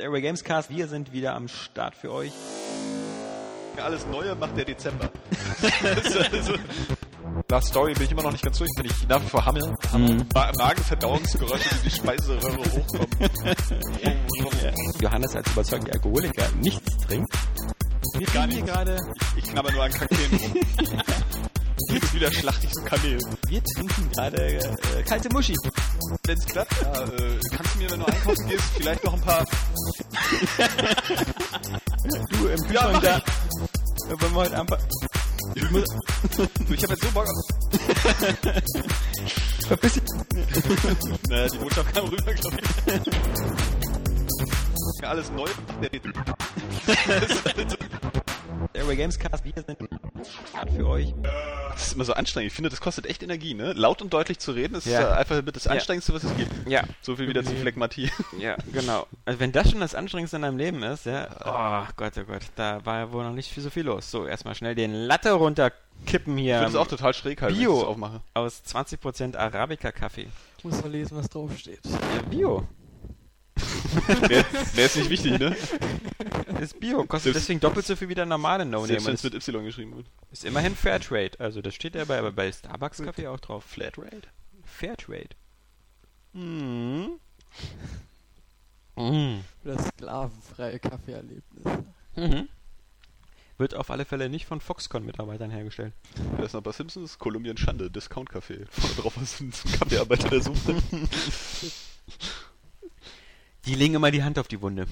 Airway Gamescast, wir sind wieder am Start für euch. Alles Neue macht der Dezember. also, nach Story bin ich immer noch nicht ganz durch, bin ich nach wie vor Hammel. Mhm. Ma Magenverdauungsgeräusche, die die Speiseröhre hochkommen. Johannes als überzeugter Alkoholiker nichts trinkt. Wir Gar nichts. gerade, Ich knabber nur an Kakteen rum. Jetzt wieder schlachte ich so Kamel. wir trinken gerade äh, kalte Muschi. Wenn's klappt, ja, äh, kannst du mir, wenn du einkaufen gehst, vielleicht noch ein paar... Du im Ja, Kühlschrank mach da. Da wollen wir heute einfach. Ich, muss, du, ich hab jetzt so Bock auf... Verpiss dich. Naja, die Botschaft kam rüber, glaube ich. Ja, alles neu. Airway Gamescast, wir sind für euch. Das ist immer so anstrengend. Ich finde, das kostet echt Energie, ne? Laut und deutlich zu reden, ist Ja. äh, einfach mit das Ja. Anstrengendste, was es gibt. Ja, So viel wieder zu Phlegmatie. ja, genau. Also wenn das schon das Anstrengendste in deinem Leben ist, ja, oh Gott, oh Gott, da war ja wohl noch nicht so viel los. So, erstmal schnell den Latte runterkippen Ich hier. finde es auch total schräg halt, Bio. wenn ich das aufmache. aus 20% Arabica-Kaffee. Ich muss mal lesen, was draufsteht. Ja, Bio. Mehr, mehr ist nicht wichtig, ne? Ist Bio, kostet Selbst- deswegen doppelt so viel wie der normale No-Name. Selbst wenn Und es mit Y geschrieben wird. Ist immerhin Fairtrade. Also das steht ja bei, aber bei Starbucks Kaffee auch drauf. Flatrate? Fairtrade. Mhm. Mhm. Das sklavenfreie Kaffeeerlebnis. Mhm. Wird auf alle Fälle nicht von Foxconn-Mitarbeitern hergestellt. Da ist noch bei Simpsons Kolumbien Schande, Discount Café. Vorne drauf ist ein Kaffeearbeiter, der sucht. Die legen immer die Hand auf die Wunde.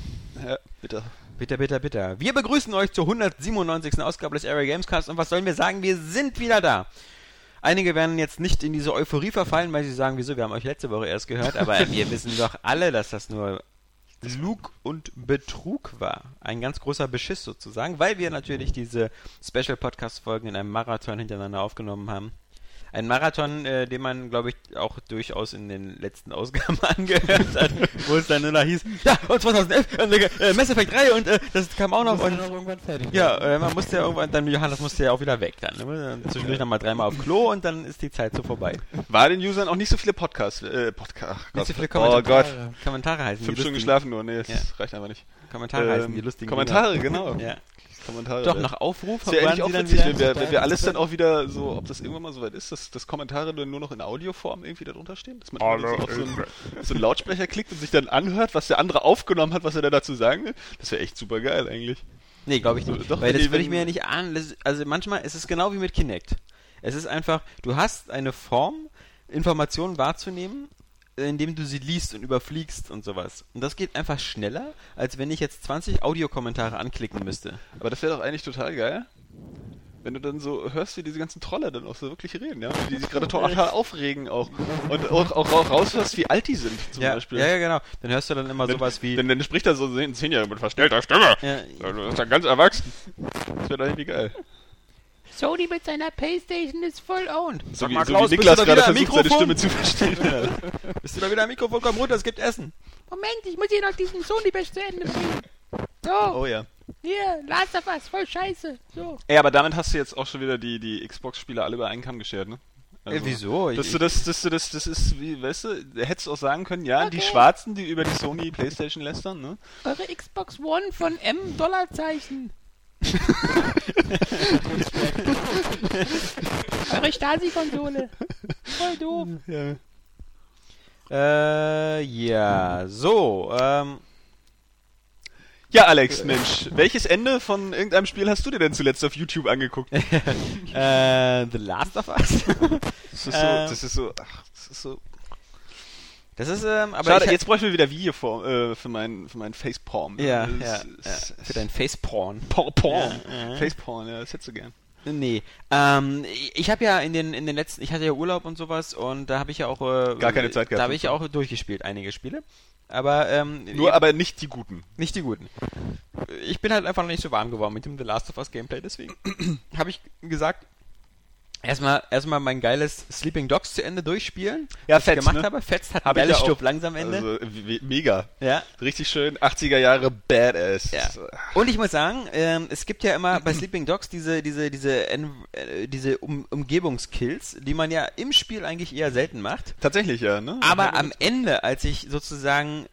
ja, bitte. Bitter, bitter, bitter. Wir begrüßen euch zur 197. Ausgabe des Area Gamescast und was sollen wir sagen? Wir sind wieder da. Einige werden jetzt nicht in diese Euphorie verfallen, weil sie sagen, wieso, wir haben euch letzte Woche erst gehört, aber wir wissen doch alle, dass das nur Lug und Betrug war. Ein ganz großer Beschiss sozusagen, weil wir natürlich diese Special-Podcast-Folgen in einem Marathon hintereinander aufgenommen haben. Ein Marathon, äh, den man, glaube ich, auch durchaus in den letzten Ausgaben angehört hat, wo es dann nur noch hieß, ja, und 2011, und, äh, Mass Effect 3 und äh, das kam auch noch und auch irgendwann fertig ja, äh, man musste ja irgendwann, dann Johannes musste ja auch wieder weg dann. Ne? Dann Zwischendurch nochmal dreimal auf Klo und dann ist die Zeit so vorbei. War den Usern auch nicht so viele Podcasts. Äh, Podcast. Nicht so viele Oh Kommentare. Gott. Kommentare heißen Fünf Stunden geschlafen nur. Nee, das Ja. reicht einfach nicht. Kommentare heißen die Ähm, lustigen Kommentare, Dinger. genau. Ja. Kommentare. Doch, ja. nach Aufruf Das wäre waren eigentlich auch witzig, wenn wir, wenn wir alles dann auch wieder so, ob das irgendwann mal so weit ist, dass, dass Kommentare dann nur noch in Audioform irgendwie da drunter stehen, dass man so auf so einen, so einen Lautsprecher klickt und sich dann anhört, was der andere aufgenommen hat, was er da dazu sagen will. Das wäre echt super geil eigentlich. Nee, glaube ich nicht. Doch, Weil das würde ich mir ja nicht ahnen. Also manchmal ist es genau wie mit Kinect. Es ist einfach, du hast eine Form, Informationen wahrzunehmen, indem du sie liest und überfliegst und sowas. Und das geht einfach schneller, als wenn ich jetzt 20 Audiokommentare anklicken müsste. Aber das wäre doch eigentlich total geil. Wenn du dann so hörst, wie diese ganzen Trolle dann auch so wirklich reden, ja? Die sich gerade total aufregen auch. Und auch, auch, auch raushörst, wie alt die sind, zum Ja, Beispiel. ja, ja, genau. Dann hörst du dann immer Dann, sowas wie... Dann, dann spricht er so ein Zehnjähriger mit verstellter Stimme. Ja, Ja, Du bist dann ganz erwachsen. Das wäre doch irgendwie geil. Sony mit seiner Playstation ist voll owned. So wie, mal, so Klaus, wie Niklas gerade versucht, seine? Stimme zu verstehen. Bist du da wieder am Mikrofon? Komm runter, es gibt Essen. Moment, ich muss hier noch diesen Sony-Bash zu Ende bringen. So, oh ja. hier, Last of Us, voll scheiße. So. Ey, aber damit hast du jetzt auch schon wieder die, die Xbox-Spieler alle über einen Kamm geschert, ne? Äh, wieso? Dass du das, dass du das, das ist, wie, weißt du, hättest du auch sagen können, ja, die Okay. Schwarzen, die über die Sony Playstation lästern, ne? Eure Xbox One von M Dollarzeichen. Eure Stasi-Konsole. Voll doof. Äh, ja, so, ähm, Ja, Alex, Mensch, welches Ende von irgendeinem Spiel hast du dir denn zuletzt auf YouTube angeguckt? äh, The Last of Us. Das ist so, Äh. das ist so, ach, das ist so. Das ist, ähm, aber Schade, ich, jetzt bräuchten wir wieder Video für, äh, für meinen für meinen Facepalm. Ja, Das ja, ja, für dein Faceporn. Por- Porn. Ja. Faceporn, ja, das hättest du gern. Nee, ähm, ich habe ja in den in den letzten, ich hatte ja Urlaub und sowas und da habe ich ja auch äh, Gar keine Zeit gehabt Da habe ich auch durchgespielt einige Spiele, aber ähm, Nur aber nicht die guten. nicht die guten. Ich bin halt einfach noch nicht so warm geworden mit dem The Last of Us Gameplay, deswegen habe ich gesagt, erstmal erstmal mein geiles Sleeping Dogs zu Ende durchspielen. Ja, was ich fetzt, gemacht ne? habe. Fetzt hat Hab ein geiles. Stück langsam am Ende. Also, mega. ja. Richtig schön, 80er Jahre Badass. Ja. Und ich muss sagen, ähm, es gibt ja immer bei Sleeping Dogs diese, diese, diese, äh, diese um Umgebungskills, die man ja im Spiel eigentlich eher selten macht. Tatsächlich, ja, ne? Aber am Ende, als ich sozusagen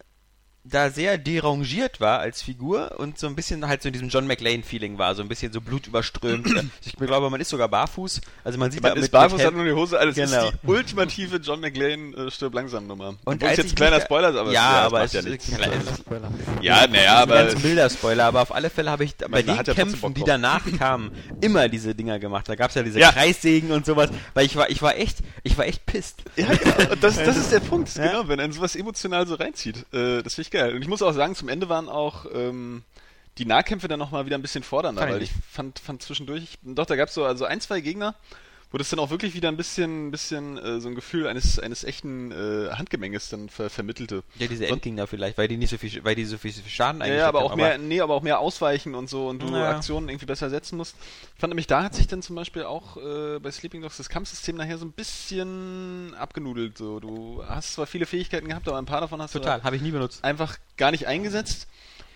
da sehr derangiert war als Figur und so ein bisschen halt so in diesem John McLean-Feeling war, so ein bisschen so blutüberströmt. ich glaube, man ist sogar barfuß. Also man sieht Man da ist mit, barfuß, mit hat nur die Hose, alles Genau. ist die ultimative John McLean äh, stirb langsam Nummer. Und als es jetzt ich ein kleiner Spoiler ist, aber Ja, das aber macht es ja ist nichts. Spoiler. Ja, naja, ein aber ganz milder Spoiler, aber auf alle Fälle habe ich bei den ja Kämpfen, die danach kamen, immer diese Dinger gemacht. Da gab es ja diese Ja. Kreissägen und sowas, weil ich war, ich war echt, ich war echt pisst. Ja. Und das, das ist der Punkt, Ja. genau, wenn einen sowas emotional so reinzieht. Äh, das finde ich geil. Und ich muss auch sagen, zum Ende waren auch ähm, die Nahkämpfe dann nochmal wieder ein bisschen fordernder, Fand ich weil ich fand, fand zwischendurch, doch, da gab es so also ein, zwei Gegner, wo das dann auch wirklich wieder ein bisschen, bisschen äh, so ein Gefühl eines, eines echten äh, Handgemenges dann ver vermittelte. Ja, diese Endgegner vielleicht, weil die nicht so viel, weil die so viel Schaden eigentlich ja, aber auch mehr, nee, aber auch mehr ausweichen und so und du Ja. Aktionen irgendwie besser setzen musst. Ich fand nämlich, da hat sich dann zum Beispiel auch äh, bei Sleeping Dogs das Kampfsystem nachher so ein bisschen abgenudelt. So, du hast zwar viele Fähigkeiten gehabt, aber ein paar davon hast Total, du habe ich nie benutzt. einfach gar nicht eingesetzt.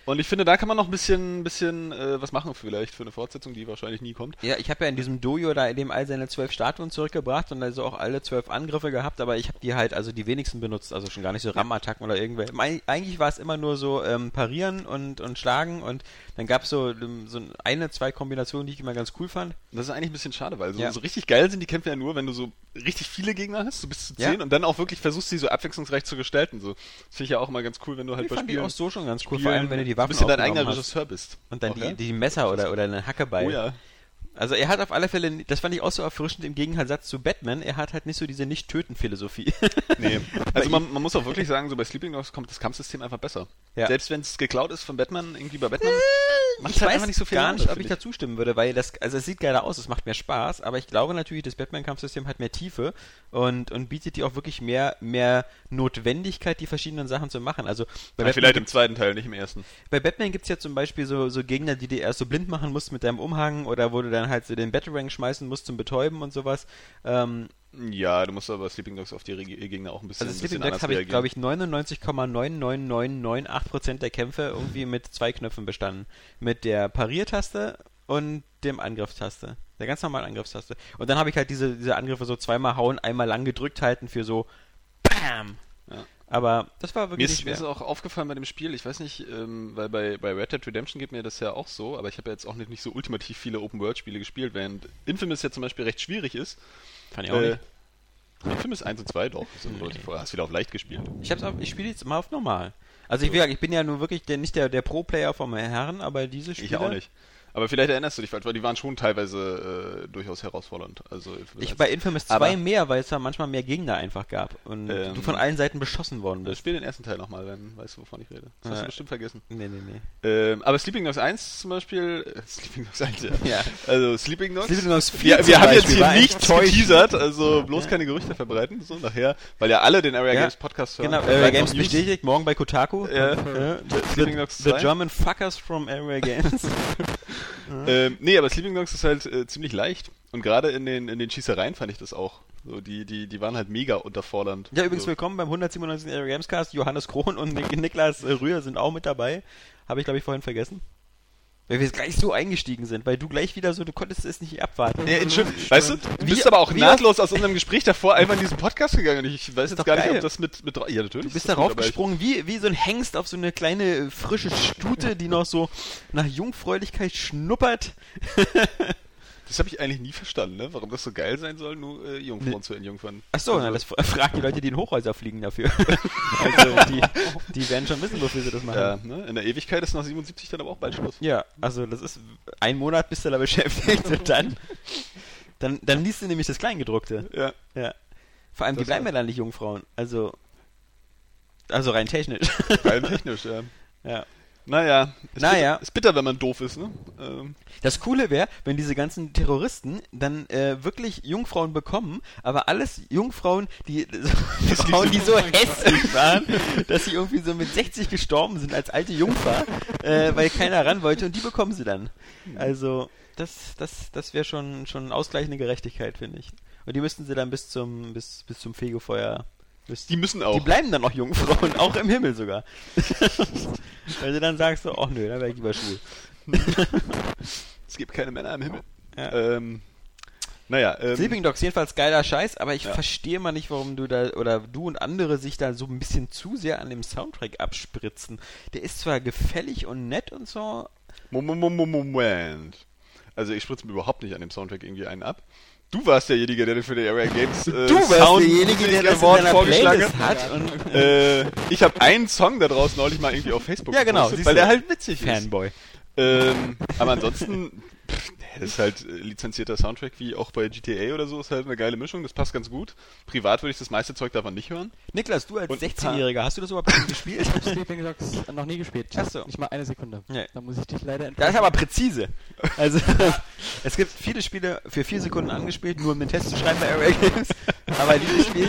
Und ich finde, da kann man noch ein bisschen, bisschen äh, was machen vielleicht für eine Fortsetzung, die wahrscheinlich nie kommt. Ja, ich habe ja in diesem Dojo da eben all seine zwölf Statuen zurückgebracht und also auch alle zwölf Angriffe gehabt, aber ich habe die halt also die wenigsten benutzt, also schon gar nicht so Ram-Attacken oder irgendwelche. Eigentlich war es immer nur so ähm, parieren und, und schlagen und dann gab es so, ähm, so eine, zwei Kombinationen, die ich immer ganz cool fand. Das ist eigentlich ein bisschen schade, weil so, Ja. so richtig geil sind die Kämpfe ja nur, wenn du so richtig viele Gegner hast, so bis zu Ja. zehn, und dann auch wirklich versuchst, sie so abwechslungsreich zu gestalten. So. Das finde ich ja auch immer ganz cool, wenn du halt Ich bei fand die Spielen, auch so schon ganz cool, Spielen vor allem wenn du die so Waffen ein bisschen dein eigener. Regisseur bist. Und dann Auch, die, ja? die Messer oder, oder eine Hacke bei. Oh ja. Also er hat auf alle Fälle, das fand ich auch so erfrischend im Gegensatz zu Batman, er hat halt nicht so diese Nicht-Töten-Philosophie. Nee. Also man, man muss auch wirklich sagen, so bei Sleeping Dogs kommt das Kampfsystem einfach besser. Ja. Selbst wenn es geklaut ist von Batman, irgendwie bei Batman, macht ich halt weiß nicht so viel gar nicht, ob ich dazu stimmen würde, weil das, also es sieht geiler aus, es macht mehr Spaß, aber ich glaube natürlich, das Batman-Kampfsystem hat mehr Tiefe und, und bietet dir auch wirklich mehr, mehr Notwendigkeit, die verschiedenen Sachen zu machen. Also bei Ja, vielleicht im zweiten Teil, nicht im ersten. bei Batman gibt es ja zum Beispiel so, so Gegner, die dir erst so blind machen musst mit deinem Umhang oder wo du dann halt so den Batarang schmeißen musst zum Betäuben und sowas. Ähm, Ja, du musst aber Sleeping Dogs auf die Reg Gegner auch ein bisschen, also Sleeping bisschen Dogs habe ich, glaube ich, 99,99998% der Kämpfe irgendwie mit zwei Knöpfen bestanden. Mit der Pariertaste und dem Angriffstaste. Der ganz normalen Angriffstaste. Und dann habe ich halt diese, diese Angriffe so zweimal hauen, einmal lang gedrückt halten für so BAM! Ja. Aber das war Mir wirklich ist, mir nicht ist auch aufgefallen bei dem Spiel, ich weiß nicht, ähm, weil bei, bei Red Dead Redemption geht mir das ja auch so, aber ich habe ja jetzt auch nicht, nicht so ultimativ viele Open-World-Spiele gespielt, während Infamous ja zum Beispiel recht schwierig ist. Fand ich auch Äh, nicht. Infamous 1 und 2 doch, das sind Nee. Leute vorher, hast wieder auf leicht gespielt. Ich, hab's auf, ich spiele jetzt mal auf normal. Also ich, gesagt, ich bin ja nur wirklich der, nicht der, der Pro-Player vom Herren, aber diese Spiele... Ich auch nicht. Aber vielleicht erinnerst du dich, weil die waren schon teilweise äh, durchaus herausfordernd. Also Ich 1. bei Infamous 2 Aber- mehr, weil es da manchmal mehr Gegner einfach gab und Ähm, du von allen Seiten beschossen worden Äh, bist. Spiel den ersten Teil nochmal, dann weißt du, wovon ich rede. Das hast Ja. du bestimmt vergessen. Nee, nee, nee. Ähm, aber Sleeping Dogs 1 zum Beispiel, äh, Sleeping Dogs 1, ja. Ja. Also Sleeping Dogs. Sleeping Dogs 4 wir wir haben jetzt hier nichts geteasert, also bloß keine Gerüchte verbreiten, so nachher, weil ja alle den Area Ja. Games Podcast hören. Genau, Vielleicht Area Games bestätigt, morgen bei Kotaku. Ja. Ja, Sleeping the, Dogs the 2. German fuckers from Area Games. Ähm, nee, aber Sleeping Dogs ist halt äh, ziemlich leicht. Und gerade in den, in den Schießereien fand ich das auch. So, die, die, die waren halt mega unterfordernd. ja, übrigens so. willkommen beim 197. Area Games Cast. Johannes Krohn und Nik Niklas Rühr sind auch mit dabei. Habe ich, glaube ich, vorhin vergessen. Weil wir jetzt gleich so eingestiegen sind, weil du gleich wieder so, du konntest es nicht abwarten. Ja, Entschuldigung, weißt du, du Wie- bist aber auch nahtlos aus unserem Gespräch davor einfach in diesen Podcast gegangen. Und ich weiß jetzt gar nicht, geil. ob das mit, mit. Ja, natürlich. Du ist bist darauf gesprungen, wie, wie so ein Hengst auf so eine kleine äh, frische Stute, die noch so nach Jungfräulichkeit schnuppert. Das habe ich eigentlich nie verstanden, ne? warum das so geil sein soll, nur äh, Jungfrauen zu entjungfern. Achso, Also- na, das f- fragen die Leute, die in Hochhäuser fliegen dafür. also die, die werden schon wissen, wofür sie das machen. Ja, ne? In der Ewigkeit ist nach 77 dann aber auch bald Schluss. Ja, also das ist ein Monat bist du da beschäftigt und dann, dann, dann liest du nämlich das Kleingedruckte. Ja. Ja. Vor allem, die Das bleiben war- ja dann nicht Jungfrauen. Also, also rein technisch. Rein technisch, ja. ja. Naja, ist, Naja. Bitter, ist bitter, wenn man doof ist, ne? Ähm, Das Coole wäre, wenn diese ganzen Terroristen dann äh, wirklich Jungfrauen bekommen, aber alles Jungfrauen, die so, Frauen, die so hässlich waren, dass sie irgendwie so mit 60 gestorben sind als alte Jungfer, äh, weil keiner ran wollte und die bekommen sie dann. Also das, das, das wäre schon schon ausgleichende Gerechtigkeit, finde ich. Und die müssten sie dann bis zum bis bis zum Fegefeuer. Die müssen auch. die bleiben dann noch Jungfrauen, auch im Himmel sogar. weil du dann sagst so, ach nö, dann wäre ich lieber schwul. es gibt keine Männer im Himmel. Ja. Ähm, Naja, ähm, Sleeping Dogs jedenfalls geiler Scheiß, aber ich Ja. verstehe mal nicht, warum du da oder du und andere sich da so ein bisschen zu sehr an dem Soundtrack abspritzen. Der ist zwar gefällig und nett und so. Mo- mo- mo- mo- Moment. Also ich spritze mir überhaupt nicht an dem Soundtrack irgendwie einen ab. Du warst derjenige, der für die Area Games äh, Du warst Sound derjenige, der das in Award seiner vorgeschlagen Playlist hat. hat und Äh, ich habe einen Song da draußen neulich mal irgendwie auf Facebook Ja, genau, siehst weil der halt witzig ist. Fanboy. Ähm, aber ansonsten, ist halt äh, lizenzierter Soundtrack wie auch bei GTA oder so, ist halt eine geile Mischung, das passt ganz gut. Privat würde ich das meiste Zeug davon nicht hören. Niklas, du als Und ein 16-Jähriger, hast du das überhaupt schon gespielt? Sleeping Dogs noch nie gespielt. Ach so. Nicht mal eine Sekunde. Ja. Da muss ich dich leider Das enttäuschen. ist aber präzise. Also, es gibt viele Spiele für vier Sekunden angespielt, nur um den Test zu schreiben bei Area Games. Aber dieses Spiel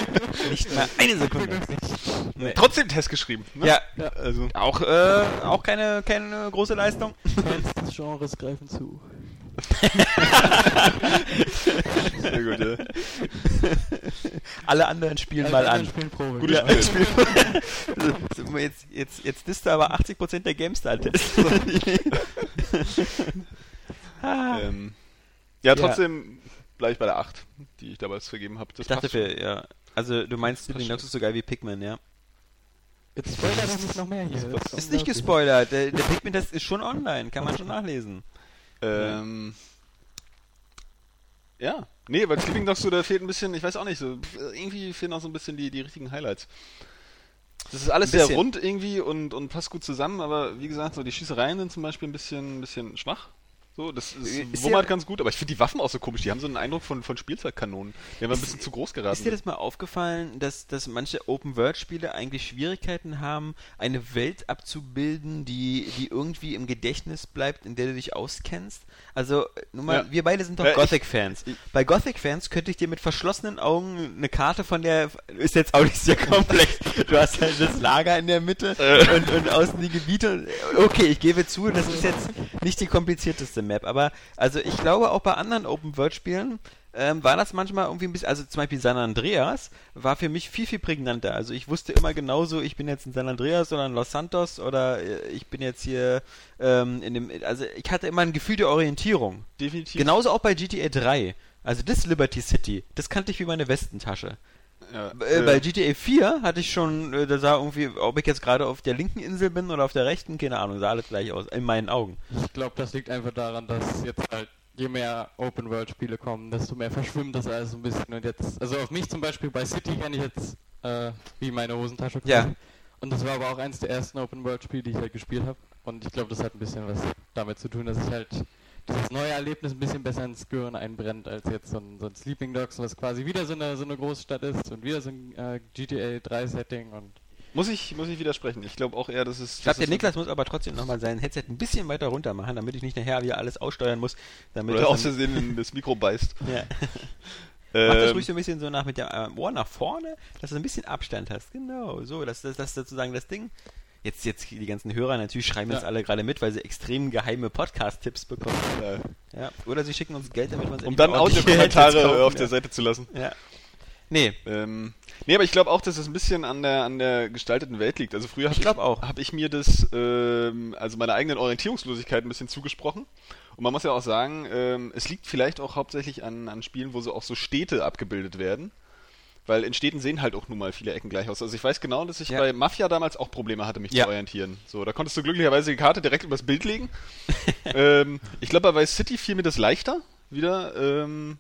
nicht mal eine Sekunde. Nee. Trotzdem Test geschrieben. Ne? Ja, Ja. Also, auch, äh, auch keine, keine große Leistung. Fans des Genres greifen zu. Sehr gut, ja. Alle anderen spielen Alle mal anderen an. Spielen Probe. Gutes Ja, Spiel. Also, jetzt, jetzt, jetzt disst du aber 80% der GameStar-Tests. ah. Ähm, ja, trotzdem bleibe ich bei der 8, die ich damals vergeben habe. Ich dachte für, ja. Also, du meinst, Sleeping Dogs ist so geil wie Pikmin, ja? Jetzt spoilert nicht noch mehr hier. Das Ist nicht gespoilert. Der, der Pikmin-Test ist schon online, kann man schon nachlesen. Ähm, ja. Nee, bei Sleeping Dogs so, da fehlt ein bisschen, ich weiß auch nicht, so irgendwie fehlen auch so ein bisschen die, die richtigen Highlights. Das ist alles sehr rund irgendwie und, und passt gut zusammen, aber wie gesagt, so die Schießereien sind zum Beispiel ein bisschen, ein bisschen schwach. So, das ist, Ist wummert dir- ganz gut, aber ich finde die Waffen auch so komisch. Die haben so einen Eindruck von, von Spielzeugkanonen. Die haben ein bisschen zu groß geraten. Ist dir das mal aufgefallen, dass, dass manche Open-World-Spiele eigentlich Schwierigkeiten haben, eine Welt abzubilden, die, die irgendwie im Gedächtnis bleibt, in der du dich auskennst? Also, nun mal, Ja. wir beide sind doch Ja, Gothic-Fans. Bei Gothic-Fans könnte ich dir mit verschlossenen Augen eine Karte von der, ist jetzt auch nicht sehr komplex. Du hast halt das Lager in der Mitte Äh. und, und außen die Gebiete. Okay, ich gebe zu, das ist jetzt nicht die komplizierteste Map, aber also ich glaube auch bei anderen Open-World-Spielen ähm, war das manchmal irgendwie ein bisschen, also zum Beispiel San Andreas war für mich viel, viel prägnanter. Also ich wusste immer genauso, ich bin jetzt in San Andreas oder in Los Santos oder äh, ich bin jetzt hier ähm, in dem, also ich hatte immer ein Gefühl der Orientierung. Definitiv. Genauso auch bei GTA 3. Also das Liberty City, das kannte ich wie meine Westentasche. Ja, Äh, bei GTA 4 hatte ich schon, äh, da sah irgendwie, ob ich jetzt gerade auf der linken Insel bin oder auf der rechten, keine Ahnung, sah alles gleich aus, in meinen Augen. Ich glaube, das liegt einfach daran, dass jetzt halt je mehr Open-World-Spiele kommen, desto mehr verschwimmt das alles so ein bisschen. Und jetzt, also auf mich zum Beispiel bei City kann ich jetzt äh, wie meine Hosentasche gucken. Ja. Und das war aber auch eins der ersten Open-World-Spiele, die ich halt gespielt habe. Und ich glaube, das hat ein bisschen was damit zu tun, dass ich halt dieses neue Erlebnis ein bisschen besser ins Gehirn einbrennt, als jetzt so ein, so ein Sleeping Dogs, was quasi wieder so eine, so eine Großstadt ist und wieder so ein äh, GTA 3-Setting und muss, ich, muss ich widersprechen. Ich glaube auch eher, dass es. Ich glaube, dass der Niklas muss aber trotzdem nochmal sein Headset ein bisschen weiter runter machen, damit ich nicht nachher wieder alles aussteuern muss. Damit Oder das aus Versehen in das Mikro beißt. ja. Mach das Ähm, ruhig so ein bisschen so nach mit dem äh, Ohr nach vorne, dass du ein bisschen Abstand hast. Genau, so, dass das, das sozusagen das Ding. Jetzt, jetzt die ganzen Hörer natürlich schreiben jetzt Ja. alle gerade mit, weil sie extrem geheime Podcast-Tipps bekommen. ja. Ja. Oder sie schicken uns Geld, damit uns um dann Audiokommentare auf der ja. Seite zu lassen. Ja. Nee, Ähm, nee, aber ich glaube auch, dass es ein bisschen an der an der gestalteten Welt liegt. Also früher habe Ich auch. hab ich mir das, ähm, also meiner eigenen Orientierungslosigkeit ein bisschen zugesprochen. Und man muss ja auch sagen, ähm, es liegt vielleicht auch hauptsächlich an, an Spielen, wo so auch so Städte abgebildet werden. Weil in Städten sehen halt auch nun mal viele Ecken gleich aus. Also ich weiß genau, dass ich Ja. bei Mafia damals auch Probleme hatte, mich Ja. zu orientieren. So, da konntest du glücklicherweise die Karte direkt übers Bild legen. ähm, ich glaube, bei Vice City fiel mir das leichter wieder. Ähm,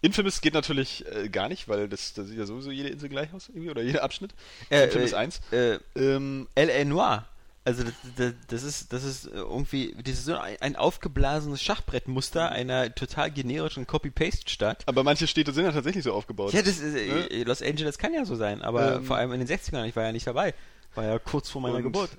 Infamous geht natürlich äh, gar nicht, weil das, da sieht ja sowieso jede Insel gleich aus, irgendwie, oder jeder Abschnitt. äh, Infamous äh, 1. äh, Ähm, L.A. Noir. Also das, das, das ist das ist äh, irgendwie das ist so ein, ein aufgeblasenes Schachbrettmuster einer total generischen Copy-Paste-Stadt. aber manche Städte sind ja tatsächlich so aufgebaut. Ja, das ist, äh, Los Angeles kann ja so sein, aber Ähm. vor allem in den 60ern, ich war ja nicht dabei. War ja kurz vor meiner Geburt.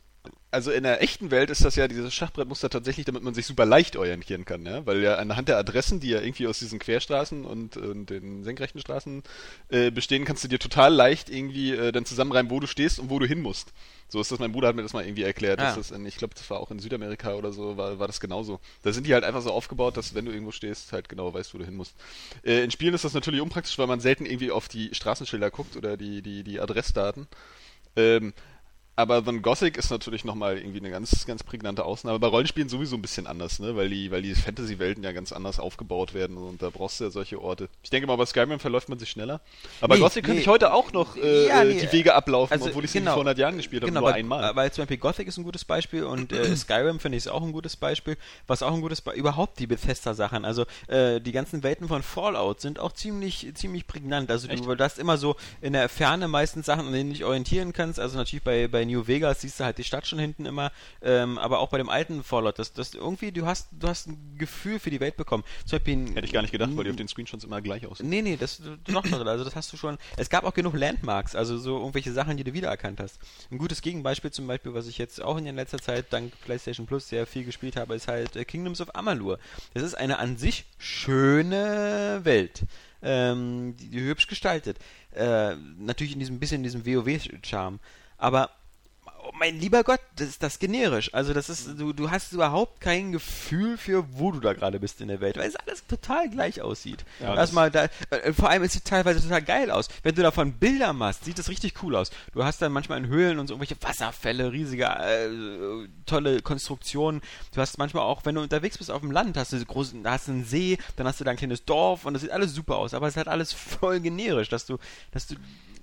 Also in der echten Welt ist das ja dieses Schachbrettmuster tatsächlich, damit man sich super leicht orientieren kann, ja? Weil ja anhand der Adressen, die ja irgendwie aus diesen Querstraßen und, und den senkrechten Straßen äh, bestehen, kannst du dir total leicht irgendwie äh, dann zusammenreimen, wo du stehst und wo du hin musst. So ist das, mein Bruder hat mir das mal irgendwie erklärt. Ah. Das in, ich glaube, das war auch in Südamerika oder so, war, war das genauso. Da sind die halt einfach so aufgebaut, dass wenn du irgendwo stehst, halt genau weißt, wo du hin musst. Äh, in Spielen ist das natürlich unpraktisch, weil man selten irgendwie auf die Straßenschilder guckt oder die, die, die Adressdaten. Ähm, Aber The Gothic ist natürlich nochmal irgendwie eine ganz, ganz prägnante Ausnahme. Bei Rollenspielen sowieso ein bisschen anders, ne? Weil die, weil die Fantasy-Welten ja ganz anders aufgebaut werden und da brauchst du ja solche Orte. Ich denke mal, bei Skyrim verläuft man sich schneller. Aber Nee, Gothic könnte nee. ich heute auch noch äh, Ja, äh, nee, die Wege ablaufen, also, obwohl ich es genau. vor 100 Jahren gespielt habe, Genau, nur weil, einmal. weil zum Beispiel Gothic ist ein gutes Beispiel und äh, Skyrim finde ich ist auch ein gutes Beispiel. Was auch ein gutes Beispiel, überhaupt die Bethesda-Sachen. Also äh, die ganzen Welten von Fallout sind auch ziemlich, ziemlich prägnant. Also Echt? du, du hast immer so in der Ferne meistens Sachen, an denen du dich orientieren kannst. Also natürlich bei, bei New Vegas siehst du halt die Stadt schon hinten immer, ähm, aber auch bei dem alten Fallout, das, das irgendwie, du hast, du hast ein Gefühl für die Welt bekommen. Zum Beispiel ein- Hätte ich gar nicht gedacht, weil die auf den Screenshots immer gleich aussehen. Nee, nee, das doch, also das hast du schon. Es gab auch genug Landmarks, also so irgendwelche Sachen, die du wiedererkannt hast. Ein gutes Gegenbeispiel zum Beispiel, was ich jetzt auch in letzter Zeit dank PlayStation Plus sehr viel gespielt habe, ist halt äh, Kingdoms of Amalur. Das ist eine an sich schöne Welt. Ähm, die, die hübsch gestaltet. Äh, natürlich in diesem bisschen in diesem WoW-Charme. Aber mein lieber Gott, das ist das generisch. Also das ist, du, du hast überhaupt kein Gefühl für, wo du da gerade bist in der Welt, weil es alles total gleich aussieht. Ja, Erstmal da, äh, vor allem es sieht teilweise total geil aus. Wenn du davon Bilder machst, sieht das richtig cool aus. Du hast dann manchmal in Höhlen und so irgendwelche Wasserfälle, riesige, äh, tolle Konstruktionen. Du hast manchmal auch, wenn du unterwegs bist auf dem Land, hast du großen, hast du einen See, dann hast du da ein kleines Dorf und das sieht alles super aus, aber es ist halt alles voll generisch, dass du, dass du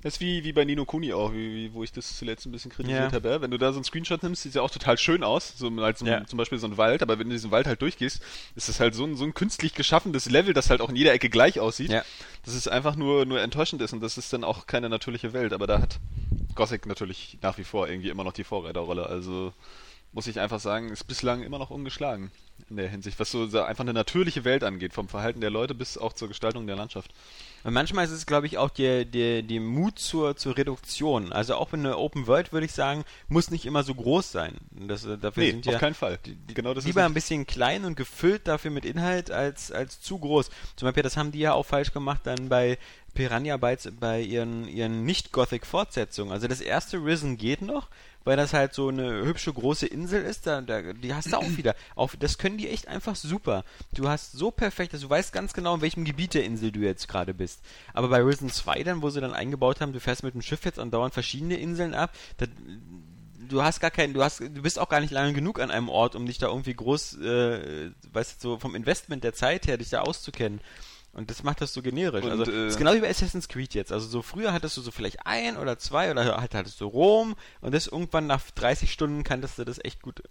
Das ist wie, wie bei Nino Kuni auch, wie, wie, wo ich das zuletzt ein bisschen kritisiert Ja. habe. Wenn du da so einen Screenshot nimmst, sieht ja auch total schön aus, so als Ja. zum Beispiel so ein Wald, aber wenn du diesen Wald halt durchgehst, ist das halt so ein, so ein künstlich geschaffenes Level, das halt auch in jeder Ecke gleich aussieht, Ja. dass es einfach nur, nur enttäuschend ist und das ist dann auch keine natürliche Welt, aber da hat Gothic natürlich nach wie vor irgendwie immer noch die Vorreiterrolle, also muss ich einfach sagen, ist bislang immer noch ungeschlagen in der Hinsicht, was so einfach eine natürliche Welt angeht, vom Verhalten der Leute bis auch zur Gestaltung der Landschaft. Und manchmal ist es, glaube ich, auch der, der, der Mut zur, zur Reduktion. Also auch in der Open World, würde ich sagen, muss nicht immer so groß sein. Das, äh, dafür Nee, sind auf ja keinen Fall. genau das lieber ist ein bisschen klein und gefüllt dafür mit Inhalt als, als zu groß. Zum Beispiel, das haben die ja auch falsch gemacht dann bei Piranha Bytes bei ihren, ihren Nicht-Gothic-Fortsetzungen. Also das erste Risen geht noch, weil das halt so eine hübsche große Insel ist, da, da, die hast du auch wieder. Auch, das können die echt einfach super. Du hast so perfekt, dass du weißt ganz genau, in welchem Gebiet der Insel du jetzt gerade bist. Aber bei Risen 2 dann, wo sie dann eingebaut haben, du fährst mit dem Schiff jetzt andauernd verschiedene Inseln ab, da, du hast gar keinen, du hast, du bist auch gar nicht lange genug an einem Ort, um dich da irgendwie groß, äh, weißt du, so vom Investment der Zeit her, dich da auszukennen. Und das macht das so generisch. Und, also, äh, das ist genau wie bei Assassin's Creed jetzt. Also, so früher hattest du so vielleicht ein oder zwei oder halt hattest du Rom und das irgendwann nach 30 Stunden kanntest du das echt gut.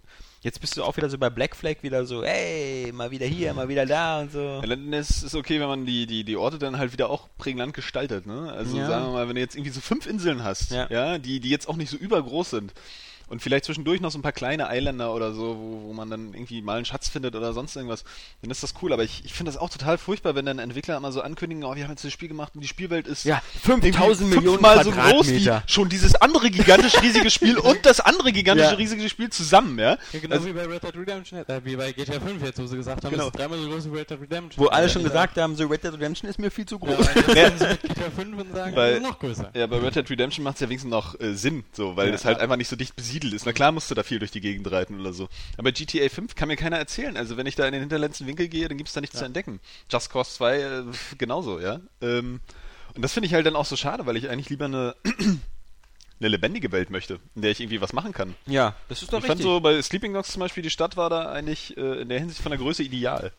Jetzt bist du auch wieder so bei Black Flag wieder so, hey, mal wieder hier, mal wieder da und so. Ja, dann ist es okay, wenn man die, die, die Orte dann halt wieder auch prägnant gestaltet, ne? Also Ja. sagen wir mal, wenn du jetzt irgendwie so fünf Inseln hast, Ja. ja, die, die jetzt auch nicht so übergroß sind. Und vielleicht zwischendurch noch so ein paar kleine Eiländer oder so, wo, wo man dann irgendwie mal einen Schatz findet oder sonst irgendwas, dann ist das cool. Aber ich, ich finde das auch total furchtbar, wenn dann Entwickler immer so ankündigen, oh, wir haben jetzt das Spiel gemacht und die Spielwelt ist Ja, irgendwie 5000 Millionen fünfmal so groß wie schon dieses andere gigantisch riesige Spiel und das andere gigantische Ja. riesige Spiel zusammen, ja? Ja, genau Also- wie bei Red Dead Redemption, äh, wie bei GTA 5 jetzt, wo sie gesagt haben, Genau. es ist dreimal so groß wie Red Dead Redemption. Wo alle schon Ja, gesagt haben, so Red Dead Redemption ist mir viel zu Ja, groß. mit GTA 5 und sagen, ist noch größer. Ja, bei Red Dead Redemption macht es ja wenigstens noch äh, Sinn, so, weil Ja. das halt einfach nicht so dicht besiedelt ist. Na klar musst du da viel durch die Gegend reiten oder so. Aber GTA 5 kann mir keiner erzählen. Also wenn ich da in den hinterletzten Winkel gehe, dann gibt's da nichts zu entdecken. Just Cause 2 äh, genauso, ja. Ähm, und das finde ich halt dann auch so schade, weil ich eigentlich lieber eine eine lebendige Welt möchte, in der ich irgendwie was machen kann. Ja, das ist doch ich fand richtig. so bei Sleeping Dogs zum Beispiel, die Stadt war da eigentlich äh, in der Hinsicht von der Größe ideal.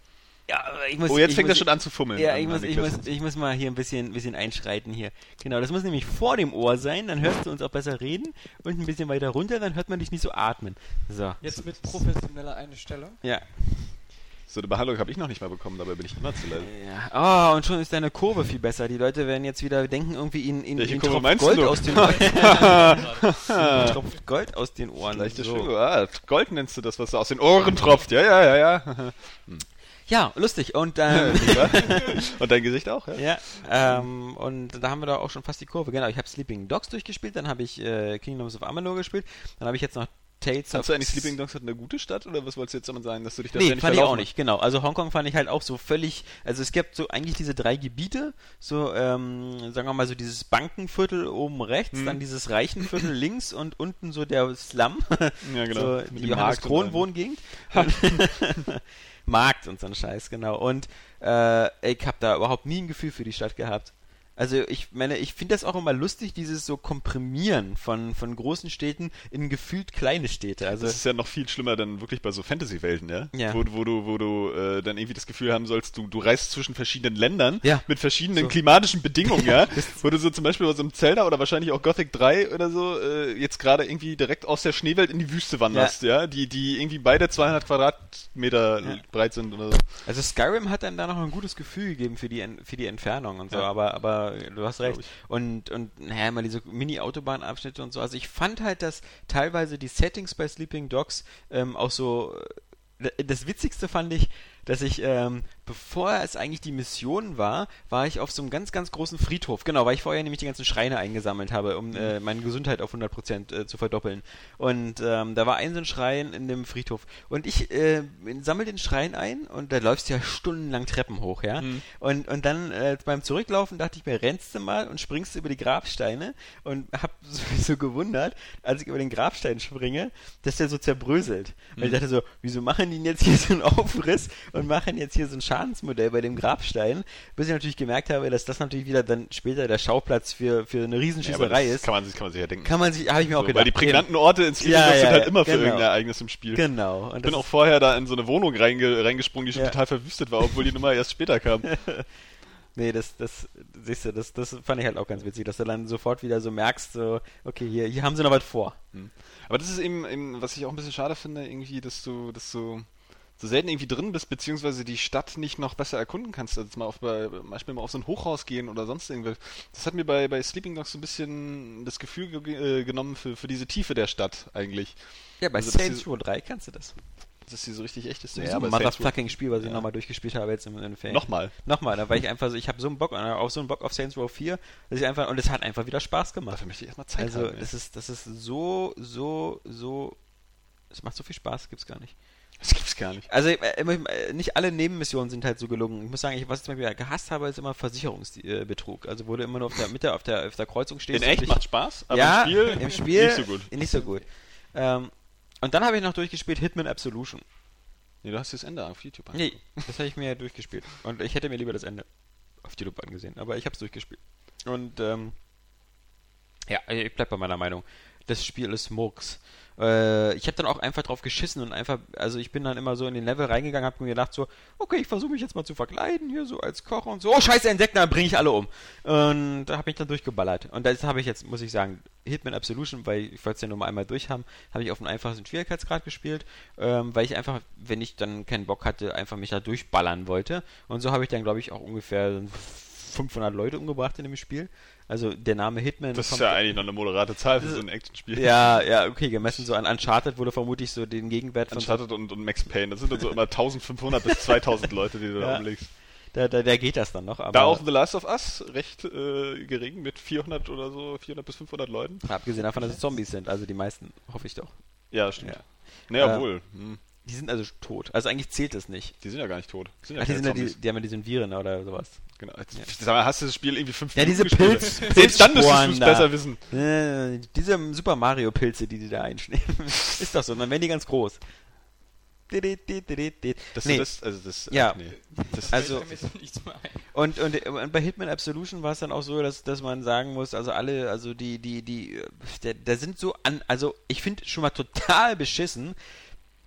Ja, ich muss, Oh, jetzt ich fängt muss, er schon an zu fummeln. Ja, ich muss, ich, muss, ich muss mal hier ein bisschen, bisschen einschreiten hier. Genau, das muss nämlich vor dem Ohr sein, dann hörst du uns auch besser reden und ein bisschen weiter runter, dann hört man dich nicht so atmen. So. Jetzt mit professioneller Einstellung. Ja. So eine Behandlung habe ich noch nicht mal bekommen, dabei bin ich immer zu leise. ja. Oh, und schon ist deine Kurve viel besser. Die Leute werden jetzt wieder denken, irgendwie ihnen, ihnen Kurve tropft meinst Gold du? aus den Ohren. Tropft Gold aus den Ohren. Leichte so. Schwingung. Ah, Gold nennst du das, was aus den Ohren tropft. Ja, ja, ja, ja. Ja, lustig. Und ähm, Und dein Gesicht auch, ja? Ja, ähm, und da haben wir da auch schon fast die Kurve. Genau, ich habe Sleeping Dogs durchgespielt, dann habe ich äh, Kingdoms of Amalur gespielt, dann habe ich jetzt noch Tales Fandst du eigentlich Sleeping Dogs hat eine gute Stadt oder was wolltest du jetzt damit sagen, dass du dich da Nee, ständig fand ich auch nicht, genau. Also Hongkong fand ich halt auch so völlig, also es gibt so eigentlich diese drei Gebiete, so, ähm, sagen wir mal so dieses Bankenviertel oben rechts, Mhm. dann dieses Reichenviertel links und unten so der Slum, Ja, genau. so die Johannes Kron. Wohngegend. Markt und so ein Scheiß, genau. Und äh, ich habe da überhaupt nie ein Gefühl für die Stadt gehabt. Also ich meine, ich finde das auch immer lustig, dieses so Komprimieren von, von großen Städten in gefühlt kleine Städte. Also Das ist ja noch viel schlimmer dann wirklich bei so Fantasy-Welten, ja? Ja. Wo, wo du, wo du äh, dann irgendwie das Gefühl haben sollst, du, du reist zwischen verschiedenen Ländern Ja. mit verschiedenen So. klimatischen Bedingungen, ja? wo du so zum Beispiel aus einem Zelda oder wahrscheinlich auch Gothic 3 oder so äh, jetzt gerade irgendwie direkt aus der Schneewelt in die Wüste wanderst, ja? Die, die irgendwie beide 200 Quadratmeter Ja. breit sind oder so. Also Skyrim hat dann da noch ein gutes Gefühl gegeben für die, für die Entfernung und so, Ja. aber, du hast recht. Und, und naja, immer diese Mini-Autobahnabschnitte und so. Also ich fand halt, dass teilweise die Settings bei Sleeping Dogs ähm, auch so. äh, Das Witzigste fand ich, dass ich, ähm, bevor es eigentlich die Mission war, war ich auf so einem ganz, ganz großen Friedhof. Genau, weil ich vorher nämlich die ganzen Schreine eingesammelt habe, um äh, meine Gesundheit auf 100% äh, zu verdoppeln. Und ähm, da war ein so ein Schrein in dem Friedhof. Und ich äh, sammel den Schrein ein und da läufst du ja stundenlang Treppen hoch, ja. Mhm. Und, und dann äh, beim Zurücklaufen dachte ich mir, rennst du mal und springst über die Grabsteine und hab sowieso gewundert, als ich über den Grabstein springe, dass der so zerbröselt. Weil ich dachte so, wieso machen die denn jetzt hier so einen Aufriss und machen jetzt hier so ein Schadensmodell bei dem Grabstein? Bis ich natürlich gemerkt habe, dass das natürlich wieder dann später der Schauplatz für, für eine Ja, aber Riesenschiesserei das ist. kann man sich, kann man sich ja denken. Kann man sich, habe ich mir auch so, gedacht. weil die prägnanten Orte in Sleeping Ja, ja, sind halt ja, immer für genau. irgendein Ereignis im Spiel. Genau. Und Ich bin auch vorher da in so eine Wohnung reinge reingesprungen, die schon Ja. total verwüstet war, obwohl die Nummer erst später kam. Nee, das, das, siehst du, das, das fand ich halt auch ganz witzig, dass du dann sofort wieder so merkst, so, okay, hier, hier haben sie noch was vor. Aber das ist eben, eben, was ich auch ein bisschen schade finde, irgendwie, dass du, dass du so selten irgendwie drin bist, beziehungsweise die Stadt nicht noch besser erkunden kannst, als mal auf bei, zum Beispiel mal auf so ein Hochhaus gehen oder sonst irgendwas. Das hat mir bei, bei Sleeping Dogs so ein bisschen das Gefühl ge äh, genommen für, für diese Tiefe der Stadt eigentlich. Ja, bei Also, Saints Row 3 kannst du das. Dass sie so richtig echt ist. Das ist Ja, aber motherfucking Spiel, was ich Ja. nochmal durchgespielt habe jetzt im, Ferien. Nochmal. Nochmal, da war ich einfach so, ich habe so einen Bock, äh, auch so einen Bock auf Saints Row 4, dass ich einfach, und es hat einfach wieder Spaß gemacht. Dafür möchte ich erstmal Zeit Also, haben. ey. das ist, das ist so, so, so, es macht so viel Spaß, gibt's gar nicht. Das gibt's gar nicht. Also, äh, äh, nicht alle Nebenmissionen sind halt so gelungen. Ich muss sagen, ich, was ich zum Beispiel gehasst habe, ist immer Versicherungsbetrug. Also, wo du immer nur auf der Mitte, auf der, auf der Kreuzung stehst. In echt dich- macht Spaß, aber ja, im Spiel, im Spiel nicht so gut. Nicht so gut. Ähm, und dann habe ich noch durchgespielt Hitman Absolution. Nee, du hast das Ende auf YouTube Nee, das habe ich mir durchgespielt. Und ich hätte mir lieber das Ende auf YouTube angesehen. Aber ich habe es durchgespielt. Und ähm, ja, ich bleib bei meiner Meinung. Das Spiel ist Murks. Äh, ich habe dann auch einfach drauf geschissen und einfach, also ich bin dann immer so in den Level reingegangen, habe mir gedacht so, okay, ich versuche mich jetzt mal zu verkleiden hier so als Koch und so. Oh scheiße, Insekten, dann bringe ich alle um. Und da habe ich dann durchgeballert. Und das habe ich jetzt, muss ich sagen, Hitman Absolution, weil ich wollte es ja nur mal einmal durch haben, habe ich auf einem einfachsten Schwierigkeitsgrad gespielt, ähm, weil ich einfach, wenn ich dann keinen Bock hatte, einfach mich da durchballern wollte. Und so habe ich dann, glaube ich, auch ungefähr 500 Leute umgebracht in dem Spiel. Also der Name Hitman Das ist kommt- ja eigentlich noch eine moderate Zahl für so ein Actionspiel. ja, ja, okay, gemessen so an Uncharted wurde vermutlich so den Gegenwert von Uncharted und, und Max Payne, das sind dann so immer 1500 bis 2000 Leute, die du da Ja. umlegst. da, da, da geht das dann noch, Da auch The Last of Us recht äh, gering mit 400 oder so, 400 bis 500 Leuten. abgesehen davon, dass es Zombies sind, also die meisten, hoffe ich doch. Ja, stimmt. Ja. Naja, Äh, wohl. Hm. Die sind also tot. Also eigentlich zählt es nicht. Die sind ja gar nicht tot. Die sind ja Ach, die, sind ja die, die haben ja diese Viren oder sowas. Genau. Sag mal, hast du das Spiel irgendwie fünf Ja, diese gespielt? Pilz, Selbst dann müsstest du es besser wissen. Äh, diese Super Mario Pilze, die die da einschneiden. ist doch so, dann werden die ganz groß. Das, Nee. das, also das, Ja. nee. Das, Also- Fällt mir so nichts mehr ein. Und, und, und bei Hitman Absolution war es dann auch so, dass, dass man sagen muss, also alle, also die, die, die, da sind so an, also ich finde schon mal total beschissen,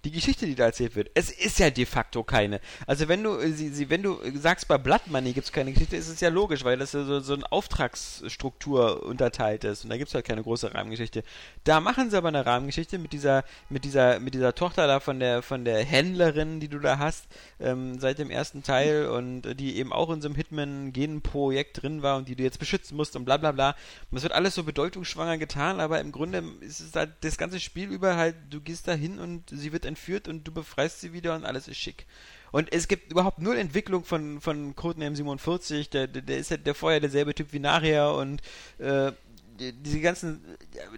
die Geschichte, die da erzählt wird. Es ist ja de facto keine. Also wenn du, äh, sie, sie, wenn du sagst, bei Blood Money gibt es keine Geschichte, ist es ja logisch, weil das ja so, so eine Auftragsstruktur unterteilt ist und da gibt es halt keine große Rahmengeschichte. Da machen sie aber eine Rahmengeschichte mit dieser, mit dieser, mit dieser Tochter da von der, von der Händlerin, die du da hast, ähm, seit dem ersten Teil und äh, die eben auch in so einem Hitman-Gen-Projekt drin war und die du jetzt beschützen musst und bla bla bla. Und das wird alles so bedeutungsschwanger getan, aber im Grunde ist es halt das ganze Spiel über halt, du gehst da hin und sie wird entführt und du befreist sie wieder und alles ist schick. Und es gibt überhaupt null Entwicklung von, von Codename 47, der, der, ist ja der vorher derselbe Typ wie nachher und äh, die- diese ganzen,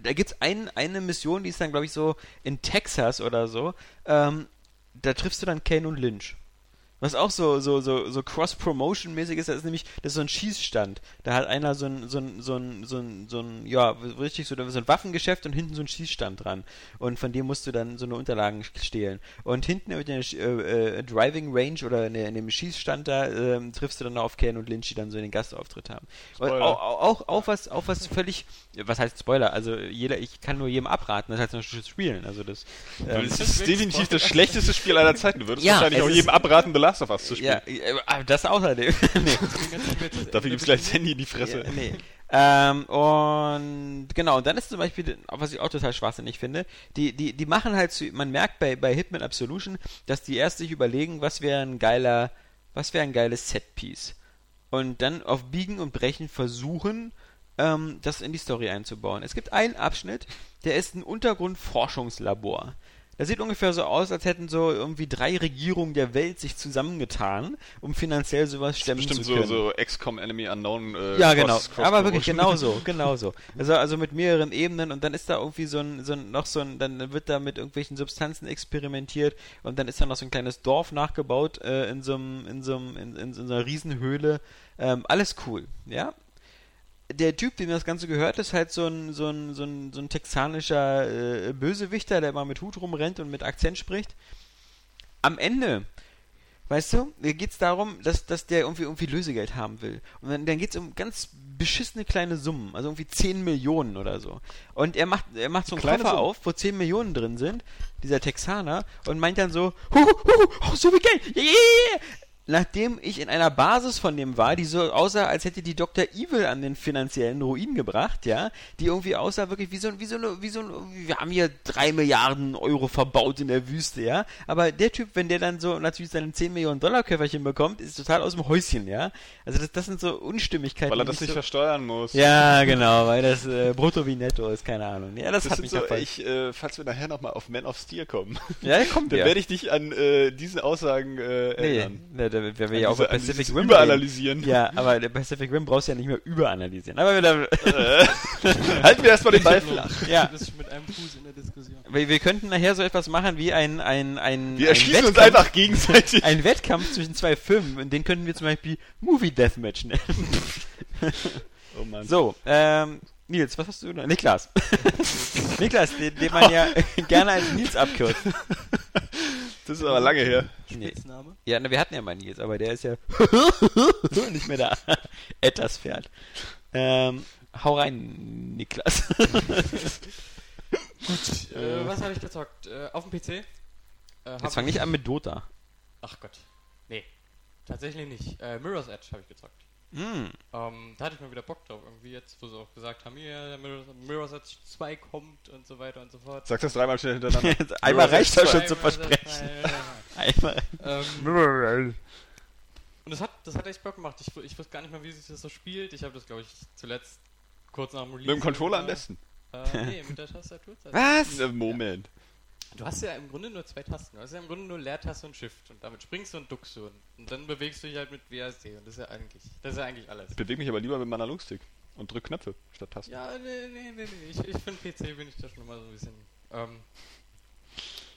da gibt's ein, eine Mission, die ist dann, glaube ich, so in Texas oder so, ähm, da triffst du dann Kane und Lynch. Was auch so, so, so, so Cross-Promotion-mäßig ist, das ist nämlich, das ist so ein Schießstand. Da hat einer so ein, so ein, so ein, so ein, so ein ja, richtig so, so ein Waffengeschäft und hinten so ein Schießstand dran. Und von dem musst du dann so eine Unterlagen stehlen. Und hinten in der äh, äh, Driving Range oder in, in dem Schießstand da äh, triffst du dann auf Ken und Lynch, die dann so den Gastauftritt haben. Und auch, auch, auch, was, auch was völlig, was heißt Spoiler? Also jeder, ich kann nur jedem abraten, das heißt natürlich spielen. Also das, ähm, das ist definitiv das schlechteste Spiel aller Zeiten. Du würdest Ja, wahrscheinlich auch jedem abraten, The Last of Us zu spielen. ja, äh, aber das außerdem. nee. Dafür gibt's gleich das Handy in die Fresse. Ja, nee. Ähm, und genau, und dann ist zum Beispiel, was ich auch total schwachsinnig finde, die, die, die machen halt, zu, man merkt bei, bei Hitman Absolution, dass die erst sich überlegen, was wäre ein geiler, was wäre ein geiles Setpiece. Und dann auf Biegen und Brechen versuchen, ähm, das in die Story einzubauen. Es gibt einen Abschnitt, der ist ein Untergrundforschungslabor. Das sieht ungefähr so aus, als hätten so irgendwie drei Regierungen der Welt sich zusammengetan, um finanziell sowas stemmen Bestimmt zu so, können. so XCOM Enemy Unknown. Äh, Ja, Cross- genau. Cross Aber wirklich Promotion. genau so, genau so. Also, also mit mehreren Ebenen und dann ist da irgendwie so ein, so ein, noch so ein, dann wird da mit irgendwelchen Substanzen experimentiert und dann ist da noch so ein kleines Dorf nachgebaut äh, in so einem, in so einem, in, in so einer Riesenhöhle. Ähm, alles cool, ja. Der Typ, dem das Ganze gehört, ist halt so ein, so ein, so ein, so ein texanischer äh, Bösewichter, der immer mit Hut rumrennt und mit Akzent spricht. Am Ende Weißt du, mir geht's darum, dass, dass der irgendwie, irgendwie Lösegeld haben will. Und dann, dann geht's um ganz beschissene kleine Summen, also irgendwie 10 Millionen oder so. Und er macht, er macht so einen Kleine Koffer Summen. auf, wo 10 Millionen drin sind, dieser Texaner, und meint dann so, hu, hu, hu, oh, so viel Geld, yeah, yeah. Nachdem ich in einer Basis von dem war, die so aussah, als hätte die Dr. Evil an den finanziellen Ruin gebracht, ja, die irgendwie aussah wirklich wie so, ein- wie so, eine, wie so, ein, wir haben hier drei Milliarden Euro verbaut in der Wüste, ja, aber der Typ, wenn der dann so natürlich seinen 10 Millionen Dollar Köfferchen bekommt, ist total aus dem Häuschen, ja, also das, das sind so Unstimmigkeiten. Weil er das ich nicht so, versteuern muss. Ja, genau, weil das äh, brutto wie netto ist, keine Ahnung. Ja, das, Das hat mich so, ich, äh, falls wir nachher nochmal auf Man of Steel kommen, Ja, der kommt dann ja. werde ich dich an äh, diese Aussagen äh, Nee, erinnern. Da, wenn wir ja auch bei Pacific Rim Überanalysieren. reden. Ja, aber der Pacific Rim brauchst du ja nicht mehr überanalysieren. Aber wir, da, Äh, halten wir erstmal den Ball flach. ja, Du bist mit einem Fuß in der Diskussion. wir, wir könnten nachher so etwas machen wie ein, ein, ein, Wir ein erschießen uns Wettkampf- einfach gegenseitig. Ein Wettkampf zwischen zwei Filmen, und den könnten wir zum Beispiel Movie Deathmatch nennen. Oh Mann. So, ähm, Nils, was hast du noch? Niklas. Niklas, den, den man ja gerne als Nils abkürzt. Das ist aber lange her. Nee. Spitzname? Ja, na, wir hatten ja mal Nils, aber der ist ja nicht mehr da. Etwas Pferd. Ähm, hau rein, Niklas. Gut, äh, was habe ich gezockt? Äh, auf dem PC? Äh, Jetzt fang ich- nicht an mit Dota. Ach Gott. Nee, tatsächlich nicht. Äh, Mirror's Edge habe ich gezockt. Hm. Ähm, da hatte ich mal wieder Bock drauf, irgendwie jetzt, wo sie auch gesagt haben, hier, der Mirror's, Mirror's Edge 2 kommt und so weiter und so fort. Sag das dreimal schnell hintereinander. Einmal reicht das schon zu versprechen. 2, Einmal. ähm, und das hat, das hat echt Bock gemacht. Ich, ich wusste gar nicht mehr, wie sich das so spielt. Ich habe das, glaube ich, zuletzt kurz nach dem Release. Mit dem Controller am besten. Äh, nee, mit der Tastatur. Was? Moment. Du hast ja im Grunde nur zwei Tasten. Du hast ja im Grunde nur Leertaste und Shift. Und damit springst du und duckst du. Und, und dann bewegst du dich halt mit WASD. Und das ist ja eigentlich, das ist ja eigentlich alles. Ich bewege mich aber lieber mit meinem Analogstick und drück Knöpfe statt Tasten. Ja, nee, nee, nee, nee. Ich, ich finde PC bin ich da schon immer so ein bisschen. Ähm,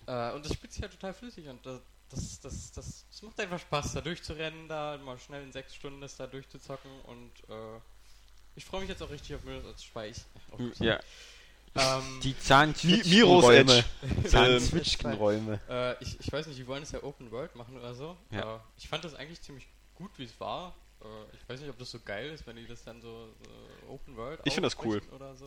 äh, und das spielt sich ja total flüssig und das, das, das, das, das macht einfach Spaß, da durchzurennen, da mal schnell in sechs Stunden das da durchzuzocken und äh, ich freue mich jetzt auch richtig auf Mirror's Edge 2. Ich- Oh, Ja, ähm, die Zahnzwitschgenräume. Zahnzwitschgenräume. äh, ich, ich weiß nicht, die wollen es ja Open World machen oder so. Ja. Äh, ich fand das eigentlich ziemlich gut, wie es war. Äh, ich weiß nicht, ob das so geil ist, wenn die das dann so äh, Open World Ich find das cool. Oder so.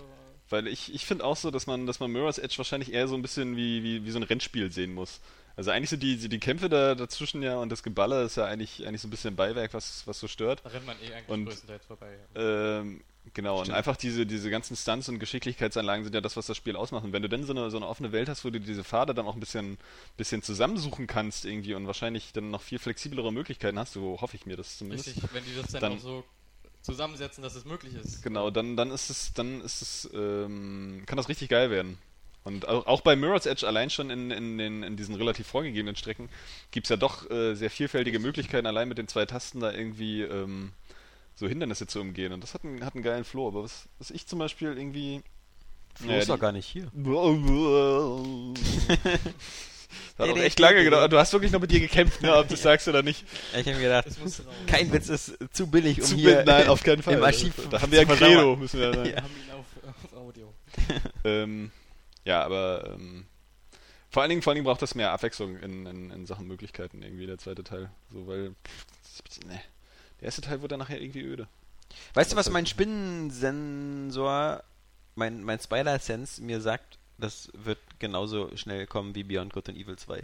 Weil ich, ich finde auch so, dass man, dass man Mirror's Edge wahrscheinlich eher so ein bisschen wie, wie, wie so ein Rennspiel sehen muss. Also eigentlich sind die, die Kämpfe da dazwischen ja und das Geballer ist ja eigentlich, eigentlich so ein bisschen Beiwerk, was, was so stört. Da rennt man eh eigentlich Und- größtenteils vorbei. Ähm, genau, Stimmt. und einfach diese, diese ganzen Stunts und Geschicklichkeitsanlagen sind ja das, was das Spiel ausmacht. Und wenn du dann so eine, so eine offene Welt hast, wo du diese Pfade dann auch ein bisschen, bisschen zusammensuchen kannst irgendwie und wahrscheinlich dann noch viel flexiblere Möglichkeiten hast, so hoffe ich mir das zumindest. Richtig, wenn die das dann, Dann- auch so zusammensetzen, dass es möglich ist. Genau, dann, dann ist es, dann ist es, ähm, kann das richtig geil werden. Und auch, bei Mirror's Edge allein schon in, in, den, in diesen relativ vorgegebenen Strecken gibt es ja doch äh, sehr vielfältige Möglichkeiten, allein mit den zwei Tasten da irgendwie ähm, so Hindernisse zu umgehen. Und das hat einen, hat einen geilen Flow. Aber was, was ich zum Beispiel irgendwie. Flo ist doch gar nicht hier. Das hat auch echt lange gedauert. Du hast wirklich noch mit dir gekämpft, ne, ob du es sagst oder nicht. Ich habe mir gedacht, Das musste raus. kein Witz ist zu billig, um Zu hier bild- Nein, auf keinen Fall. im Archiv da haben wir ja Credo, müssen wir ja sagen. Wir haben ihn auf, auf Audio. Ähm, ja, aber ähm, vor allen Dingen, vor allen Dingen braucht das mehr Abwechslung in, in, in Sachen Möglichkeiten irgendwie der zweite Teil, so weil pff, ne, der erste Teil wurde dann nachher irgendwie öde. Weißt du, was mein Spinnensensor, mein, mein Spider-Sense mir sagt? Das wird genauso schnell kommen wie Beyond Good and Evil 2.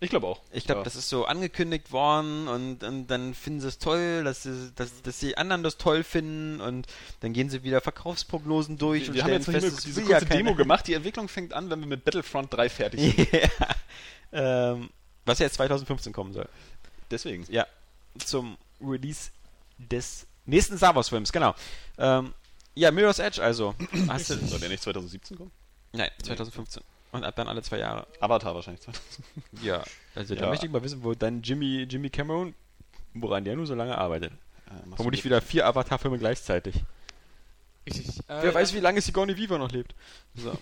Ich glaube auch. Ich glaube, Ja. das ist so angekündigt worden und, und dann finden sie es toll, dass, sie, dass, dass die anderen das toll finden und dann gehen sie wieder Verkaufsprognosen durch wir, und wir haben stellen jetzt noch nicht fest, es diese will ja kurze Demo gemacht. Die Entwicklung fängt an, wenn wir mit Battlefront 3 fertig sind. ja. ähm, was jetzt 2015 kommen soll. Deswegen. Ja, zum Release des nächsten Star Wars Films, genau. Ähm, ja, Mirror's Edge also. Hast du, Soll der nicht 2017 kommen? nein, 2015. Und ab dann alle zwei Jahre. Avatar wahrscheinlich 2017. Ja, also da Ja. möchte ich mal wissen, wo dann Jimmy, Jimmy Cameron, woran der nur so lange arbeitet. Äh, Vermutlich wieder vier Avatar-Filme gleichzeitig. Richtig. Wer weiß, wie lange Sigourney Weaver noch lebt. So.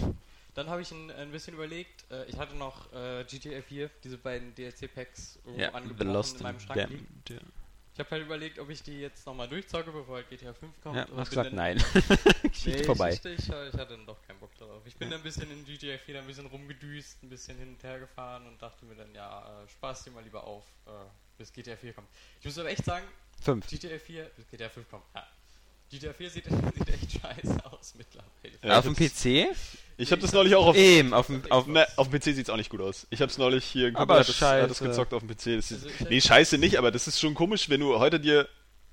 Dann habe ich ein, ein bisschen überlegt, äh, ich hatte noch äh, GTA 4, diese beiden DLC-Packs irgendwo Ja, Lost in meinem Schrank liegen. Ja, Ich habe halt überlegt, ob ich die jetzt nochmal durchzocke, bevor halt GTA 5 kommt. ja und hast gesagt, nein. Geschichte Nee, vorbei. Ich, ich, hatte dann doch keinen Bock darauf. Ich bin dann ein bisschen in GTA 4 ein bisschen rumgedüst, ein bisschen hin und her gefahren und dachte mir dann, ja, äh, spaß dir mal lieber auf, äh, bis GTA 4 kommt. Ich muss aber echt sagen, Fünf. GTA 4, bis GTA 5 kommt, ja. GTA 4 sieht, sieht echt scheiße aus mittlerweile. Ja, auf dem PC? Ich habe das neulich auch auf. Eben, auf dem. Auf, Na, auf dem PC sieht's auch nicht gut aus. Ich hab's neulich hier ein Aber hat das, hat das gezockt auf dem PC. Das ist, Also ich- nee, scheiße nicht, aber das ist schon komisch, wenn du heute dir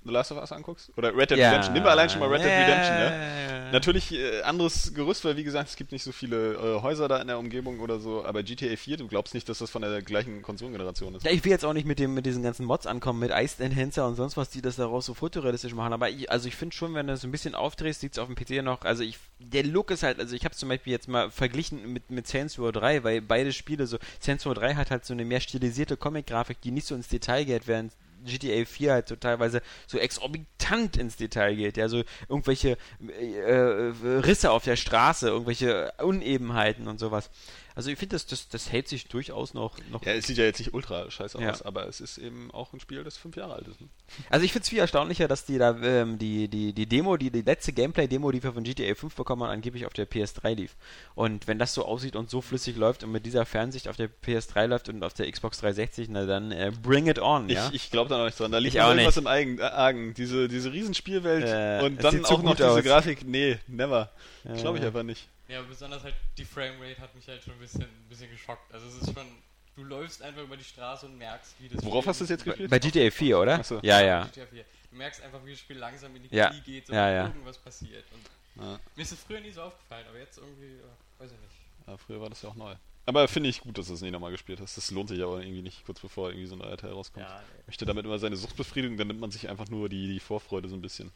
The Last of Us anguckst. Oder Red Dead ja. Redemption. Nimm allein schon mal Red Dead Redemption, ne? Natürlich äh, anderes Gerüst, weil wie gesagt, es gibt nicht so viele äh, Häuser da in der Umgebung oder so, aber GTA 4, du glaubst nicht, dass das von der gleichen Konsolengeneration ist. Ja, ich will jetzt auch nicht mit, dem, mit diesen ganzen Mods ankommen, mit Iced Enhancer und sonst was, die das daraus so fotorealistisch machen. Aber ich, also ich finde schon, wenn du das ein bisschen aufdrehst, sieht es auf dem PC noch. Also ich, der Look ist halt, also ich habe zum Beispiel jetzt mal verglichen mit, mit Saints Row 3, weil beide Spiele so, Saints Row 3 hat halt so eine mehr stilisierte Comic-Grafik, die nicht so ins Detail geht, während GTA 4 halt so teilweise so exorbitant ins Detail geht, ja, so irgendwelche äh, äh, Risse auf der Straße, irgendwelche Unebenheiten und sowas. Also ich finde, das, das, das hält sich durchaus noch, noch Ja, es sieht ja jetzt nicht ultra scheiße Ja. aus, aber es ist eben auch ein Spiel, das fünf Jahre alt ist. Ne? Also ich finde es viel erstaunlicher, dass die da ähm, die, die, die Demo, die, die letzte Gameplay-Demo, die wir von GTA 5 bekommen haben, angeblich auf der PS3 lief. Und wenn das so aussieht und so flüssig läuft und mit dieser Fernsicht auf der PS3 läuft und auf der Xbox 360, na dann äh, bring it on, ja. Ich, ich glaube da noch nicht dran. Da liegt Ich auch irgendwas nicht. im Eigen, äh, Argen. Diese, diese Riesenspielwelt Äh, und dann auch noch diese aus. Grafik. Nee, never. Äh, Glaube ich einfach nicht. Ja, besonders halt die Framerate hat mich halt schon ein bisschen, ein bisschen geschockt. Also es ist schon, du läufst einfach über die Straße und merkst, wie das Worauf Spiel- hast du es jetzt gespielt? Bei GTA 4, oder? Ach so. Ja, ja. GTA 4. Du merkst einfach, wie das Spiel langsam in die Ja. Knie geht, Ja, sobald ja. irgendwas passiert. Und Ja. mir ist es früher nie so aufgefallen, aber jetzt irgendwie, ja, weiß ich nicht. Ja, früher war das ja auch neu. Aber finde ich gut, dass du es nicht nochmal gespielt hast. Das lohnt sich aber irgendwie nicht, kurz bevor irgendwie so ein neuer Teil rauskommt. Ja, Möchte damit immer seine Sucht befriedigen, dann nimmt man sich einfach nur die, die Vorfreude so ein bisschen.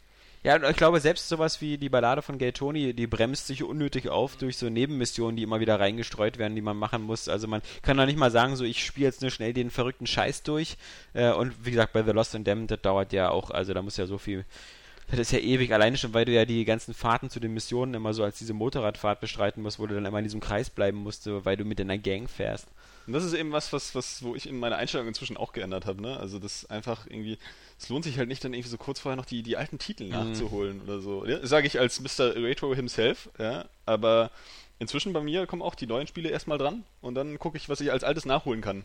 Ja, und ich glaube, selbst sowas wie die Ballade von Gay Tony, die bremst sich unnötig auf durch so Nebenmissionen, die immer wieder reingestreut werden, die man machen muss. Also man kann da nicht mal sagen, so ich spiele jetzt nur schnell den verrückten Scheiß durch. Äh, und wie gesagt, bei The Lost and Damned, das dauert ja auch, also da muss ja so viel. Das ist ja ewig, alleine schon, weil du ja die ganzen Fahrten zu den Missionen immer so als diese Motorradfahrt bestreiten musst, wo du dann immer in diesem Kreis bleiben musst, weil du mit deiner Gang fährst. Und das ist eben was, was, was, wo ich in meiner Einstellung inzwischen auch geändert habe, ne? Also das einfach irgendwie, es lohnt sich halt nicht dann irgendwie so kurz vorher noch die, die alten Titel Mhm. nachzuholen oder so. Ja, Sage ich als Mr. Retro himself, ja. Aber inzwischen bei mir kommen auch die neuen Spiele erstmal dran und dann gucke ich, was ich als altes nachholen kann.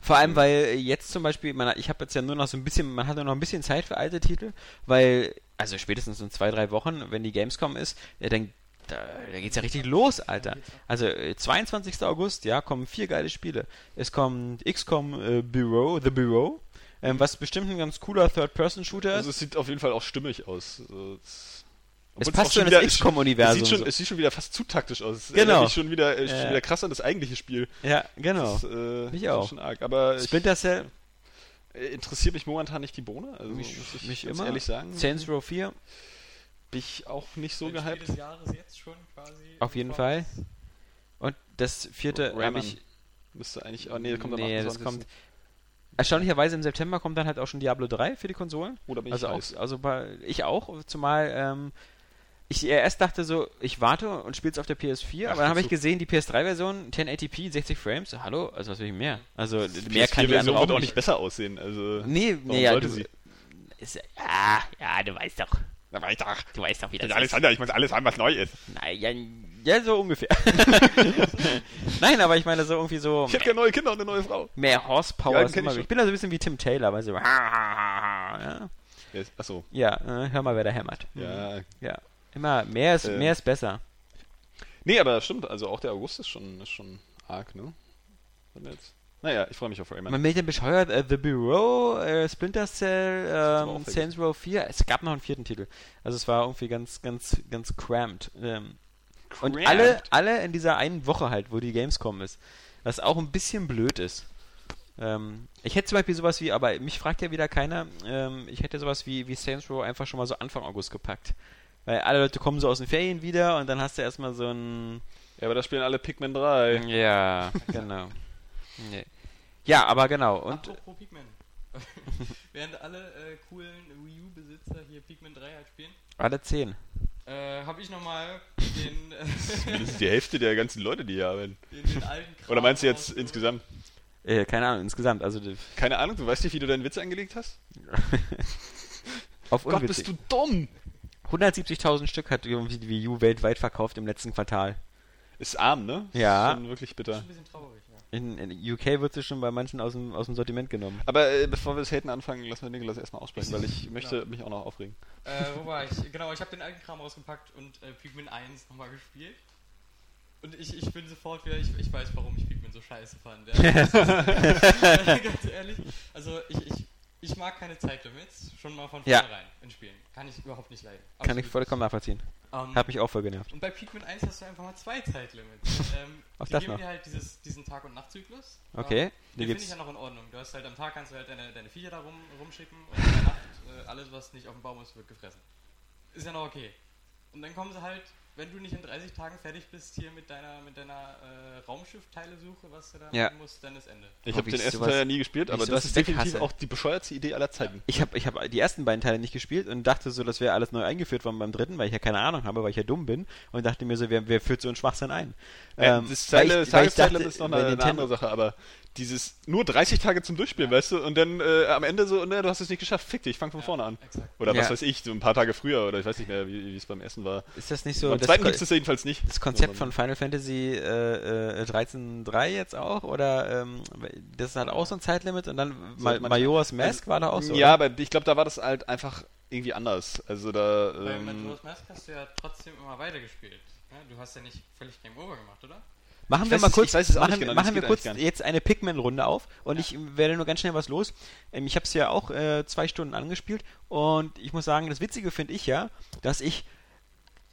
Vor allem, weil jetzt zum Beispiel, man, ich habe jetzt ja nur noch so ein bisschen, man hat nur noch ein bisschen Zeit für alte Titel, weil, also spätestens in zwei, drei Wochen, wenn die Gamescom ist, ja, dann da, da geht's ja richtig los, Alter. Also äh, 22. August, ja, kommen vier geile Spiele. Es kommt XCOM äh, Bureau, The Bureau, ähm, was bestimmt ein ganz cooler Third-Person-Shooter Also ist. es sieht auf jeden Fall auch stimmig aus. Also es, Es passt so in schon das es- XCOM-Universum Es sieht, schon, so. es sieht schon wieder fast zu taktisch aus. Es Genau. erinnert mich schon wieder, äh, schon wieder krass an das eigentliche Spiel. Ja, genau. Das, äh, Ich das auch. Ist schon arg. Aber ich, Splinter Cell, äh, interessiert mich momentan nicht die Bohne. Also Mich- muss ich mich immer. ehrlich sagen. Saints Row 4, ich auch nicht so gehypt. des Jahres jetzt schon quasi. Auf jeden Fall. und das vierte habe ich Müsste eigentlich. Oh nee, das kommt am Nee, das 28.. kommt. Erstaunlicherweise im September kommt dann halt auch schon Diablo 3 für die Konsolen. Oder bin Also ich auch, also bei, ich auch, zumal ähm, ich erst dachte so, ich warte und spiele es auf der PS4, Ach, aber dann habe ich gesehen, die PS3-Version 1080p, 60 Frames. Hallo, also was will ich mehr? Also mehr kann die PS4-Version andere wird auch auch nicht. besser aussehen. Also, Nee, warum nee, ja, sollte du, sie? ist, ja, ja, du weißt doch. Na, weiter. Du weißt doch, wie das ist. Alexander, ich muss alles haben, was neu ist. Naja, ja, so ungefähr. Nein, aber ich meine so irgendwie so Ich hätte gerne neue Kinder und eine neue Frau. mehr Horsepower. Ja, ich immer, ich bin da so ein bisschen wie Tim Taylor, weil so ja, Achso. ja hör mal, wer da hämmert. Ja. Ja, immer mehr ist Ähm. mehr ist besser. Nee, aber stimmt. Also auch der August ist schon, ist schon arg, ne? Jetzt? Naja, ich freue mich auf Rayman. Man wird dann bescheuert, äh, The Bureau, äh, Splinter Cell, ähm, Saints Row 4, es gab noch einen vierten Titel. Also es war irgendwie ganz, ganz, ganz cramped. Ähm, und Cramped. alle, alle in dieser einen Woche halt, wo die Gamescom ist. Was auch ein bisschen blöd ist. Ähm, ich hätte zum Beispiel sowas wie, aber mich fragt ja wieder keiner, ähm, ich hätte sowas wie, wie Saints Row einfach schon mal so Anfang August gepackt. Weil alle Leute kommen so aus den Ferien wieder und dann hast du erstmal so ein Ja, aber da spielen alle Pikmin 3. Ja, genau. Nee. Ja, aber genau. Und Apropos Pikmin. Während alle äh, coolen Wii U-Besitzer hier Pikmin 3 halt spielen, alle zehn. äh, habe ich nochmal den, äh, Das ist die Hälfte der ganzen Leute, die hier arbeiten. den, den alten Kram Oder meinst du jetzt insgesamt? Äh, keine Ahnung, insgesamt. Also Keine Ahnung, du weißt nicht, wie du deinen Witz angelegt hast? auf Gott, unwitzig. bist du dumm! 170.000 Stück hat irgendwie die Wii U weltweit verkauft im letzten Quartal. Ist arm, ne? Ja. Ist schon wirklich bitter. ist ein bisschen traurig, ja. In, in UK wird sie schon bei manchen aus dem, aus dem Sortiment genommen. Aber äh, bevor wir das Haten anfangen, lassen wir Nikolas erstmal aussprechen, weil ich möchte mich auch noch aufregen. Äh, wo war ich? Genau, ich habe den alten Kram rausgepackt und äh, Pikmin 1 nochmal gespielt. Und ich, ich bin sofort wieder, ich, ich weiß, warum ich Pikmin so scheiße fand. Ja. Ganz ehrlich. Also ich, ich, ich mag keine Zeitlimits, schon mal von Ja. vornherein in Spielen. Kann ich überhaupt nicht leiden. Kann Absolut ich vollkommen nachvollziehen. nicht. Ähm, Hat mich auch voll genervt. und bei Pikmin 1 hast du einfach mal zwei Zeitlimits. ähm, Auch die das geben noch. dir halt dieses, diesen Tag- und Nachtzyklus. Okay, Ähm, die den finde ich ja noch in Ordnung. Du hast halt am Tag kannst du halt deine, deine Viecher da rum, rumschicken und in der Nacht äh, alles, was nicht auf dem Baum ist, wird gefressen. Ist ja noch okay. Und dann kommen sie halt, wenn du nicht in 30 Tagen fertig bist hier mit deiner, mit deiner äh, Raumschiff-Teile-Suche, was du da Ja. machen musst, dann ist Ende. Ich Oh, habe den ersten sowas- Teil ja nie gespielt, aber das ist definitiv weghasse. auch die bescheuertste Idee aller Zeiten. Ich habe ich hab die ersten beiden Teile nicht gespielt und dachte so, das wäre alles neu eingeführt worden beim dritten, weil ich ja keine Ahnung habe, weil ich ja dumm bin und dachte mir so, wer, wer führt so einen Schwachsinn ein? Ja, Ähm, das Zeile, ich- weil ich dachte, ist noch eine, eine andere Sache, aber dieses nur 30 Tage zum Durchspielen, weißt du, und dann äh, am Ende so, ne, du hast es nicht geschafft, fick dich, ich fang von vorne an. Exakt. Oder was Ja. weiß ich, so ein paar Tage früher, oder ich weiß nicht mehr, wie es beim Essen war. Ist das nicht so beim zweiten gibt es jedenfalls nicht. das Konzept von Final Fantasy äh, äh, 13.3 jetzt auch? Oder ähm, das hat auch so ein Zeitlimit und dann Ma man- Majora's Mask war da auch so? Ja, oder? aber ich glaube, da war das halt einfach irgendwie anders. Also da. Bei Ähm, Majora's Mask hast du ja trotzdem immer weitergespielt. Ja, du hast ja nicht völlig Game Over gemacht, oder? Machen wir mal kurz, auch machen, genau, machen wir kurz jetzt eine Pikmin-Runde auf und ich werde nur ganz schnell was los. Ähm, ich habe es ja auch äh, zwei Stunden angespielt und ich muss sagen, das Witzige finde ich ja, dass ich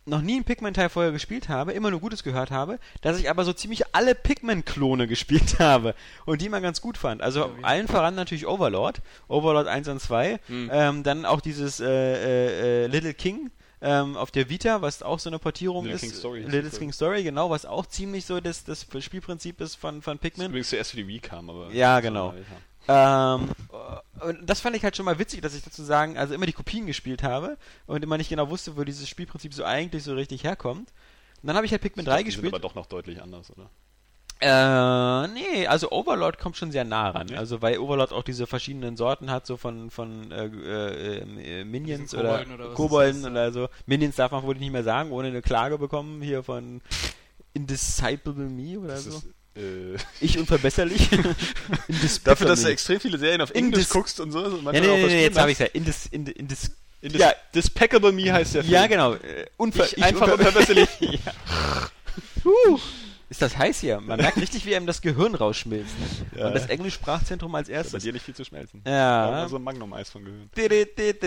noch nie einen Pikmin-Teil vorher gespielt habe, immer nur Gutes gehört habe, dass ich aber so ziemlich alle Pikmin-Klone gespielt habe und die man ganz gut fand. Also wie? allen voran natürlich Overlord, Overlord 1 und 2, Hm. ähm, dann auch dieses äh, äh, äh, Little King ähm, auf der Vita, was auch so eine Portierung Little ist. King Story Little das, King Story, genau, was auch ziemlich so das, das Spielprinzip ist von, von das Pikmin. übrigens zuerst für die Wii kam, aber. Ja, genau. Ähm, und das fand ich halt schon mal witzig, dass ich sozusagen also immer die Kopien gespielt habe und immer nicht genau wusste, wo dieses Spielprinzip so eigentlich so richtig herkommt. Und dann habe ich halt Pikmin 3 Die sind gespielt. aber doch noch deutlich anders, oder? Äh, nee, also Overlord kommt schon sehr nah ran. Ja. Also weil Overlord auch diese verschiedenen Sorten hat, so von, von äh, äh, äh, Minions oder Kobolden oder Kobolden so. Minions darf man wohl nicht mehr sagen, ohne eine Klage bekommen hier von Indecipable Me oder Das so. ist, äh, Ich unverbesserlich. Dafür, dass du extrem viele Serien auf Englisch guckst und so. und Ja, nee, nee, nee, jetzt habe ich ja. Indis, in, indis, In ja. Despicable Me heißt der Film. ja, genau. Äh, unver Ich einfach unver- unverbesserlich. ja. Huh. Ist das heiß hier? Man merkt richtig, wie einem das Gehirn rausschmilzt. Ja. Und das Englisch-Sprachzentrum als Bei erstes. dir nicht viel zu schmelzen. Ja. War so ein Magnum-Eis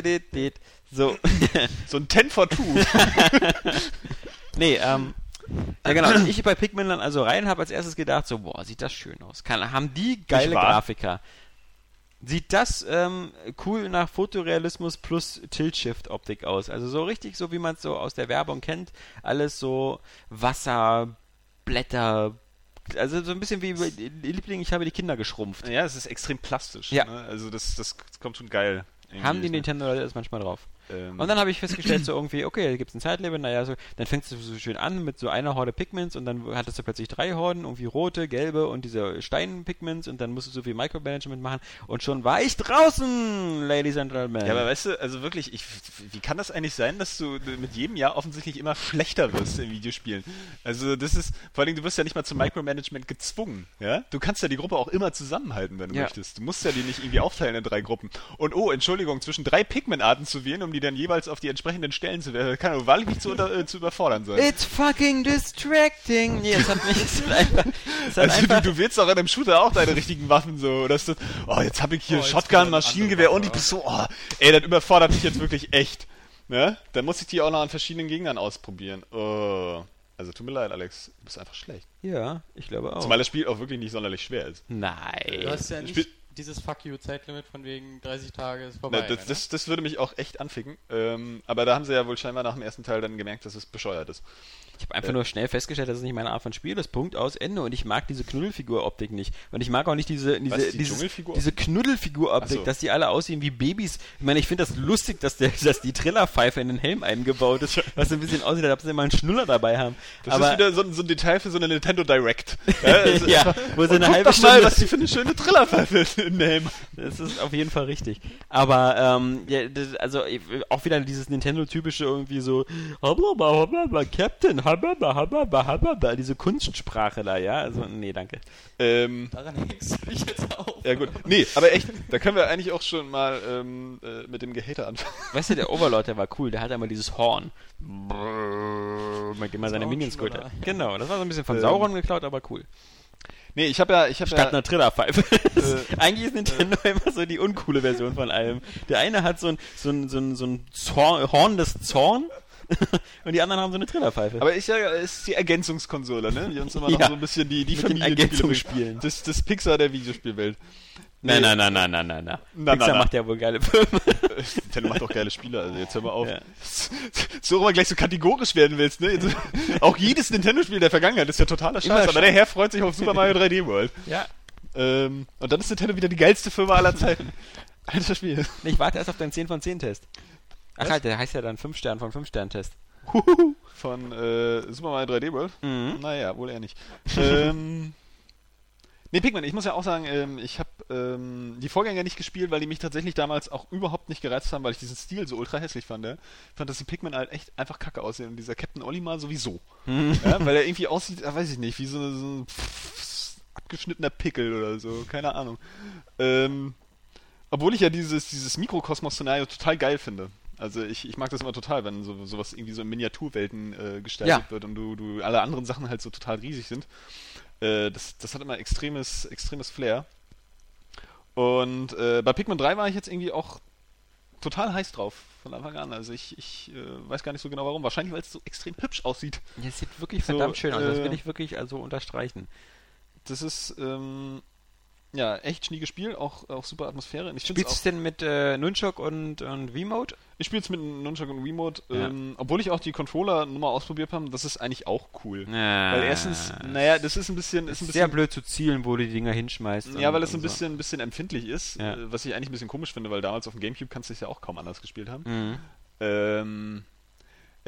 dit, dit. So. So ein 10 for 2. nee, ähm. Ja genau, als ich bei Pikmin dann also rein habe als erstes gedacht, so, boah, sieht das schön aus. Kann, haben die geile? Grafiker. Sieht das ähm, cool nach Fotorealismus plus Tilt-Shift-Optik aus. Also so richtig, so wie man es so aus der Werbung kennt. Alles so Wasser, Blätter, also so ein bisschen wie bei Liebling, ich habe die Kinder geschrumpft. ja, es ist extrem plastisch. Ja. Ne? Also das, das kommt schon geil. Haben die Nintendo-Leute das manchmal drauf? Ähm, Und dann habe ich festgestellt, so irgendwie, okay, da gibt es ein Zeitlimit, naja, so, dann fängst du so schön an mit so einer Horde Pigments und dann hattest du plötzlich drei Horden, irgendwie rote, gelbe und diese Stein-Pigments und dann musst du so viel Micromanagement machen und schon war ich draußen, Ladies and Gentlemen. ja, aber weißt du, also wirklich, ich, wie kann das eigentlich sein, dass du mit jedem Jahr offensichtlich immer schlechter wirst in Videospielen? Also das ist, vor allem, du wirst ja nicht mal zum Micromanagement gezwungen, ja? Du kannst ja die Gruppe auch immer zusammenhalten, wenn du Ja. möchtest. Du musst ja die nicht irgendwie aufteilen in drei Gruppen. Und oh, Entschuldigung, zwischen drei Pigment-Arten zu wählen, um die dann jeweils auf die entsprechenden Stellen zu wählen, kann doch wahrlich nicht zu, unter, äh, zu überfordern sein. It's fucking distracting. Nee, es hat mich es hat einfach, es hat Also einfach du, du willst doch in einem Shooter auch deine richtigen Waffen so. Oder ist das, oh, jetzt habe ich hier Oh, jetzt Shotgun, Maschinengewehr und die Pistole. Oh, ey, das überfordert mich jetzt wirklich echt. Ne? Dann muss ich die auch noch an verschiedenen Gegnern ausprobieren. Oh. Also tut mir leid, Alex. Du bist einfach schlecht. Ja, ich glaube auch. Zumal das Spiel auch wirklich nicht sonderlich schwer ist. Nein. Du hast ja Ich nicht dieses Fuck you Zeitlimit von wegen 30 Tage ist vorbei. Ne, das, ne? das, das würde mich auch echt anficken. Ähm, aber da haben sie ja wohl scheinbar nach dem ersten Teil dann gemerkt, dass es bescheuert ist. Ich habe einfach nur schnell festgestellt, dass es nicht meine Art von Spiel ist. Punkt aus Ende. Und ich mag diese Knuddelfigur-Optik nicht. Und ich mag auch nicht diese, diese, Was, die dieses, diese Knuddelfigur-Optik, so. dass die alle aussehen wie Babys. Ich meine, ich finde das lustig, dass, der, dass die Trillerpfeife in den Helm eingebaut ist, was so ein bisschen aussieht, als ob sie mal einen Schnuller dabei haben. Das Aber ist wieder so, ein- so ein Detail für so eine Nintendo Direct. Ja, ist Ja, wo sie eine halbe doch mal, Stunde- was die für eine schöne Trillerpfeife in dem. Das ist auf jeden Fall richtig. Aber ähm, ja, das, also auch wieder dieses Nintendo-typische irgendwie so hababa, hababa, Captain, hababa, hababa, hababa, diese Kunstsprache da, ja? Also, nee, danke. Ähm, Daran hängst du dich jetzt auf. Ja gut, nee, aber echt, da können wir eigentlich auch schon mal ähm, äh, mit dem Gehater anfangen. Weißt du, der Overlord, der war cool, der hatte immer dieses Horn. Mit dem er seine Minions geholt hat. Genau, das war so ein bisschen von Ähm, Sauron geklaut, aber cool. Nee, ich habe ja, ich habe Statt ja, einer Trillerpfeife. Äh, Eigentlich ist Nintendo immer so die uncoole Version von allem. Der eine hat so ein, so ein, so ein, so ein Zorn, Horn des Zorn und die anderen haben so eine Trillerpfeife. aber ist ja ist die Ergänzungskonsole, ne? Die uns immer Ja. noch so ein bisschen die die Familienspiele bringt. Das das Pixar der Videospielwelt. Nein, nein, nein, nein, nein, nein, nein. Pixar na, na. macht ja wohl geile Filme. Äh, Nintendo macht doch geile Spiele, also jetzt hör mal auf. Ja. So immer gleich so kategorisch werden willst, ne? Jetzt, auch jedes Nintendo-Spiel der Vergangenheit ist ja totaler Scheiß, aber schon. der Herr freut sich auf Super Mario 3D World. Ja. Ähm, und dann ist Nintendo wieder die geilste Firma aller Zeiten. Alter Spiel. Ich warte erst auf deinen 10 von 10 Test. Ach halt, der heißt ja dann 5 Stern von 5 Stern Test. Von äh, Super Mario 3D World? Mhm. Naja, wohl eher nicht. ähm, nee, Pikmin, ich muss ja auch sagen, ähm, ich habe ähm, die Vorgänger nicht gespielt, weil die mich tatsächlich damals auch überhaupt nicht gereizt haben, weil ich diesen Stil so ultra hässlich fand. Ich fand, dass die Pikmin halt echt einfach kacke aussehen und dieser Captain Olimar sowieso. ja, weil er irgendwie aussieht, ah, weiß ich nicht, wie so, so ein abgeschnittener Pickel oder so, keine Ahnung. Ähm, obwohl ich ja dieses, dieses Mikrokosmos-Szenario total geil finde. Also ich, ich mag das immer total, wenn so, sowas irgendwie so in Miniaturwelten äh, gestaltet Ja. wird und du, du alle anderen Sachen halt so total riesig sind. Äh, das, das hat immer extremes, extremes Flair. Und äh, bei Pikmin 3 war ich jetzt irgendwie auch total heiß drauf von Anfang an. Also ich, ich äh, weiß gar nicht so genau warum. Wahrscheinlich, weil es so extrem hübsch aussieht. Ja, es sieht wirklich So, verdammt schön aus. Das äh, will ich wirklich also unterstreichen. Das ist ähm, ja echt schnieke Spiel, auch, auch super Atmosphäre. Und Ich Spielst du denn mit äh, Nunchok und, und V-Mode? Ich spiele jetzt mit Nunchuk und Wiimote, Ja. ähm, obwohl ich auch die Controller-Nummer ausprobiert habe, das ist eigentlich auch cool. Ja. Weil erstens, naja, das ist ein bisschen, ist ein ist sehr bisschen, blöd zu zielen, wo du die Dinger hinschmeißt. ja, und- weil es ein bisschen, ein bisschen empfindlich ist, Ja. äh, was ich eigentlich ein bisschen komisch finde, weil damals auf dem Gamecube kannst du es ja auch kaum anders gespielt haben. Mhm. Ähm,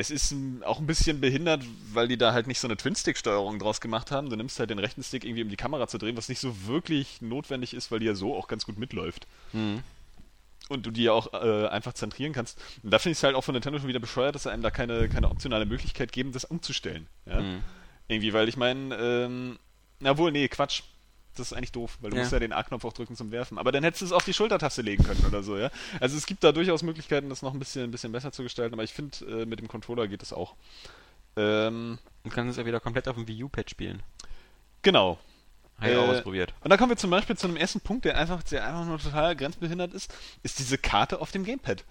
es ist auch ein bisschen behindert, weil die da halt nicht so eine Twin-Stick-Steuerung draus gemacht haben. Du nimmst halt den rechten Stick irgendwie, um die Kamera zu drehen, was nicht so wirklich notwendig ist, weil die ja so auch ganz gut mitläuft. Mhm. und du die ja auch äh, einfach zentrieren kannst. Und da finde ich es halt auch von Nintendo schon wieder bescheuert, dass sie einem da keine, keine optionale Möglichkeit geben, das umzustellen. Ja? Mhm. Irgendwie, weil ich meine, ähm, na wohl, nee, Quatsch. Das ist eigentlich doof, weil du Ja. musst ja den A-Knopf auch drücken zum Werfen. Aber dann hättest du es auf die Schultertaste legen können oder so, ja. Also es gibt da durchaus Möglichkeiten, das noch ein bisschen, ein bisschen besser zu gestalten, aber ich finde, äh, mit dem Controller geht das auch. Ähm, Du kannst es ja wieder komplett auf dem Wii U-Pad spielen. genau. Habe ich auch Äh, ausprobiert. Und da kommen wir zum Beispiel zu einem ersten Punkt, der einfach, der einfach nur total grenzbehindert ist, ist diese Karte auf dem Gamepad.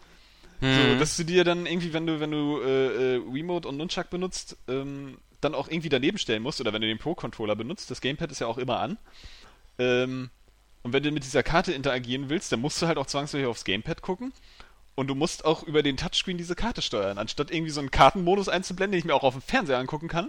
So, Mhm. dass du dir dann irgendwie, wenn du, wenn du äh, äh, Remote und Nunchuck benutzt, ähm, dann auch irgendwie daneben stellen musst, oder wenn du den Pro-Controller benutzt, das Gamepad ist ja auch immer an. Ähm, und wenn du mit dieser Karte interagieren willst, dann musst du halt auch zwangsläufig aufs Gamepad gucken. Und du musst auch über den Touchscreen diese Karte steuern, anstatt irgendwie so einen Kartenmodus einzublenden, den ich mir auch auf dem Fernseher angucken kann,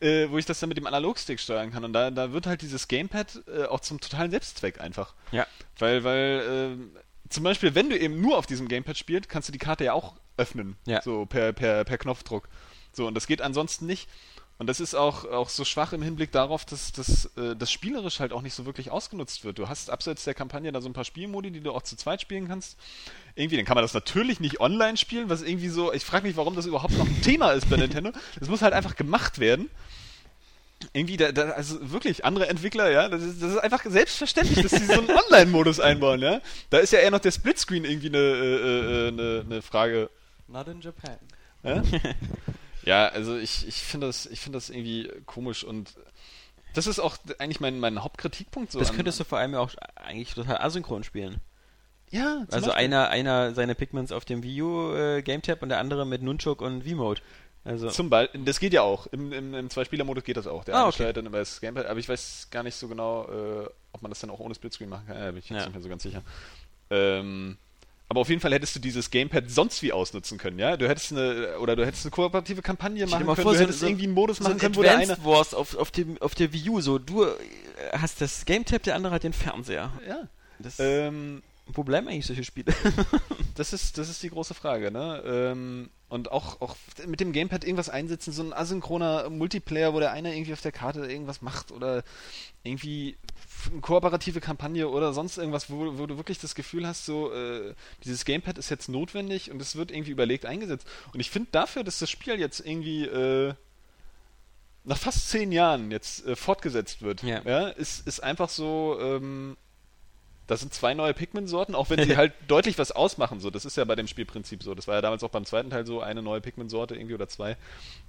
äh, wo ich das dann mit dem Analogstick steuern kann. Und da, da wird halt dieses Gamepad äh, auch zum totalen Selbstzweck einfach. Ja. Weil, weil, ähm, zum Beispiel, wenn du eben nur auf diesem Gamepad spielst, kannst du die Karte ja auch öffnen. Ja. So per, per, per Knopfdruck. So, und das geht ansonsten nicht. Und das ist auch, auch so schwach im Hinblick darauf, dass das, äh, das spielerisch halt auch nicht so wirklich ausgenutzt wird. Du hast abseits der Kampagne da so ein paar Spielmodi, die du auch zu zweit spielen kannst. Irgendwie, dann kann man das natürlich nicht online spielen, was irgendwie so, ich frage mich, warum das überhaupt noch ein Thema ist bei Nintendo. Das muss halt einfach gemacht werden. Irgendwie, da, da, also wirklich, andere Entwickler, ja, das ist, das ist einfach selbstverständlich, dass sie so einen Online-Modus einbauen, ja. Da ist ja eher noch der Splitscreen irgendwie eine, äh, äh, eine, eine Frage, Not in Japan. ja, ja also ich, ich finde das, ich finde das irgendwie komisch und das ist auch eigentlich mein, mein Hauptkritikpunkt so. Das an- könntest du vor allem ja auch eigentlich total asynchron spielen. ja, zum Also Beispiel. einer, einer seine Pigments auf dem Wii U äh, Game Tab und der andere mit Nunchuk und V-Mode. Also Zum Beispiel, das geht ja auch. Im, im, im Zwei-Spieler-Modus geht das auch. Der Ah, eine okay. steuert dann über das Gamepad, aber ich weiß gar nicht so genau, äh, ob man das dann auch ohne Splitscreen machen kann. Ja, bin ich jetzt Ja. nicht mehr so ganz sicher. Ähm, aber auf jeden Fall hättest du dieses Gamepad sonst wie ausnutzen können, ja? Du hättest eine, oder du hättest eine kooperative Kampagne machen können, vor, du hättest so- irgendwie einen Modus so machen können, wo der eine... Wars auf, auf, dem, auf der Wii U, so du äh, hast das Game Tab, der andere hat den Fernseher. Ja. Das, Ähm, wo bleiben eigentlich solche Spiele? Das ist, das ist die große Frage, ne? Ähm, und auch, auch mit dem Gamepad irgendwas einsetzen, so ein asynchroner Multiplayer, wo der eine irgendwie auf der Karte irgendwas macht oder irgendwie kooperative Kampagne oder sonst irgendwas, wo, wo du wirklich das Gefühl hast, so, äh, dieses Gamepad ist jetzt notwendig und es wird irgendwie überlegt eingesetzt. Und ich finde dafür, dass das Spiel jetzt irgendwie äh, nach fast zehn Jahren jetzt äh, fortgesetzt wird, Ja. ist, ist einfach so, ähm, das sind zwei neue Pikmin-Sorten, auch wenn sie halt deutlich was ausmachen. So, das ist ja bei dem Spielprinzip so. Das war ja damals auch beim zweiten Teil so, eine neue Pikmin-Sorte irgendwie oder zwei.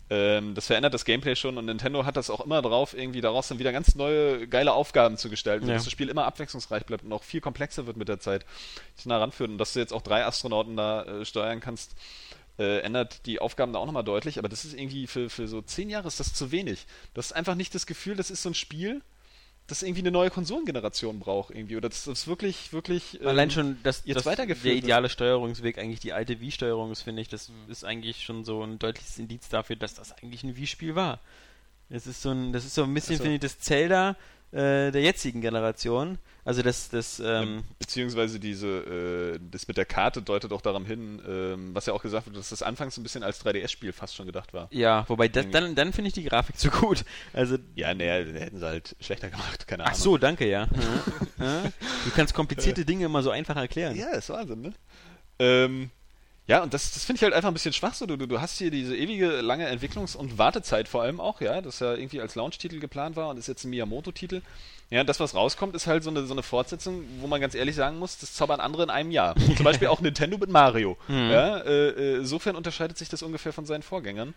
Ähm, das verändert das Gameplay schon und Nintendo hat das auch immer drauf, irgendwie daraus dann wieder ganz neue, geile Aufgaben zu gestalten, Ja. sodass das Spiel immer abwechslungsreich bleibt und auch viel komplexer wird mit der Zeit, sich nah ranführt und dass du jetzt auch drei Astronauten da äh, steuern kannst. Äh, ändert die Aufgaben da auch nochmal deutlich, aber das ist irgendwie für, für so zehn Jahre ist das zu wenig. Du hast einfach nicht das Gefühl, das ist so ein Spiel, das irgendwie eine neue Konsolengeneration braucht irgendwie oder das ist wirklich, wirklich ähm, Allein schon, dass, jetzt dass weitergeführt der ist. ideale Steuerungsweg eigentlich die alte Wii-Steuerung ist, finde ich, das ist eigentlich schon so ein deutliches Indiz dafür, dass das eigentlich ein Wii-Spiel war. Das ist so ein, das ist so ein bisschen, Also- finde ich, das Zelda äh, der jetzigen Generation. Also das, das, ähm, Beziehungsweise diese, äh, das mit der Karte deutet auch daran hin, ähm, was ja auch gesagt wird, dass das anfangs ein bisschen als 3DS-Spiel fast schon gedacht war. ja, wobei das, dann, dann finde ich die Grafik zu gut. Also Ja, naja, hätten sie halt schlechter gemacht, keine Ach Ahnung. so, danke, ja. Ja, ja. Du kannst komplizierte Dinge immer so einfach erklären. Ja, ist Wahnsinn, ne? Ähm, ja, und das, das finde ich halt einfach ein bisschen schwach so. Du, du, du hast hier diese ewige lange Entwicklungs- und Wartezeit vor allem auch, ja, das ja irgendwie als Launch-Titel geplant war und ist jetzt ein Miyamoto-Titel. Ja, das, was rauskommt, ist halt so eine, so eine Fortsetzung, wo man ganz ehrlich sagen muss, das zaubern andere in einem Jahr. Zum Beispiel auch Nintendo mit Mario. Ja, äh, äh, insofern unterscheidet sich das ungefähr von seinen Vorgängern.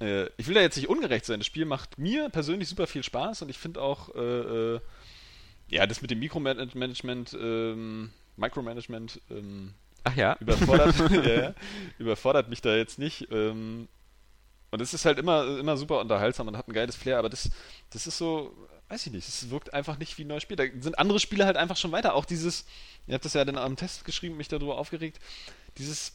Äh, ich will da jetzt nicht ungerecht sein. Das Spiel macht mir persönlich super viel Spaß und ich finde auch, äh, äh, ja, das mit dem Mikromanagement, ähm, Micromanagement, ähm, Ach ja. überfordert, ja, ja, überfordert mich da jetzt nicht. Ähm, und es ist halt immer, immer super unterhaltsam und hat ein geiles Flair, aber das, das ist so, weiß ich nicht, es wirkt einfach nicht wie ein neues Spiel. Da sind andere Spiele halt einfach schon weiter. Auch dieses, ihr habt das ja dann am Test geschrieben, mich darüber aufgeregt, dieses,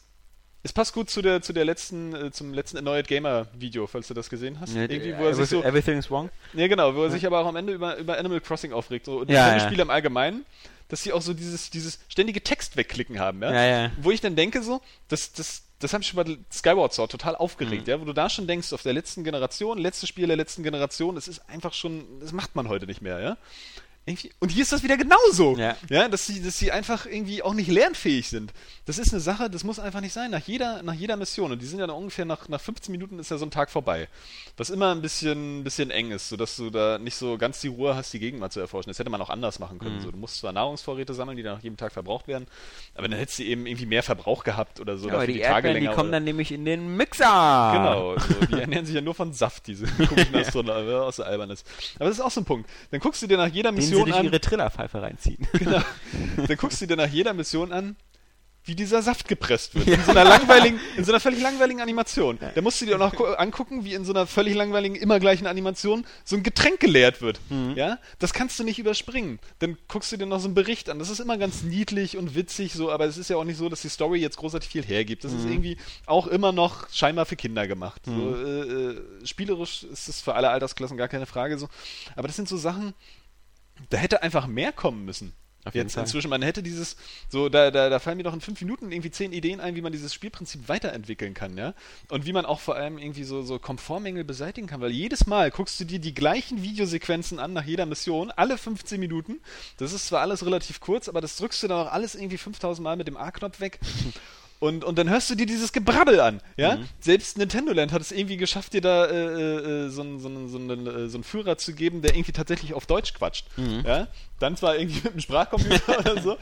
es passt gut zu der, zu der letzten, äh, zum letzten Annoyed Gamer Video, falls du das gesehen hast. Irgendwie, wo er sich so, Everything's wrong. ja, genau, wo er sich aber auch am Ende über, über Animal Crossing aufregt. So, und Ja, ja, ja. Spiele im Allgemeinen, dass sie auch so dieses, dieses ständige Text wegklicken haben, ja? Ja, ja. Wo ich dann denke so, das, das, das habe ich schon bei Skyward Sword total aufgeregt, Mhm. ja? Wo du da schon denkst, auf der letzten Generation, letztes Spiel der letzten Generation, das ist einfach schon, das macht man heute nicht mehr, ja? Irgendwie, und hier ist das wieder genauso. Ja. Ja, dass sie, dass sie einfach irgendwie auch nicht lernfähig sind. Das ist eine Sache, das muss einfach nicht sein. Nach jeder, nach jeder Mission, und die sind ja dann ungefähr nach, nach 15 Minuten ist ja so ein Tag vorbei. Was immer ein bisschen, bisschen eng ist, sodass du da nicht so ganz die Ruhe hast, die Gegend mal zu erforschen. Das hätte man auch anders machen Mhm. können. So, du musst zwar Nahrungsvorräte sammeln, die dann nach jedem Tag verbraucht werden, aber dann hättest du eben irgendwie mehr Verbrauch gehabt oder so. Ja, aber dafür die Tage Erdbeeren, die länger kommen oder- dann nämlich in den Mixer. Genau, so, die ernähren sich ja nur von Saft, diese komischen Astronauten, was so albern ist. Aber das ist auch so ein Punkt. Dann guckst du dir nach jeder Den sie Mission durch an. ihre Trillerpfeife reinziehen. Genau. Dann guckst du dir nach jeder Mission an, wie dieser Saft gepresst wird. In so einer langweiligen, in so einer völlig langweiligen Animation. Da musst du dir auch noch gu- angucken, wie in so einer völlig langweiligen, immer gleichen Animation so ein Getränk geleert wird. Ja? Das kannst du nicht überspringen. Dann guckst du dir noch so einen Bericht an. Das ist immer ganz niedlich und witzig so, aber es ist ja auch nicht so, dass die Story jetzt großartig viel hergibt. Das ist irgendwie auch immer noch scheinbar für Kinder gemacht. So, äh, äh, spielerisch ist es für alle Altersklassen gar keine Frage so. Aber das sind so Sachen, da hätte einfach mehr kommen müssen. Auf jeden Jetzt Fall. inzwischen, man hätte dieses, so, da, da, da fallen mir doch in fünf Minuten irgendwie zehn Ideen ein, wie man dieses Spielprinzip weiterentwickeln kann, ja. Und wie man auch vor allem irgendwie so, so Komfortmängel beseitigen kann, weil jedes Mal guckst du dir die gleichen Videosequenzen an nach jeder Mission, alle 15 Minuten. Das ist zwar alles relativ kurz, aber das drückst du dann auch alles irgendwie 5000 Mal mit dem A-Knopf weg. Und, und dann hörst du dir dieses Gebrabbel an, ja? Selbst Nintendo Land hat es irgendwie geschafft, dir da äh, äh, so, einen, so, einen, so, einen, äh, so einen Führer zu geben, der irgendwie tatsächlich auf Deutsch quatscht, ja? Dann zwar irgendwie mit einem Sprachcomputer oder so,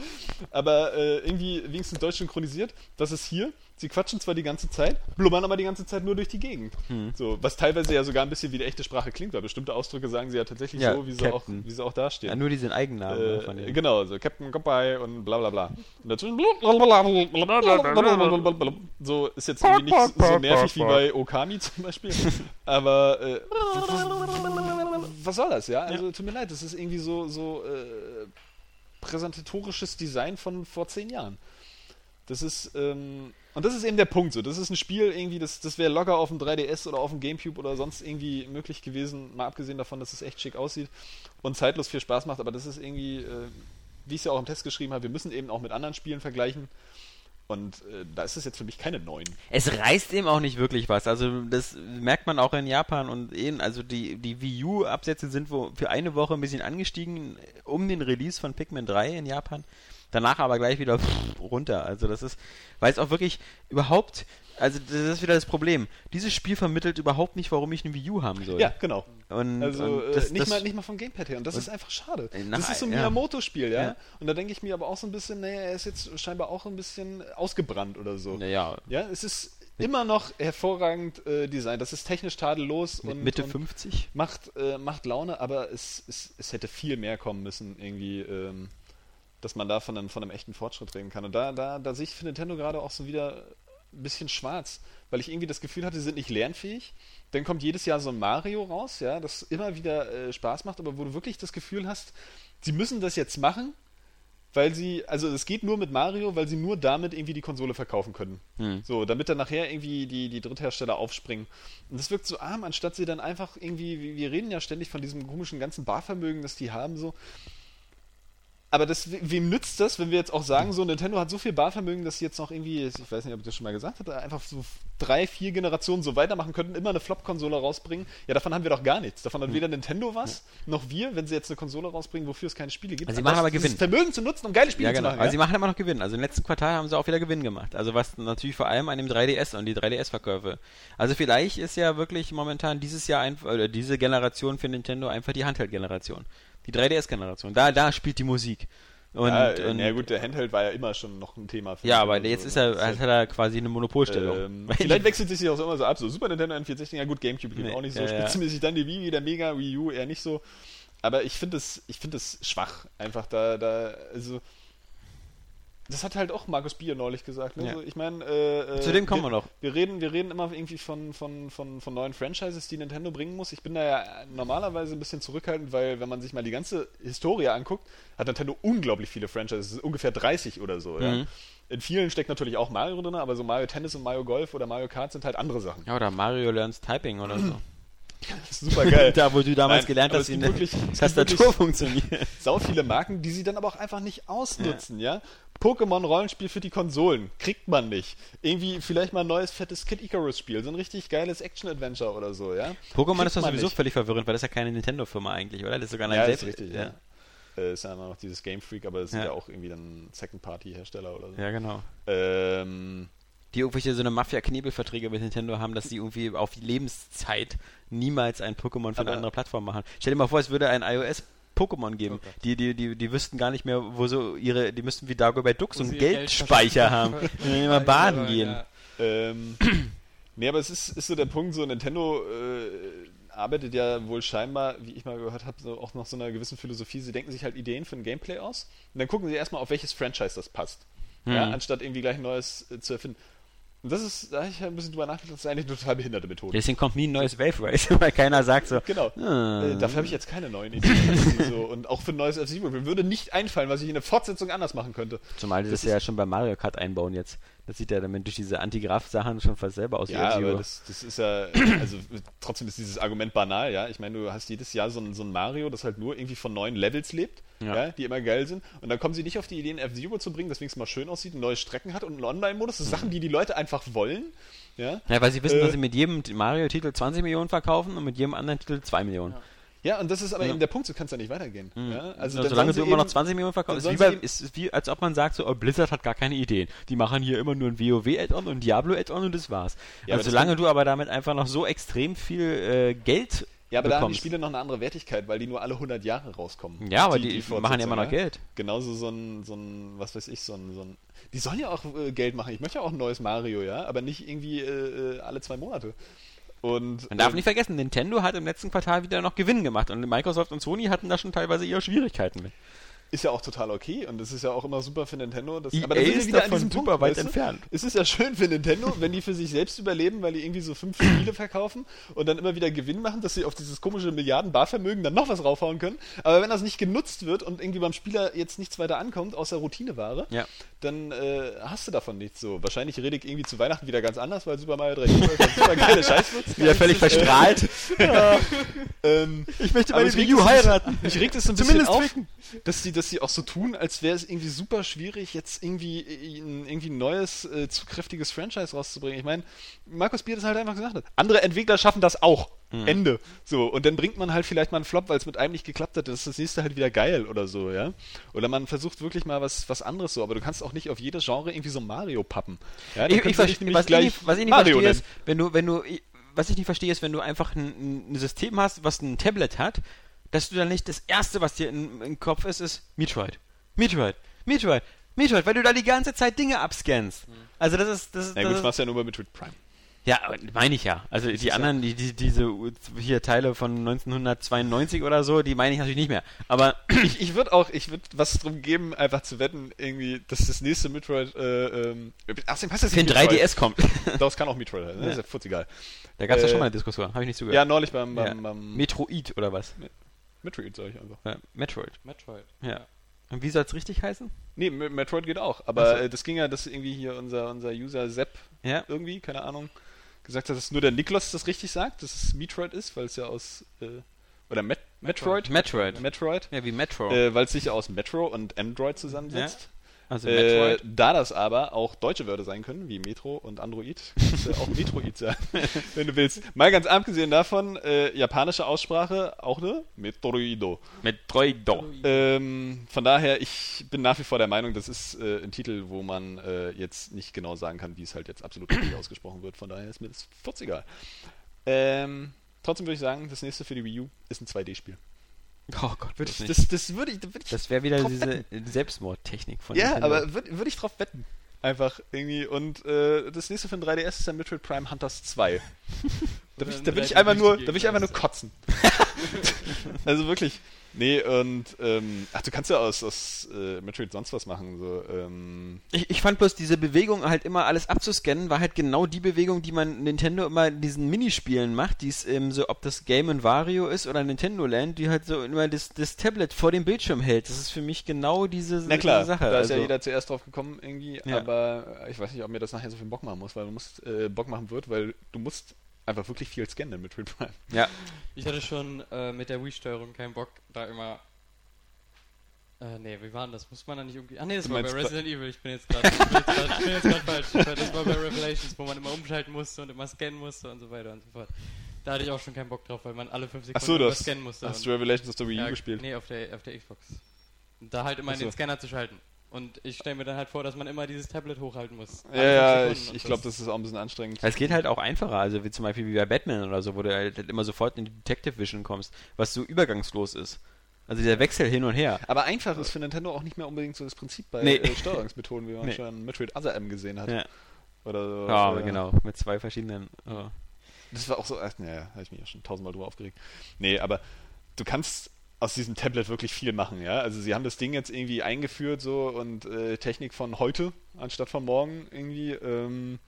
aber äh, irgendwie wenigstens deutsch synchronisiert. Das ist hier. Sie quatschen zwar die ganze Zeit, blubbern aber die ganze Zeit nur durch die Gegend. So, was teilweise ja sogar ein bisschen wie die echte Sprache klingt, weil bestimmte Ausdrücke sagen sie ja tatsächlich Ja, so, wie sie, auch, wie sie auch dastehen. Ja, nur diesen Eigennamen ne, von Äh, genau, so Captain Goodbye und bla bla bla. Und dazwischen so ist jetzt irgendwie nicht so nervig wie bei Okami zum Beispiel. Aber äh, was soll das, ja? Also tut mir leid, das ist irgendwie so, so äh, präsentatorisches Design von vor zehn Jahren. Das ist, ähm, und das ist eben der Punkt so. Das ist ein Spiel irgendwie, das, das wäre locker auf dem 3DS oder auf dem Gamecube oder sonst irgendwie möglich gewesen, mal abgesehen davon, dass es echt schick aussieht und zeitlos viel Spaß macht, aber das ist irgendwie, äh, wie ich es ja auch im Test geschrieben habe, wir müssen eben auch mit anderen Spielen vergleichen. Und äh, da ist es jetzt für mich keine neuen. Es reißt eben auch nicht wirklich was. Also das merkt man auch in Japan und in, also die, die Wii U-Absätze sind wo für eine Woche ein bisschen angestiegen um den Release von Pikmin 3 in Japan. Danach aber gleich wieder runter. Also das ist, weil es auch wirklich überhaupt, also das ist wieder das Problem. Dieses Spiel vermittelt überhaupt nicht, warum ich eine Wii U haben soll. Ja, genau. Und, Also und äh, das, nicht, das, mal, nicht mal vom Gamepad her. Und das ist einfach schade. Äh, nach- das ist so ein ja. Miyamoto-Spiel, ja? Ja. Und da denke ich mir aber auch so ein bisschen, naja, er ist jetzt scheinbar auch ein bisschen ausgebrannt oder so. Naja, Ja, es ist immer noch hervorragend äh, designt. Das ist technisch tadellos und, Mitte und 50. macht, äh, macht Laune, aber es, es, es hätte viel mehr kommen müssen, irgendwie, ähm, dass man da von einem, von einem echten Fortschritt reden kann. Und da, da, da sehe ich für Nintendo gerade auch so wieder ein bisschen schwarz, weil ich irgendwie das Gefühl hatte, sie sind nicht lernfähig. Dann kommt jedes Jahr so ein Mario raus, ja, das immer wieder äh, Spaß macht, aber wo du wirklich das Gefühl hast, sie müssen das jetzt machen, weil sie, also es geht nur mit Mario, weil sie nur damit irgendwie die Konsole verkaufen können. Hm. So, damit dann nachher irgendwie die, die Dritthersteller aufspringen. Und das wirkt so arm, anstatt sie dann einfach irgendwie, wir- wir reden ja ständig von diesem komischen ganzen Barvermögen, das die haben, so. Aber das, we- wem nützt das, wenn wir jetzt auch sagen, so Nintendo hat so viel Barvermögen, dass sie jetzt noch irgendwie, ich weiß nicht, ob ich das schon mal gesagt hatte, einfach so drei, vier Generationen so weitermachen könnten, immer eine Flop-Konsole rausbringen. Ja, davon haben wir doch gar nichts. Davon hat weder Nintendo was, noch wir, wenn sie jetzt eine Konsole rausbringen, wofür es keine Spiele gibt. Also sie machen aber Gewinn. Vermögen zu nutzen, um geile Spiele Ja, genau. zu machen. Ja? sie machen immer noch Gewinn. Also im letzten Quartal haben sie auch wieder Gewinn gemacht. Also was natürlich vor allem an dem 3DS und die 3DS-Verkäufe. Also vielleicht ist ja wirklich momentan dieses Jahr einfach, oder diese Generation für Nintendo einfach die Handheld-Generation. Die 3DS-Generation. Da, da spielt die Musik. Und, ja, und, ja, gut, der Handheld war ja immer schon noch ein Thema. Für ja, aber jetzt so, ist er, hat er quasi eine Monopolstellung. Ähm, vielleicht wechselt sich das auch immer so ab. So Super Nintendo N64, ja gut, Gamecube Nee, auch nicht so ja, spitzenmäßig. Dann die Wii wieder mega, Wii U eher nicht so. Aber ich finde es, es schwach, einfach da, da, also. Das hat halt auch Markus Bier neulich gesagt. Ne? Ja. So, ich meine, äh, äh, Zu dem kommen wir noch. Wir reden, wir reden immer irgendwie von, von, von, von neuen Franchises, die Nintendo bringen muss. Ich bin da ja normalerweise ein bisschen zurückhaltend, weil wenn man sich mal die ganze Historie anguckt, hat Nintendo unglaublich viele Franchises, ungefähr 30 oder so. Ja? Mhm. In vielen steckt natürlich auch Mario drin, aber so Mario Tennis und Mario Golf oder Mario Kart sind halt andere Sachen. ja, oder Mario Learns Typing oder so. Das ist super geil. da, wo du damals Nein, gelernt hast, wie eine Tastatur funktioniert. Sau viele Marken, die sie dann aber auch einfach nicht ausnutzen, ja. Pokémon-Rollenspiel für die Konsolen kriegt man nicht. Irgendwie vielleicht mal ein neues fettes Kid Icarus-Spiel, so ein richtig geiles Action-Adventure oder so, ja. Pokémon Kriegt ist doch sowieso nicht. völlig verwirrend, weil das ist ja keine Nintendo-Firma eigentlich, oder? Das ist sogar ein Ja, ist selbst- richtig, ja. Äh, ist ja immer noch dieses Game Freak, aber es sind Ja. ja auch irgendwie dann Second-Party-Hersteller oder so. Ja, genau. Ähm, die irgendwelche so eine Mafia-Knebelverträge mit Nintendo haben, dass die irgendwie auf die Lebenszeit niemals ein Pokémon für eine Aber- andere Plattform machen. Stell dir mal vor, es würde ein iOS Pokémon geben. Gott. die, die, die, die wüssten gar nicht mehr, wo so ihre, die müssten wie Dagobert Duck so einen sie Geldspeicher haben. Wenn die immer baden Ja, gehen. ja. Ähm, nee, aber es ist, ist so der Punkt, so Nintendo äh, arbeitet ja wohl scheinbar, wie ich mal gehört habe, so auch nach so einer gewissen Philosophie. Sie denken sich halt Ideen für ein Gameplay aus und dann gucken sie erstmal, auf welches Franchise das passt. Ja, Hm. anstatt irgendwie gleich ein neues äh, zu erfinden. Und das ist, da habe ich ein bisschen drüber nachgedacht, das ist eigentlich eine total behinderte Methode. Deswegen kommt nie ein neues Wave Race, weil keiner sagt so, Genau. Ah. Äh, dafür habe ich jetzt keine neuen Ideen. so. Und auch für ein neues F-Zero. Mir würde nicht einfallen, was ich in der Fortsetzung anders machen könnte. zumal die das, ja schon bei Mario Kart einbauen jetzt. Das sieht ja damit durch diese Antigraph-Sachen schon fast selber aus wie Ja, F-Zero. aber das, das ist ja, also trotzdem ist dieses Argument banal, ja. Ich meine, du hast jedes Jahr so ein, so ein Mario, das halt nur irgendwie von neuen Levels lebt. ja. die immer geil sind. Und dann kommen sie nicht auf die Idee, einen F-Zero zu bringen, deswegen es mal schön aussieht, neue Strecken hat und einen Online-Modus. Das sind Sachen, die die Leute einfach wollen. Ja, Ja, weil sie wissen, Äh, dass sie mit jedem Mario-Titel 20 Millionen verkaufen und mit jedem anderen Titel 2 Millionen. ja und das ist aber Ja. eben der Punkt, so kann es ja nicht weitergehen. Mhm. Ja, also dann solange du immer noch eben- 20 Millionen verkaufst, ist wie, bei, ist, wie als ob man sagt, so, oh, Blizzard hat gar keine Ideen. Die machen hier immer nur ein WoW-Add-on und ein Diablo-Add-on und das war's. Ja, also solange du aber damit einfach noch so extrem viel äh, Geld Ja, aber da haben die bekommst. Spiele noch eine andere Wertigkeit, weil die nur alle 100 Jahre rauskommen. Ja, aber die, machen ja immer noch Geld. Genauso so ein, so ein, was weiß ich, so ein, so ein. Die sollen ja auch äh, Geld machen. Ich möchte ja auch ein neues Mario, ja, aber nicht irgendwie äh, äh, alle zwei Monate. Und Man darf ähm, nicht vergessen, Nintendo hat im letzten Quartal wieder noch Gewinn gemacht und Microsoft und Sony hatten da schon teilweise ihre Schwierigkeiten mit. Ist ja auch total okay und das ist ja auch immer super für Nintendo. Das, EA aber da sind wir ist wieder an diesem super Punkt, weit weißt du? entfernt. Es ist ja schön für Nintendo, wenn die für sich selbst überleben, weil die irgendwie so fünf Spiele verkaufen und dann immer wieder Gewinn machen, dass sie auf dieses komische Milliarden-Barvermögen dann noch was raufhauen können. Aber wenn das nicht genutzt wird und irgendwie beim Spieler jetzt nichts weiter ankommt, außer Routineware, Ja. dann äh, hast du davon nichts so. Wahrscheinlich rede ich irgendwie zu Weihnachten wieder ganz anders, weil Super Mario 3D ein super geile Scheiß wird. Wieder völlig verstrahlt. Ähm, Ich möchte meine Wii U heiraten. Mich regt es so ein Zumindest bisschen auf, ficken. dass sie, dass sie auch so tun, als wäre es irgendwie super schwierig, jetzt irgendwie ein, irgendwie ein neues, äh, zu kräftiges Franchise rauszubringen. Ich meine, Markus Bier das halt einfach gesagt hat. Andere Entwickler schaffen das auch. Mhm. Ende. So, und dann bringt man halt vielleicht mal einen Flop, weil es mit einem nicht geklappt hat, dann ist das nächste halt wieder geil oder so, ja. Oder man versucht wirklich mal was, was anderes so, aber du kannst auch nicht auf jedes Genre irgendwie so Mario pappen. Ja, Ich, ich, du verste- dich nämlich was, ich nicht, was ich nicht Mario verstehe ist, wenn du, wenn du, was ich nicht verstehe ist, wenn du einfach ein, ein System hast, was ein Tablet hat, dass du dann nicht das erste, was dir im, im Kopf ist, ist Metroid. Metroid. Metroid. Metroid, weil du da die ganze Zeit Dinge abscannst. Also das ist, das ist, Ja das gut, das machst du ja nur bei Metroid Prime. ja, meine ich ja. Also die anderen, die, die, diese hier Teile von 1992 oder so, die meine ich natürlich nicht mehr. Aber ich, ich würde auch, ich würde was drum geben, einfach zu wetten, irgendwie, dass das nächste Metroid, äh, ähm, außerdem heißt das für ein nicht Metroid. 3DS kommt. Es kann auch Metroid heißen, das ist ja egal. Da gab es ja Äh, schon mal eine Diskussion, habe ich nicht Ja, zugehört. neulich beim, Ja. beim, beim Metroid oder was? Metroid, sag ich einfach. Ja, Metroid. Metroid. Ja. Und wie soll es richtig heißen? Nee, Me- Metroid geht auch, aber so. äh, das ging ja, dass irgendwie hier unser, unser User Sepp Ja. irgendwie, keine Ahnung, gesagt hat, dass nur der Niklas das richtig sagt, dass es Metroid ist, weil es ja aus, äh, oder Met Metroid? Metroid. Metroid. Ja, wie Metro. Äh, weil es sich ja aus Metro und Android zusammensetzt. Also Äh, Metroid. da das aber auch deutsche Wörter sein können, wie Metro und Android, kannst du auch Metroid sein, wenn du willst. Mal ganz abgesehen davon, äh, japanische Aussprache auch eine Metroido. Metroido. Ähm, von daher, ich bin nach wie vor der Meinung, das ist äh, ein Titel, wo man äh, jetzt nicht genau sagen kann, wie es halt jetzt absolut richtig ausgesprochen wird. Von daher ist mir das furz egal. Ähm, trotzdem würde ich sagen, das nächste für die Wii U ist ein 2D-Spiel. Oh Gott, Würde würde ich, ich das, das würde ich, würd ich Das wäre wieder diese Selbstmordtechnik von Ja, Nintendo. aber würde würd ich drauf wetten. Einfach irgendwie. Und äh, das nächste für ein 3DS ist dann Metroid Prime Hunters 2. da will ich, da will ich einfach nur, da will ich einfach nur kotzen. also wirklich. Nee, und ähm, ach, du kannst ja aus, aus äh, Metroid sonst was machen. So, ähm, Ich, ich fand bloß diese Bewegung halt immer alles abzuscannen, war halt genau die Bewegung, die man Nintendo immer in diesen Minispielen macht, die es ähm, so, ob das Game Wario ist oder Nintendo Land, die halt so immer das, das Tablet vor dem Bildschirm hält. Das ist für mich genau diese, na klar, diese Sache. da ist ja also, jeder zuerst drauf gekommen irgendwie, Ja. aber ich weiß nicht, ob mir das nachher so viel Bock machen muss, weil du musst äh, Bock machen wird, weil du musst einfach wirklich viel scannen in Metroid Prime. ja. Ich hatte schon äh, mit der Wii-Steuerung keinen Bock, da immer. Äh, nee, wie war denn das? Muss man da nicht irgendwie. Ach nee, das Du war bei Resident Evil. Ich bin jetzt gerade. Falsch. Das war bei Revelations, wo man immer umschalten musste und immer scannen musste und so weiter und so fort. Da hatte ich auch schon keinen Bock drauf, weil man alle 5 Sekunden immer hast, scannen musste. hast du Revelations auf der Wii U ja, gespielt? Nee, auf der, auf der Xbox. Und da halt immer so. den Scanner zu schalten. Und ich stelle mir dann halt vor, dass man immer dieses Tablet hochhalten muss. Ja, ja, ich, ich glaube, das ist auch ein bisschen anstrengend. Es geht halt auch einfacher, also wie zum Beispiel wie bei Batman oder so, wo du halt immer sofort in die Detective Vision kommst, was so übergangslos ist. Also der Wechsel hin und her. Aber einfach ist für Nintendo auch nicht mehr unbedingt so das Prinzip bei Nee. äh, Steuerungsmethoden, wie man Nee. schon in Metroid Other M gesehen hat. Ja, Oder so. ja Oder- genau, mit zwei verschiedenen. Oh. Das war auch so, ach, naja, habe ich mich ja schon tausendmal drüber aufgeregt. Nee, aber du kannst aus diesem Tablet wirklich viel machen, ja. Also sie haben das Ding jetzt irgendwie eingeführt so und äh, Technik von heute anstatt von morgen irgendwie, ähm,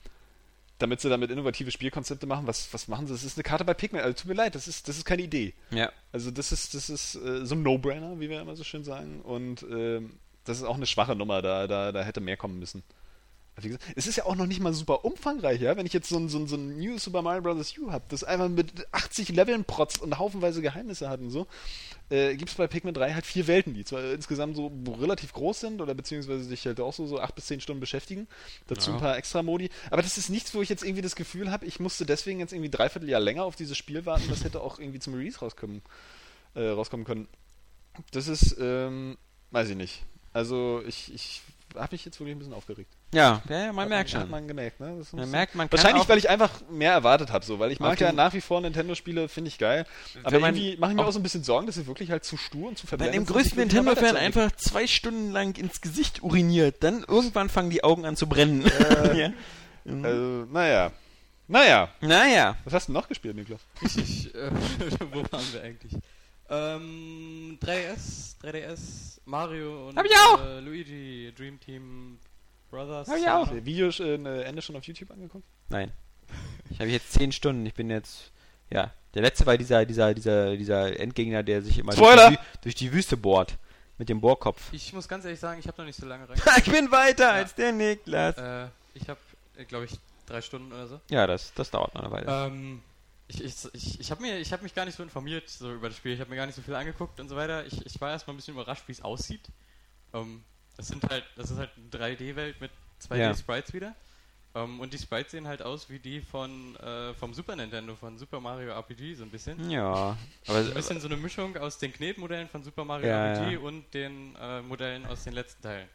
damit sie damit innovative Spielkonzepte machen. Was, was machen sie? Das ist eine Karte bei Pikmin. Also tut mir leid, das ist, das ist keine Idee. Ja. Also das ist, das ist äh, so ein No-Brainer, wie wir immer so schön sagen. Und ähm, das ist auch eine schwache Nummer, da, da, da hätte mehr kommen müssen. wie gesagt, es ist ja auch noch nicht mal super umfangreich, ja. Wenn ich jetzt so ein, so ein, so ein New Super Mario Bros. U habe, das einfach mit 80 Leveln protzt und haufenweise Geheimnisse hat und so, äh, gibt es bei Pikmin 3 halt vier Welten, die zwar insgesamt so relativ groß sind oder beziehungsweise sich halt auch so, so 8 bis 10 Stunden beschäftigen. Dazu Ja. ein paar extra Modi. Aber das ist nichts, wo ich jetzt irgendwie das Gefühl habe, ich musste deswegen jetzt irgendwie dreiviertel Jahr länger auf dieses Spiel warten. Das hätte auch irgendwie zum Release rauskommen, äh, rauskommen können. Das ist, ähm, weiß ich nicht. Also ich, ich habe mich jetzt wirklich ein bisschen aufgeregt. Ja, ja, ja man Hat merkt Hat schon. man gemerkt, ne? Man merkt, man Wahrscheinlich, weil ich einfach mehr erwartet habe, so, weil ich mag ja nach wie vor Nintendo-Spiele, finde ich geil. Aber Wenn man irgendwie mache ich mir auch- so ein bisschen Sorgen, dass sie wirklich halt zu stur und zu wenn verblendet dem sind, größten sich wirklich mal Nintendo-Fan einfach zwei Stunden lang ins Gesicht uriniert, dann irgendwann fangen die Augen an zu brennen. ja. Also, naja. Naja. Naja, Was hast du noch gespielt, Niklas? Ich, ich, äh, wo waren wir eigentlich? Ähm, 3DS, 3DS, Mario und Hab ich auch. Äh, Luigi, Dream Team Brothers. Hab ich auch. Hast du das Video äh, Ende schon auf YouTube angeguckt? nein. Ich habe jetzt zehn Stunden, ich bin jetzt, ja, der letzte war dieser, dieser, dieser, dieser Endgegner, der sich immer durch die, durch die Wüste bohrt. Mit dem Bohrkopf. Ich muss ganz ehrlich sagen, ich habe noch nicht so lange rein. ich bin weiter als der Niklas. äh, ich habe, äh, glaube ich, drei Stunden oder so. Ja, das, das dauert noch eine Weile. Ähm, ich ich, ich, ich habe mir, ich hab mich gar nicht so informiert so über das Spiel. Ich habe mir gar nicht so viel angeguckt und so weiter. Ich, ich war erstmal ein bisschen überrascht, wie es aussieht. Ähm, das sind halt, das ist halt eine 3D-Welt mit 2D-Sprites wieder. Ähm, und die Sprites sehen halt aus wie die von äh, vom Super Nintendo, von Super Mario RPG so ein bisschen. ja, aber So ein bisschen so eine Mischung aus den Knetmodellen von Super Mario Ja, RPG ja. und den äh, Modellen aus den letzten Teilen.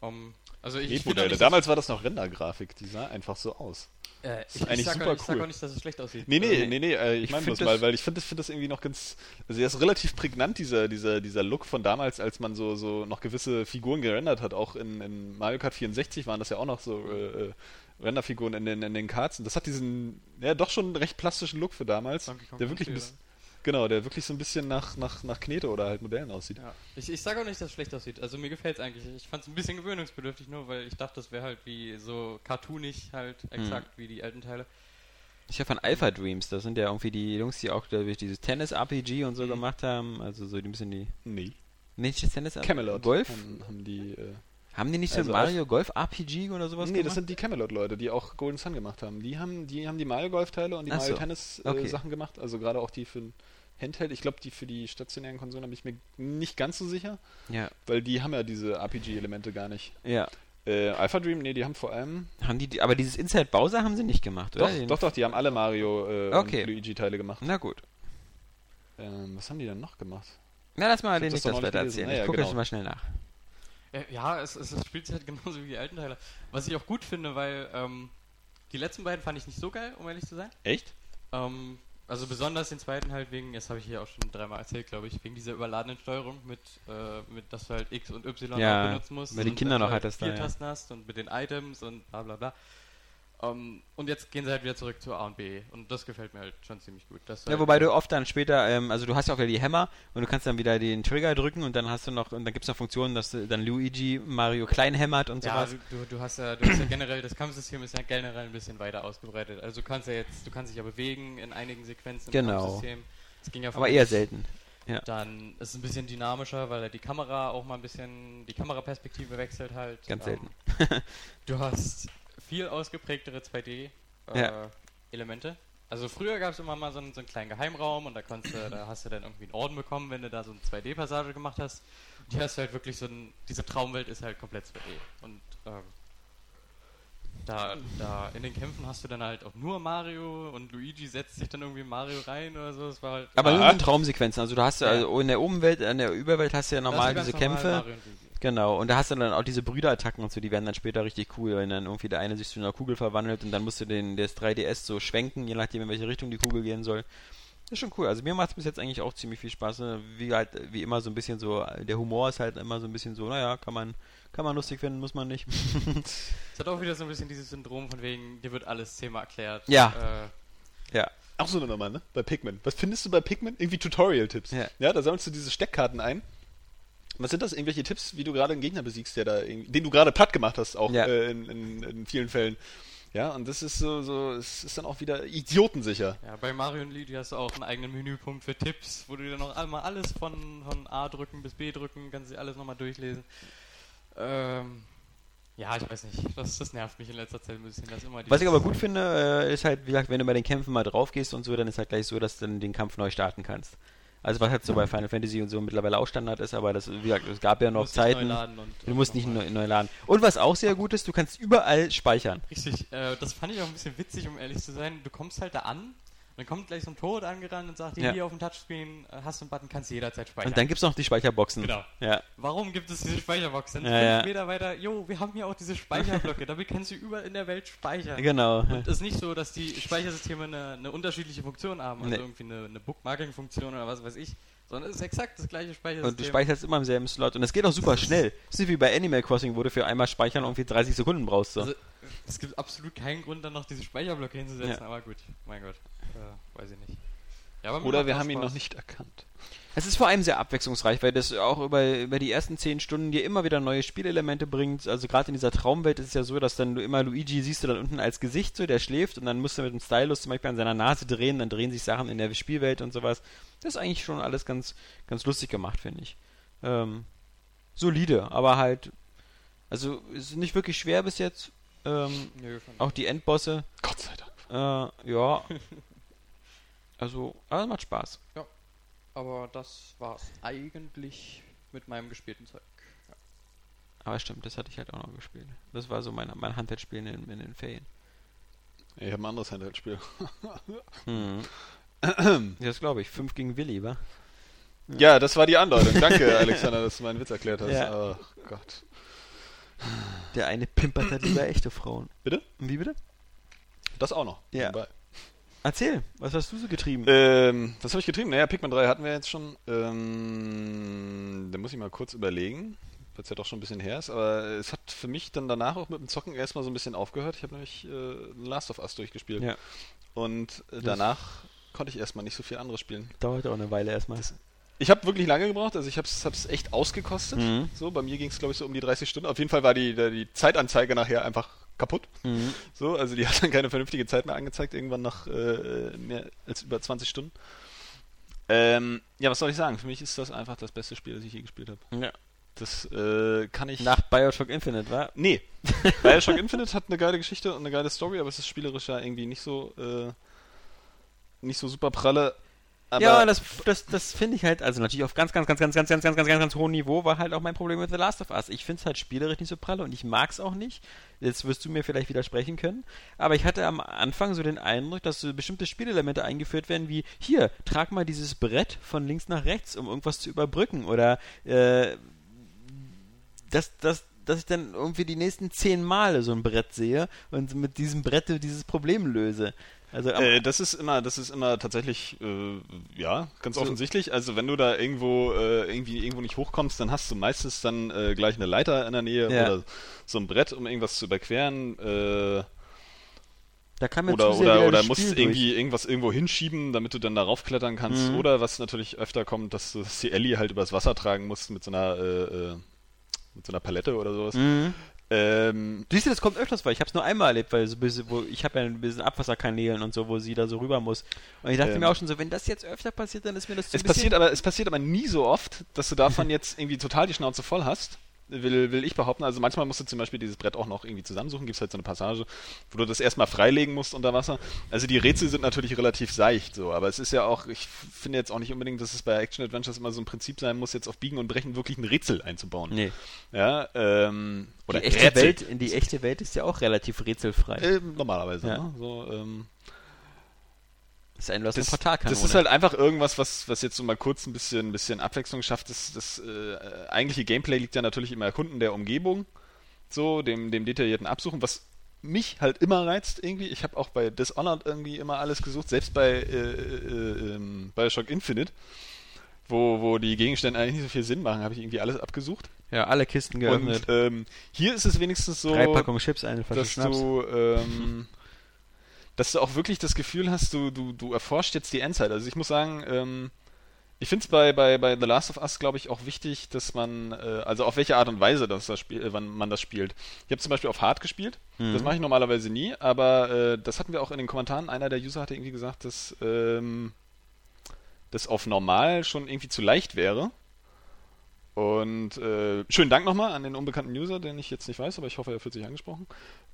Um, also ich, Knetmodelle. nicht Damals war das noch Rendergrafik, die sah einfach so aus. äh, ist ich, eigentlich ich, sag, super auch- ich sag auch nicht, dass es schlecht aussieht. Nee, nee, Ähm, nee, nee, äh, ich ich meine find das mal, das- weil ich finde das, find das irgendwie noch ganz. Also, er ist relativ prägnant, dieser, dieser, dieser Look von damals, als man so, so noch gewisse Figuren gerendert hat. Auch in, in Mario Kart 64 waren das ja auch noch so äh, äh, Renderfiguren in den, in den Karts. Und das hat diesen, ja, doch schon recht plastischen Look für damals. Donkey Kong Der wirklich ein bisschen. Genau, der wirklich so ein bisschen nach, nach, nach Knete oder halt Modellen aussieht. Ja. Ich, ich sage auch nicht, dass es schlecht aussieht. Also mir gefällt es eigentlich. Ich fand es ein bisschen gewöhnungsbedürftig nur, weil ich dachte, das wäre halt wie so cartoonig halt exakt wie die alten Teile. Ich habe von Alpha Dreams, das sind ja irgendwie die Jungs, die auch glaube ich, dieses Tennis-RPG und so Mhm. gemacht haben. Also so die ein bisschen die. Nee. Nicht das Tennis Camelot. Golf? Haben, haben die. Äh, Haben die nicht so Also ein Mario Golf RPG oder sowas nee, das gemacht? sind die Camelot-Leute, die auch Golden Sun gemacht haben. Die haben die, haben die Mario Golf-Teile und die Ach Mario so. Tennis-Sachen Okay. Sachen gemacht. Also gerade auch die für den Handheld. Ich glaube, die für die stationären Konsolen bin ich mir nicht ganz so sicher, ja, weil die haben ja diese RPG-Elemente gar nicht. ja. Äh, Alpha Dream, nee, die haben vor allem. Haben die, die aber dieses Inside Bowser haben sie nicht gemacht, oder? Doch, Den- doch, doch, die haben alle Mario äh, Okay. und Luigi-Teile gemacht. Na gut. Ähm, was haben die denn noch gemacht? Na, lass mal Ich den das nicht das nicht weiter erzählen. Naja, ich gucke genau. jetzt mal schnell nach. Äh, ja, es, es, es spielt sich halt genauso wie die alten Teile. Was ich auch gut finde, weil ähm, die letzten beiden fand ich nicht so geil, um ehrlich zu sein. Echt? Ähm, also besonders den zweiten halt wegen, das habe ich hier auch schon dreimal erzählt, glaube ich, wegen dieser überladenen Steuerung mit, äh, mit dass du halt X und Y Ja, benutzen musst. weil die und Kinder dass du noch halt hattest da, vier ja. Tasten hast und mit den Items und bla bla bla. Ähm, und jetzt gehen sie halt wieder zurück zu A und B und das gefällt mir halt schon ziemlich gut. Ja, halt- wobei du oft dann später, ähm, also du hast ja auch wieder die Hämmer und du kannst dann wieder den Trigger drücken und dann hast du noch, und dann gibt es noch Funktionen, dass dann Luigi Mario klein hämmert und Ja, sowas. du, du, du hast ja, du hast ja generell, das Kampfsystem ist ja generell ein bisschen weiter ausgebreitet. Also du kannst ja jetzt, du kannst dich ja bewegen in einigen Sequenzen im Genau. Kampfsystem. Das ging ja aber eher selten. Dann ist es ein bisschen dynamischer, weil er die Kamera auch mal ein bisschen, die Kameraperspektive wechselt halt. Ganz Ähm, du hast viel ausgeprägtere 2D äh, Ja. Elemente. Also früher gab es immer mal so einen, so einen kleinen Geheimraum und da konntest du, da hast du dann irgendwie einen Orden bekommen, wenn du da so eine 2D-Passage gemacht hast. Und hier hast du halt wirklich so ein, diese Traumwelt ist halt komplett 2D. Und ähm, da, da in den Kämpfen hast du dann halt auch nur Mario und Luigi setzt sich dann irgendwie in Mario rein oder so. Das war halt. Aber Ah. nur in Traumsequenzen. Also du hast ja, also in der Obenwelt, in der Überwelt hast du ja normal diese normal Kämpfe. Genau, und da hast du dann auch diese Brüderattacken und so, die werden dann später richtig cool, wenn dann irgendwie der eine sich zu einer Kugel verwandelt und dann musst du den, das 3DS so schwenken, je nachdem in welche Richtung die Kugel gehen soll. Ist schon cool. Also mir macht es bis jetzt eigentlich auch ziemlich viel Spaß. Ne? Wie halt, wie immer so ein bisschen so, der Humor ist halt immer so ein bisschen so, naja, kann man, kann man lustig finden, muss man nicht. Es hat auch wieder so ein bisschen dieses Syndrom von wegen, dir wird alles Thema erklärt. Ja. Äh, ja. Auch so eine Nummer, ne? Bei Pikmin. Was findest du bei Pikmin? Irgendwie Tutorial-Tipps. Ja. ja, da sammelst du diese Steckkarten ein. Was sind das? Irgendwelche Tipps, wie du gerade einen Gegner besiegst, der da den du gerade platt gemacht hast, auch Ja. äh, in, in, in vielen Fällen. Ja, und das ist so, so, es ist dann auch wieder idiotensicher. ja, bei Mario und Luigi hast du auch einen eigenen Menüpunkt für Tipps, wo du dir noch einmal alles von, von A drücken bis B drücken, kannst du dir alles nochmal durchlesen. Ähm, Ja, ich weiß nicht. Das, das nervt mich in letzter Zeit ein bisschen. Dass immer Was ich aber gut finde, äh, ist halt, wie gesagt, wenn du bei den Kämpfen mal drauf gehst und so, dann ist halt gleich so, dass du dann den Kampf neu starten kannst. Also was halt so bei Final Fantasy und so mittlerweile auch Standard ist, aber das, wie gesagt, es gab ja noch Zeiten. und, Du musst nicht nochmal- neu, neu laden. Und was auch sehr gut ist, du kannst überall speichern. Richtig, äh, das fand ich auch ein bisschen witzig, um ehrlich zu sein. Du kommst halt da an, dann kommt gleich so ein Tod angerannt und sagt Ja. hier auf dem Touchscreen äh, hast du einen Button, kannst du jederzeit speichern. Und dann gibt's noch die Speicherboxen. Genau. Ja. Warum gibt es diese Speicherbox? Dann Ja, fünf ja. Weiter, jo, wir haben hier auch diese Speicherblöcke, damit kannst du überall in der Welt speichern. Genau. Und es ist nicht so, dass die Speichersysteme eine, eine unterschiedliche Funktion haben, also Nee. irgendwie eine, eine Bookmarking-Funktion oder was weiß ich, sondern es ist exakt das gleiche Speichersystem. Und du speicherst immer im selben Slot. Und es geht auch super schnell. Das ist nicht wie bei Animal Crossing, wo du für einmal speichern irgendwie 30 Sekunden brauchst. So. Also, es gibt absolut keinen Grund, dann noch diese Speicherblöcke hinzusetzen, Ja. aber gut, mein Gott, äh, weiß ich nicht. Ja, Oder wir haben ihn noch nicht erkannt. Es ist vor allem sehr abwechslungsreich, weil das auch über, über die ersten 10 Stunden dir immer wieder neue Spielelemente bringt. Also gerade in dieser Traumwelt ist es ja so, dass dann du immer Luigi siehst du dann unten als Gesicht so, der schläft und dann musst du mit dem Stylus zum Beispiel an seiner Nase drehen, dann drehen sich Sachen in der Spielwelt und sowas. Das ist eigentlich schon alles ganz, ganz lustig gemacht, finde ich. Ähm, solide, aber halt, also ist nicht wirklich schwer bis jetzt. Ähm, Nö, auch die Endbosse, Gott sei Dank. äh, ja. Also, aber macht Spaß. Aber das war's eigentlich mit meinem gespielten Zeug. Aber stimmt, das hatte ich halt auch noch gespielt. Das war so mein, mein Handheldspiel in, den- in den Ferien. Ich habe ein anderes Handheld-Spiel. Mhm. das glaube ich. 5 gegen Willi, wa? Ja, das war die Andeutung. Danke, Alexander, dass du meinen Witz erklärt hast. Ja. Oh Gott. Der eine pimpert hat lieber echte Frauen. Bitte? Wie bitte? Das auch noch. Ja. nebenbei. Erzähl, was hast du so getrieben? Ähm, was habe ich getrieben? Naja, Pikmin 3 hatten wir jetzt schon. Ähm, da muss ich mal kurz überlegen, weil es ja doch schon ein bisschen her ist. Aber es hat für mich dann danach auch mit dem Zocken erstmal so ein bisschen aufgehört. Ich habe nämlich äh, Last of Us durchgespielt. Ja. Und äh, danach konnte ich erstmal nicht so viel anderes spielen. Dauert auch eine Weile erstmal. Ich habe wirklich lange gebraucht, also ich habe es echt ausgekostet. Mhm. So, bei mir ging es glaube ich so um die 30 Stunden. Auf jeden Fall war die, die die Zeitanzeige nachher einfach kaputt. Mhm. So, also die hat dann keine vernünftige Zeit mehr angezeigt, irgendwann nach äh, mehr als über 20 Stunden. Ähm, ja, was soll ich sagen? Für mich ist das einfach das beste Spiel, das ich je gespielt habe. Ja. Das äh, kann ich. Nach Bioshock Infinite, wa? Nee. Bioshock Infinite hat eine geile Geschichte und eine geile Story, aber es ist spielerisch ja irgendwie nicht so äh, nicht so super pralle. Ja, das, das, das finde ich halt, also natürlich auf ganz, ganz, ganz, ganz, ganz, ganz, ganz, ganz, ganz, ganz hohem Niveau war halt auch mein Problem mit The Last of Us. Ich finde es halt spielerisch nicht so pralle und ich mag es auch nicht. Jetzt wirst du mir vielleicht widersprechen können. Aber ich hatte am Anfang so den Eindruck, dass so bestimmte Spielelemente eingeführt werden, wie hier, trag mal dieses Brett von links nach rechts, um irgendwas zu überbrücken. Oder äh, dass, dass, dass ich dann irgendwie die nächsten zehn Male so ein Brett sehe und mit diesem Brett dieses Problem löse. Also Äh, das ist immer, das ist immer tatsächlich, äh, ja, ganz So. offensichtlich. Also wenn du da irgendwo äh, irgendwie irgendwo nicht hochkommst, dann hast du meistens dann äh, gleich eine Leiter in der Nähe Ja. oder so ein Brett, um irgendwas zu überqueren. Äh, da kann mir oder oder, oder musst Spiel irgendwie irgendwas irgendwo hinschieben, damit du dann darauf klettern kannst. Mhm. Oder was natürlich öfter kommt, dass du dass die Ellie halt übers Wasser tragen musst mit so einer äh, mit so einer Palette oder sowas. durch. Mhm. Ähm, Du siehst, das kommt öfters vor. Ich habe es nur einmal erlebt, weil so ein bisschen, wo ich habe ja ein bisschen Abwasserkanälen und so, wo sie da so rüber muss. Und ich dachte Ähm. mir auch schon so, wenn das jetzt öfter passiert, dann ist mir das zu Es passiert, aber, es passiert aber nie so oft, dass du davon jetzt irgendwie total die Schnauze voll hast. Will, will ich behaupten. Also manchmal musst du zum Beispiel dieses Brett auch noch irgendwie zusammensuchen. Gibt es halt so eine Passage, wo du das erstmal freilegen musst unter Wasser. Also die Rätsel sind natürlich relativ seicht so, aber es ist ja auch, ich finde jetzt auch nicht unbedingt, dass es bei Action Adventures immer so ein Prinzip sein muss, jetzt auf Biegen und Brechen wirklich ein Rätsel einzubauen. Nee. Ja, ähm, oder die echte Rätsel. Welt, in die echte Welt ist ja auch relativ rätselfrei. Ähm, normalerweise, Ja. ne? So, ähm, das ist ein, das, Portalkanone. das ist halt einfach irgendwas, was, was jetzt so mal kurz ein bisschen, ein bisschen Abwechslung schafft. Das, das äh, eigentliche Gameplay liegt ja natürlich im Erkunden der Umgebung, so dem, dem detaillierten Absuchen, was mich halt immer reizt irgendwie. Ich habe auch bei Dishonored irgendwie immer alles gesucht, selbst bei äh, äh, ähm, Bioshock Infinite, wo, wo die Gegenstände eigentlich nicht so viel Sinn machen, habe ich irgendwie alles abgesucht. ja, alle Kisten geöffnet. Und ähm, hier ist es wenigstens so, Drei Packungen Chips, eine Flasche dass Schnaps. du, ähm, dass du auch wirklich das Gefühl hast, du, du, du erforscht jetzt die Endzeit. Also ich muss sagen, ähm, ich finde es bei, bei, bei The Last of Us, glaube ich, auch wichtig, dass man, äh, also auf welche Art und Weise das, das Spiel, äh, wann man das spielt. Ich habe zum Beispiel auf Hard gespielt, Mhm. das mache ich normalerweise nie, aber äh, das hatten wir auch in den Kommentaren. Einer der User hatte irgendwie gesagt, dass ähm, das auf Normal schon irgendwie zu leicht wäre. Und, Mhm. Äh, schönen Dank nochmal an den unbekannten User, den ich jetzt nicht weiß, aber ich hoffe, er fühlt sich angesprochen.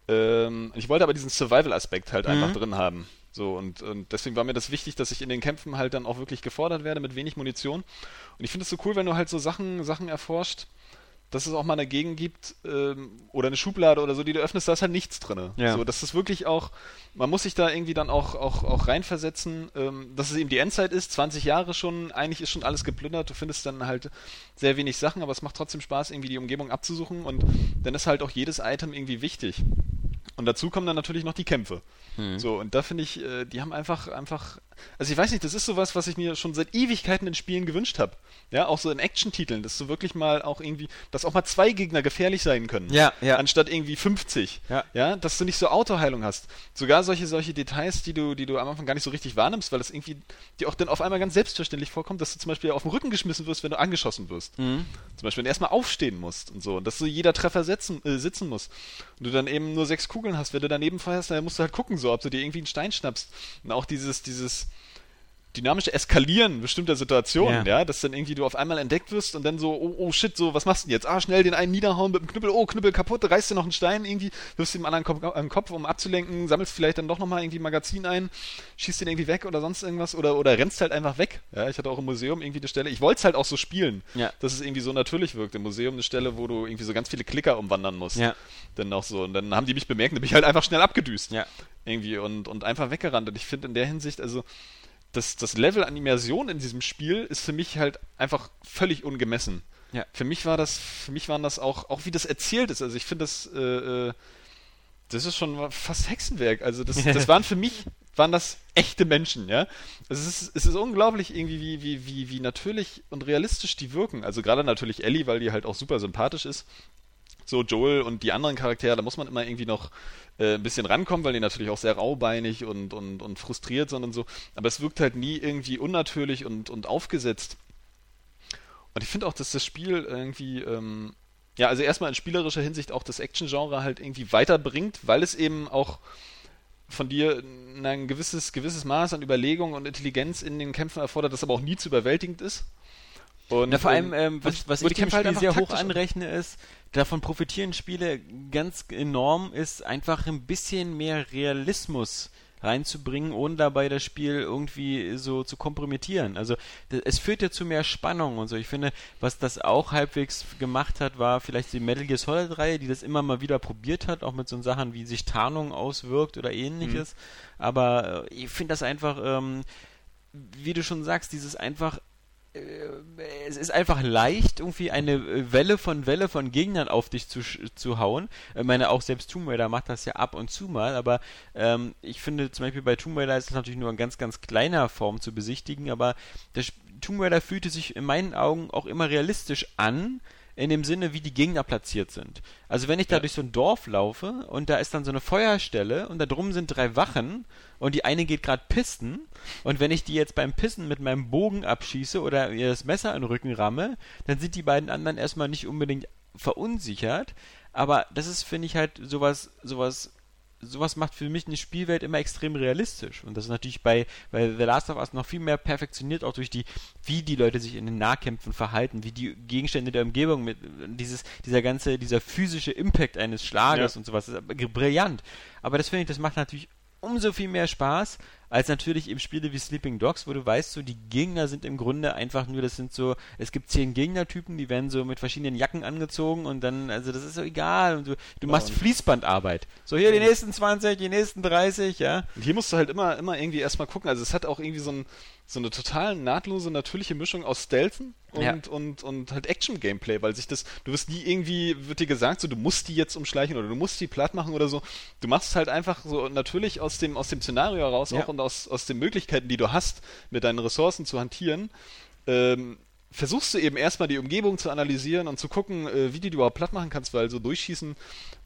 Ähm, ich wollte aber diesen Survival-Aspekt halt einfach drin haben. So, und, und deswegen war mir das wichtig, dass ich in den Kämpfen halt dann auch wirklich gefordert werde mit wenig Munition. Und ich finde es so cool, wenn du halt so Sachen, Sachen erforscht, dass es auch mal eine Gegend gibt ähm, oder eine Schublade oder so, die du öffnest, da ist halt nichts drin. Ja. So, das ist wirklich auch, man muss sich da irgendwie dann auch, auch, auch reinversetzen, ähm, dass es eben die Endzeit ist, 20 Jahre schon, eigentlich ist schon alles geplündert, du findest dann halt sehr wenig Sachen, aber es macht trotzdem Spaß, irgendwie die Umgebung abzusuchen und dann ist halt auch jedes Item irgendwie wichtig. Und dazu kommen dann natürlich noch die Kämpfe. So, und da finde ich, äh, die haben einfach, einfach, also ich weiß nicht, das ist sowas, was ich mir schon seit Ewigkeiten in Spielen gewünscht habe. Ja, auch so in Action-Titeln, dass du wirklich mal auch irgendwie, dass auch mal zwei Gegner gefährlich sein können. Ja, ja. Anstatt irgendwie 50. Ja. Ja, dass du nicht so Autoheilung hast. Sogar solche, solche Details, die du, die du am Anfang gar nicht so richtig wahrnimmst, weil das irgendwie dir auch dann auf einmal ganz selbstverständlich vorkommt, dass du zum Beispiel auf den Rücken geschmissen wirst, wenn du angeschossen wirst. Mhm. Zum Beispiel, wenn du erstmal aufstehen musst und so. Und dass so jeder Treffer setzen, äh, sitzen muss. Und du dann eben nur sechs Kugeln hast. Wenn du daneben feuerst, dann musst du halt gucken, so, ob du dir irgendwie einen Stein schnappst. Und auch dieses, dieses dynamische Eskalieren bestimmter Situationen, Ja. ja. dass dann irgendwie du auf einmal entdeckt wirst und dann so, oh, oh shit, so, was machst du denn jetzt? Ah, schnell den einen niederhauen mit dem Knüppel, oh, Knüppel kaputt, reißt dir noch einen Stein irgendwie, wirfst ihm anderen Kopf, den Kopf, um abzulenken, sammelst vielleicht dann doch nochmal irgendwie ein Magazin ein, schießt den irgendwie weg oder sonst irgendwas oder, oder rennst halt einfach weg. Ja, ich hatte auch im Museum irgendwie eine Stelle, ich wollte es halt auch so spielen, Ja. dass es irgendwie so natürlich wirkt. Im Museum eine Stelle, wo du irgendwie so ganz viele Klicker umwandern musst. Ja. Dann noch so. Und dann haben die mich bemerkt, dann bin ich halt einfach schnell abgedüst. Ja. Irgendwie und, und einfach weggerannt. Und ich finde in der Hinsicht, also das, das Level an Immersion in diesem Spiel ist für mich halt einfach völlig ungemessen. Ja. Für mich war das, für mich waren das auch, auch wie das erzählt ist. Also ich finde das, äh, äh, das ist schon fast Hexenwerk. Also das, das waren für mich, waren das echte Menschen, ja. Also es ist, es ist unglaublich irgendwie, wie, wie, wie, wie natürlich und realistisch die wirken. Also gerade natürlich Ellie, weil die halt auch super sympathisch ist. So Joel und die anderen Charaktere, da muss man immer irgendwie noch äh, ein bisschen rankommen, weil die natürlich auch sehr raubeinig und, und, und frustriert sind und so. Aber es wirkt halt nie irgendwie unnatürlich und, und aufgesetzt. Und ich finde auch, dass das Spiel irgendwie, ähm, ja, also erstmal in spielerischer Hinsicht auch das Action-Genre halt irgendwie weiterbringt, weil es eben auch von dir ein gewisses, gewisses Maß an Überlegung und Intelligenz in den Kämpfen erfordert, das aber auch nie zu überwältigend ist. Und Na, vor allem, ähm, was, was ich die dem Kämpfe halt Spiel einfach sehr hoch anrechne, ist, davon profitieren Spiele ganz enorm, ist einfach ein bisschen mehr Realismus reinzubringen, ohne dabei das Spiel irgendwie so zu kompromittieren. Also es führt ja zu mehr Spannung und so. Ich finde, was das auch halbwegs gemacht hat, war vielleicht die Metal Gear Solid Reihe, die das immer mal wieder probiert hat, auch mit so Sachen wie sich Tarnung auswirkt oder ähnliches. Aber äh, ich finde das einfach, ähm, wie du schon sagst, dieses einfach es ist einfach leicht, irgendwie eine äh, Welle von Welle von Gegnern auf dich zu, zu hauen. Ich meine, auch selbst Tomb Raider macht das ja ab und zu mal, aber ähm, ich finde zum Beispiel bei Tomb Raider ist es natürlich nur in ganz, ganz kleiner Form zu besichtigen, aber Sp- Tomb Raider fühlte sich in meinen Augen auch immer realistisch an, in dem Sinne, wie die Gegner platziert sind. Also wenn ich da Ja. durch so ein Dorf laufe und da ist dann so eine Feuerstelle und da drum sind drei Wachen und die eine geht gerade pissen und wenn ich die jetzt beim Pissen mit meinem Bogen abschieße oder ihr das Messer in den Rücken ramme, dann sind die beiden anderen erstmal nicht unbedingt verunsichert, aber das ist, finde ich, halt sowas, sowas sowas macht für mich eine Spielwelt immer extrem realistisch. Und das ist natürlich bei, bei The Last of Us noch viel mehr perfektioniert, auch durch die, wie die Leute sich in den Nahkämpfen verhalten, wie die Gegenstände der Umgebung mit, dieses, dieser ganze, dieser physische Impact eines Schlages Ja. und sowas, ist brillant. Aber das finde ich, das macht natürlich umso viel mehr Spaß, als natürlich eben Spiele wie Sleeping Dogs, wo du weißt, so die Gegner sind im Grunde einfach nur, das sind so, es gibt zehn Gegnertypen, die werden so mit verschiedenen Jacken angezogen und dann, also das ist so egal und du, du machst und- Fließbandarbeit. So hier die nächsten 20, die nächsten 30, ja. Und hier musst du halt immer, immer irgendwie erstmal gucken. Also es hat auch irgendwie so, ein, so eine total nahtlose, natürliche Mischung aus Stealthen und, Ja. und, und halt Action-Gameplay, weil sich das, du wirst nie irgendwie, wird dir gesagt, so du musst die jetzt umschleichen oder du musst die platt machen oder so. Du machst es halt einfach so natürlich aus dem, aus dem Szenario heraus Ja. auch und aus, aus den Möglichkeiten, die du hast, mit deinen Ressourcen zu hantieren. Ähm, versuchst du eben erstmal die Umgebung zu analysieren und zu gucken, äh, wie die du überhaupt platt machen kannst, weil so durchschießen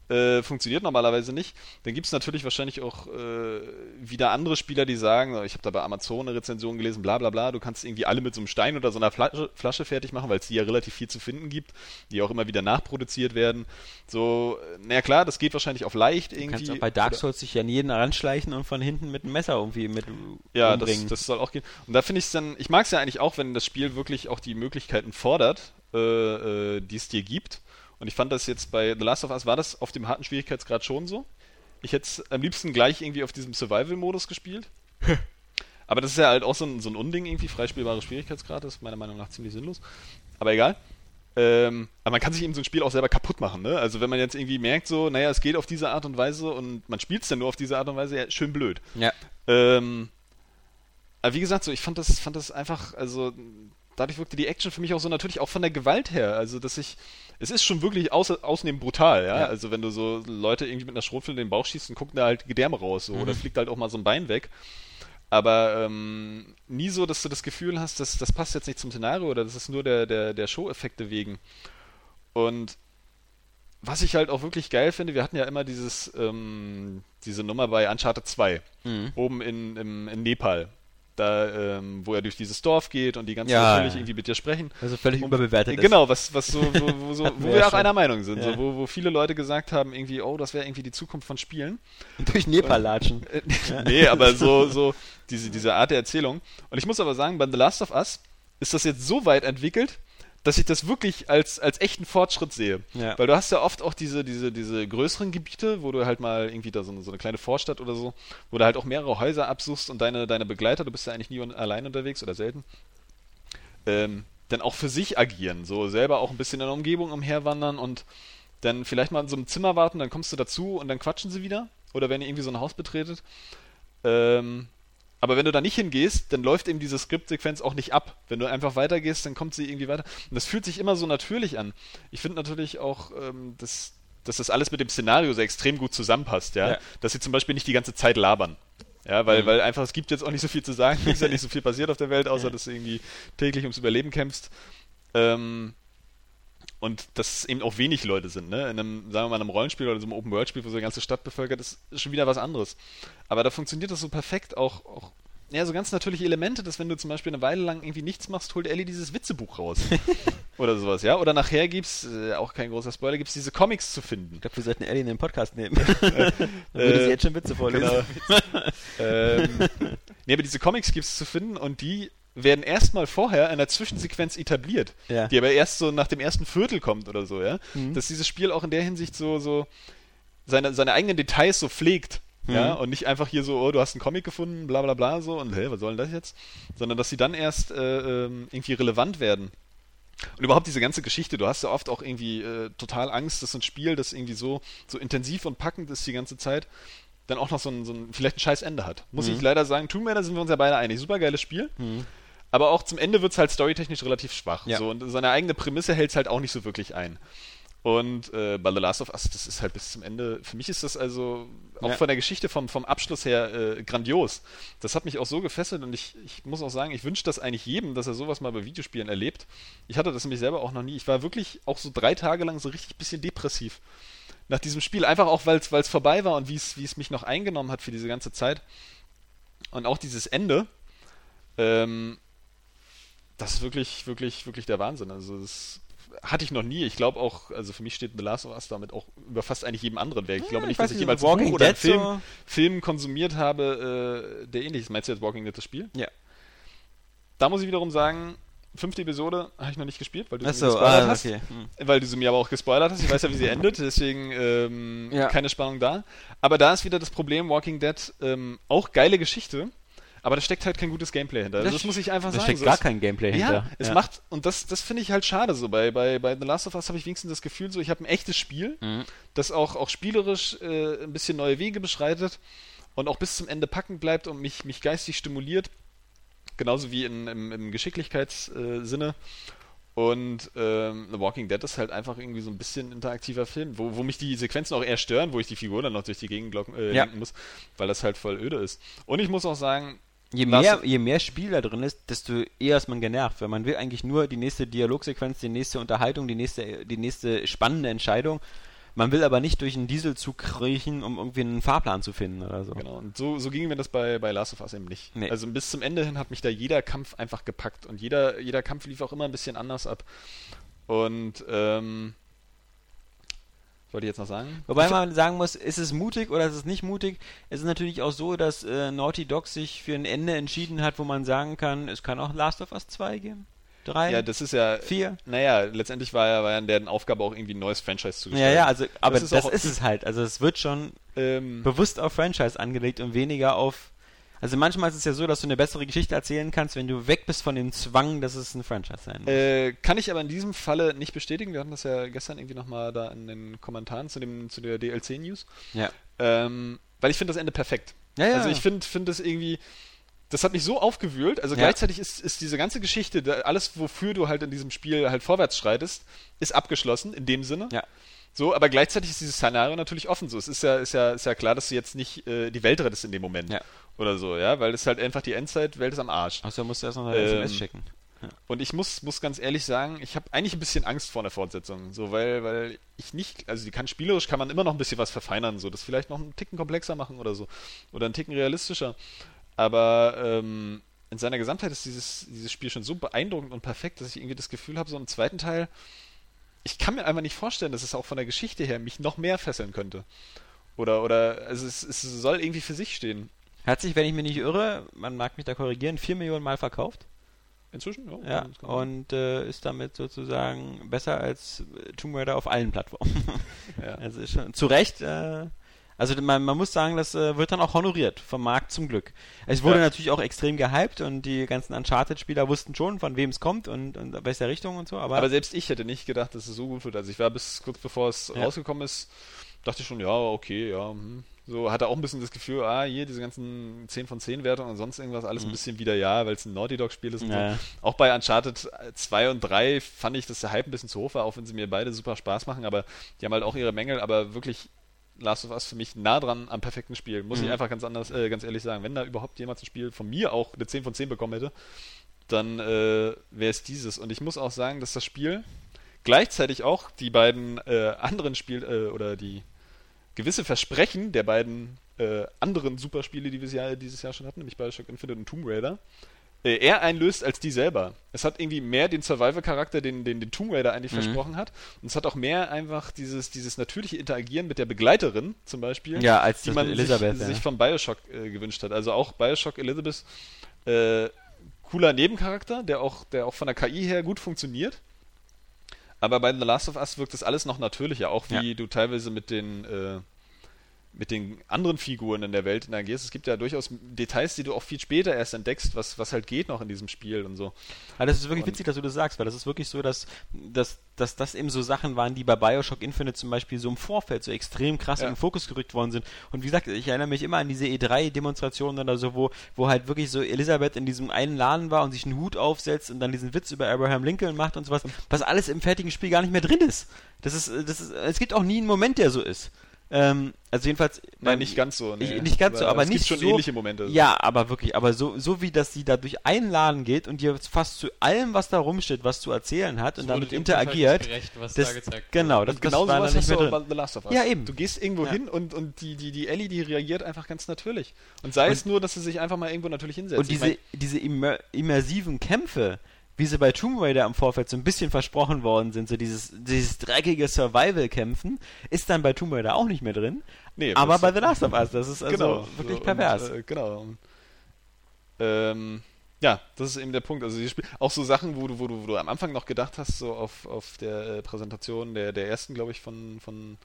äh, funktioniert normalerweise nicht. Dann gibt es natürlich wahrscheinlich auch äh, wieder andere Spieler, die sagen, ich habe da bei Amazon eine Rezension gelesen, bla bla bla, du kannst irgendwie alle mit so einem Stein oder so einer Flasche, Flasche fertig machen, weil es die ja relativ viel zu finden gibt, die auch immer wieder nachproduziert werden. So, äh, na klar, das geht wahrscheinlich auf leicht Du irgendwie. kannst auch bei Dark Souls sich ja an jeden ranschleichen und von hinten mit dem Messer irgendwie mit Ja, das, umbringen. das soll auch gehen. Und da finde ich es dann, ich mag es ja eigentlich auch, wenn das Spiel wirklich auch die Möglichkeiten fordert, äh, äh, die es dir gibt. Und ich fand das jetzt bei The Last of Us, war das auf dem harten Schwierigkeitsgrad schon so. Ich hätte es am liebsten gleich irgendwie auf diesem Survival-Modus gespielt. Aber das ist ja halt auch so ein, so ein Unding irgendwie, freispielbare Schwierigkeitsgrad, das ist meiner Meinung nach ziemlich sinnlos. Aber egal. Ähm, aber man kann sich eben so ein Spiel auch selber kaputt machen, ne? Also wenn man jetzt irgendwie merkt, so, naja, es geht auf diese Art und Weise und man spielt es dann nur auf diese Art und Weise, ja, schön blöd. Ja. Ähm, aber wie gesagt, so, ich fand das, fand das einfach, also dadurch wirkte die Action für mich auch so natürlich auch von der Gewalt her. Also, dass ich, es ist schon wirklich aus, ausnehmend brutal, ja? Ja. Also, wenn du so Leute irgendwie mit einer Schrotflinte in den Bauch schießt und gucken da halt Gedärme raus, so, Mhm. oder fliegt halt auch mal so ein Bein weg. Aber ähm, nie so, dass du das Gefühl hast, dass das passt jetzt nicht zum Szenario oder das ist nur der, der, der Show-Effekte wegen. Und was ich halt auch wirklich geil finde, wir hatten ja immer dieses, ähm, diese Nummer bei Uncharted 2, Mhm. oben in, im, in Nepal. Da, ähm, wo er durch dieses Dorf geht und die ganzen Ja, natürlich irgendwie mit dir sprechen. Also völlig überbewertet ist. Genau, was, was so, wo, wo, so, wo wir auch schon. einer Meinung sind, Ja. so, wo, wo viele Leute gesagt haben, irgendwie, oh, das wäre irgendwie die Zukunft von Spielen. Durch Nepal latschen. Äh, nee, aber so, so diese, diese Art der Erzählung. Und ich muss aber sagen, bei The Last of Us ist das jetzt so weit entwickelt, dass ich das wirklich als, als echten Fortschritt sehe. Ja. Weil du hast ja oft auch diese, diese, diese größeren Gebiete, wo du halt mal irgendwie da so eine, so eine kleine Vorstadt oder so, wo du halt auch mehrere Häuser absuchst und deine, deine Begleiter, du bist ja eigentlich nie allein unterwegs oder selten, ähm, dann auch für sich agieren, so selber auch ein bisschen in der Umgebung umherwandern und dann vielleicht mal in so einem Zimmer warten, dann kommst du dazu und dann quatschen sie wieder. Oder wenn ihr irgendwie so ein Haus betretet. Ähm, aber wenn du da nicht hingehst, dann läuft eben diese Skriptsequenz auch nicht ab. Wenn du einfach weitergehst, dann kommt sie irgendwie weiter. Und das fühlt sich immer so natürlich an. Ich finde natürlich auch, ähm, dass, dass das alles mit dem Szenario so extrem gut zusammenpasst, ja? Ja. Dass sie zum Beispiel nicht die ganze Zeit labern. Ja, weil, Mhm. weil einfach, es gibt jetzt auch nicht so viel zu sagen, es ist ja nicht so viel passiert auf der Welt, außer dass du irgendwie täglich ums Überleben kämpfst. Ähm, und dass es eben auch wenig Leute sind, ne? In einem, sagen wir mal, einem Rollenspiel oder so einem Open-World-Spiel, wo so eine ganze Stadt bevölkert ist, ist schon wieder was anderes. Aber da funktioniert das so perfekt, auch, auch ja, so ganz natürliche Elemente, dass wenn du zum Beispiel eine Weile lang irgendwie nichts machst, holt Ellie dieses Witzebuch raus. oder sowas, ja? Oder nachher gibt's, äh, auch kein großer Spoiler, gibt's diese Comics zu finden. Ich glaube, wir sollten Ellie in den Podcast nehmen. Dann würde sie Äh, jetzt schon Witze vorlesen. Genau. ähm, nee, aber diese Comics gibt es zu finden und die werden erstmal vorher in einer Zwischensequenz etabliert, Ja. die aber erst so nach dem ersten Viertel kommt oder so, ja. Mhm. Dass dieses Spiel auch in der Hinsicht so, so seine, seine eigenen Details so pflegt. Ja, Mhm. und nicht einfach hier so, oh, du hast einen Comic gefunden, bla bla bla, so, und hä, was soll denn das jetzt? Sondern dass sie dann erst äh, ähm, irgendwie relevant werden. Und überhaupt diese ganze Geschichte, du hast ja oft auch irgendwie äh, total Angst, dass so ein Spiel, das irgendwie so, so intensiv und packend ist die ganze Zeit, dann auch noch so ein, so ein vielleicht ein scheiß Ende hat. Muss Mhm. ich leider sagen, Tomb Raider sind wir uns ja beide einig. Super geiles Spiel. Mhm. Aber auch zum Ende wird es halt storytechnisch relativ schwach. Ja. So, und seine eigene Prämisse hält es halt auch nicht so wirklich ein. Und äh, bei The Last of Us, das ist halt bis zum Ende, für mich ist das also auch Ja. von der Geschichte, vom, vom Abschluss her äh, grandios. Das hat mich auch so gefesselt und ich, ich muss auch sagen, ich wünsche das eigentlich jedem, dass er sowas mal bei Videospielen erlebt. Ich hatte das nämlich selber auch noch nie. Ich war wirklich auch so drei Tage lang so richtig bisschen depressiv nach diesem Spiel. Einfach auch, weil es vorbei war und wie es wie es mich noch eingenommen hat für diese ganze Zeit. Und auch dieses Ende, ähm, das ist wirklich, wirklich, wirklich der Wahnsinn. Also das hatte ich noch nie. Ich glaube auch, also für mich steht The Last of Us damit auch über fast eigentlich jedem anderen Werk. Ich glaube Ja, nicht, ich dass ich jemals Walking Buch oder einen Film, so- Film konsumiert habe, äh, der ähnlich ist. Meinst du jetzt Walking Dead das Spiel? Ja. Da muss ich wiederum sagen, fünfte Episode habe ich noch nicht gespielt, weil du sie mir gespoilert ah, hast. okay. Hm. Weil du sie mir aber auch gespoilert hast. Ich weiß ja, wie sie endet, deswegen ähm, Ja. keine Spannung da. Aber da ist wieder das Problem, Walking Dead, ähm, auch geile Geschichte, aber da steckt halt kein gutes Gameplay hinter. Also das, muss ich einfach Da sagen. steckt So, gar es- kein Gameplay ja, hinter. es macht, und das, das finde ich halt schade so. Bei, bei, bei The Last of Us habe ich wenigstens das Gefühl, so ich habe ein echtes Spiel, Mhm. das auch, auch spielerisch äh, ein bisschen neue Wege beschreitet und auch bis zum Ende packend bleibt und mich, mich geistig stimuliert. Genauso wie in, im, im Geschicklichkeitssinne. Und ähm, The Walking Dead ist halt einfach irgendwie so ein bisschen interaktiver Film, wo, wo mich die Sequenzen auch eher stören, wo ich die Figur dann noch durch die Gegend glocken, äh, Ja. lenken muss, weil das halt voll öde ist. Und ich muss auch sagen, Je mehr, je mehr Spiel da drin ist, desto eher ist man genervt, weil man will eigentlich nur die nächste Dialogsequenz, die nächste Unterhaltung, die nächste, die nächste spannende Entscheidung. Man will aber nicht durch einen Dieselzug kriechen, um irgendwie einen Fahrplan zu finden oder so. Genau, und so, so ging mir das bei, bei Last of Us eben nicht. Nee. Also bis zum Ende hin hat mich da jeder Kampf einfach gepackt und jeder, jeder Kampf lief auch immer ein bisschen anders ab. Und, ähm, wollte ich jetzt noch sagen? Wobei man sagen muss, ist es mutig oder ist es nicht mutig? Es ist natürlich auch so, dass äh, Naughty Dog sich für ein Ende entschieden hat, wo man sagen kann, es kann auch Last of Us 2 geben. drei, Ja, das ist ja. vier. Naja, letztendlich war ja, war ja in deren Aufgabe auch irgendwie ein neues Franchise zu Ja, gestalten. ja, also, aber Das das, ist auch- ist es halt. Also es wird schon Ähm, bewusst auf Franchise angelegt und weniger auf. Also manchmal ist es ja so, dass du eine bessere Geschichte erzählen kannst, wenn du weg bist von dem Zwang, dass es ein Franchise sein muss. Äh, kann ich aber in diesem Falle nicht bestätigen. Wir hatten das ja gestern irgendwie nochmal da in den Kommentaren zu, dem, zu der DLC-News. ja. Ähm, weil ich finde das Ende perfekt. Ja, ja. Also ich finde find das irgendwie, das hat mich so aufgewühlt. Also Ja. gleichzeitig ist, ist diese ganze Geschichte, alles wofür du halt in diesem Spiel halt vorwärts schreitest, ist abgeschlossen in dem Sinne. Ja. So, aber gleichzeitig ist dieses Szenario natürlich offen. So, es ist ja, ist ja, ist ja klar, dass du jetzt nicht äh, die Welt rettest in dem Moment. Ja. Oder so, ja, weil es halt einfach die Endzeit-Welt ist am Arsch. Außer musst du erst noch eine Ähm, SMS schicken. Und ich muss, muss ganz ehrlich sagen, ich habe eigentlich ein bisschen Angst vor einer Fortsetzung. So, weil, weil ich nicht, also die kann spielerisch kann man immer noch ein bisschen was verfeinern, so das vielleicht noch einen Ticken komplexer machen oder so. Oder einen Ticken realistischer. Aber ähm, in seiner Gesamtheit ist dieses, dieses Spiel schon so beeindruckend und perfekt, dass ich irgendwie das Gefühl habe, so im zweiten Teil, ich kann mir einfach nicht vorstellen, dass es auch von der Geschichte her mich noch mehr fesseln könnte. Oder, oder, also es, es soll irgendwie für sich stehen. Hat sich, wenn ich mich nicht irre, man mag mich da korrigieren, vier Millionen Mal verkauft. Inzwischen? Ja. Ja, man- und äh, ist damit sozusagen besser als Tomb Raider auf allen Plattformen. ja. Also ist schon zu Recht. Äh, also man, man muss sagen, das äh, wird dann auch honoriert vom Markt zum Glück. Es wurde Ja. natürlich auch extrem gehypt und die ganzen Uncharted-Spieler wussten schon, von wem es kommt und, und welcher Richtung und so. Aber, Aber selbst ich hätte nicht gedacht, dass es so gut wird. Also ich war bis kurz bevor es Ja. rausgekommen ist, dachte ich schon, ja, okay, ja. Hm. So hatte auch ein bisschen das Gefühl, ah, hier diese ganzen 10 von 10 Wertungen und sonst irgendwas, alles ein Mhm. bisschen wieder ja, weil es ein Naughty Dog Spiel ist Ja. so. Auch bei Uncharted 2 und 3 fand ich, dass der Hype ein bisschen zu hoch war, auch wenn sie mir beide super Spaß machen, aber die haben halt auch ihre Mängel, aber wirklich Last of Us für mich nah dran am perfekten Spiel, muss ich Mhm. einfach ganz anders, äh, ganz ehrlich sagen. Wenn da überhaupt jemand ein Spiel von mir auch eine 10 von 10 bekommen hätte, dann äh, wäre es dieses. Und ich muss auch sagen, dass das Spiel gleichzeitig auch die beiden äh, anderen Spiel äh, oder die gewisse Versprechen der beiden äh, anderen Superspiele, die wir Jahr, dieses Jahr schon hatten, nämlich Bioshock Infinite und Tomb Raider, äh, eher einlöst als die selber. Es hat irgendwie mehr den Survival-Charakter, den, den, den Tomb Raider eigentlich Mhm. versprochen hat. Und es hat auch mehr einfach dieses, dieses natürliche Interagieren mit der Begleiterin zum Beispiel, ja, als die man sich, sich ja. von Bioshock äh, gewünscht hat. Also auch Bioshock Elizabeth, äh, cooler Nebencharakter, der auch, der auch von der KI her gut funktioniert. Aber bei The Last of Us wirkt das alles noch natürlicher, auch wie Ja. du teilweise mit den äh, mit den anderen Figuren in der Welt interagierst. Es gibt ja durchaus Details, die du auch viel später erst entdeckst, was, was halt geht noch in diesem Spiel und so. Aber das ist wirklich Und- witzig, dass du das sagst, weil das ist wirklich so, dass, dass, dass das eben so Sachen waren, die bei Bioshock Infinite zum Beispiel so im Vorfeld so extrem krass Ja. in den Fokus gerückt worden sind. Und wie gesagt, ich erinnere mich immer an diese E3-Demonstrationen oder so, wo, wo halt wirklich so Elisabeth in diesem einen Laden war und sich einen Hut aufsetzt und dann diesen Witz über Abraham Lincoln macht und sowas, was alles im fertigen Spiel gar nicht mehr drin ist. Das ist, das ist, es gibt auch nie einen Moment, der so ist. Ähm, also jedenfalls. Nein, nicht ganz so. Ich, nicht ganz so, aber es nicht gibt schon so, ähnliche Momente. Ja, aber wirklich, aber so, so wie das sie da durch einen Laden geht und dir fast zu allem, was da rumsteht, was zu erzählen hat und damit dem interagiert. gerecht, was Das, da gezeigt genau, das, das genau war sowas nicht du mehr drin. The Last of Us. Ja, eben. Du gehst irgendwo Ja. hin und, und die, die, die Ellie, die reagiert einfach ganz natürlich. Und sei Und- es nur, dass sie sich einfach mal irgendwo natürlich hinsetzt. Und Ich diese, mein, diese immer, immersiven Kämpfe, wie sie bei Tomb Raider im Vorfeld so ein bisschen versprochen worden sind, so dieses, dieses dreckige Survival-Kämpfen, ist dann bei Tomb Raider auch nicht mehr drin. nee, aber bei The Last of Us, das ist also genau, wirklich so, pervers. Und, äh, genau. Ähm, ja, das ist eben der Punkt. Also auch so Sachen, wo du, wo du, wo du am Anfang noch gedacht hast, so auf, auf der äh, Präsentation der, der ersten, glaube ich, von, von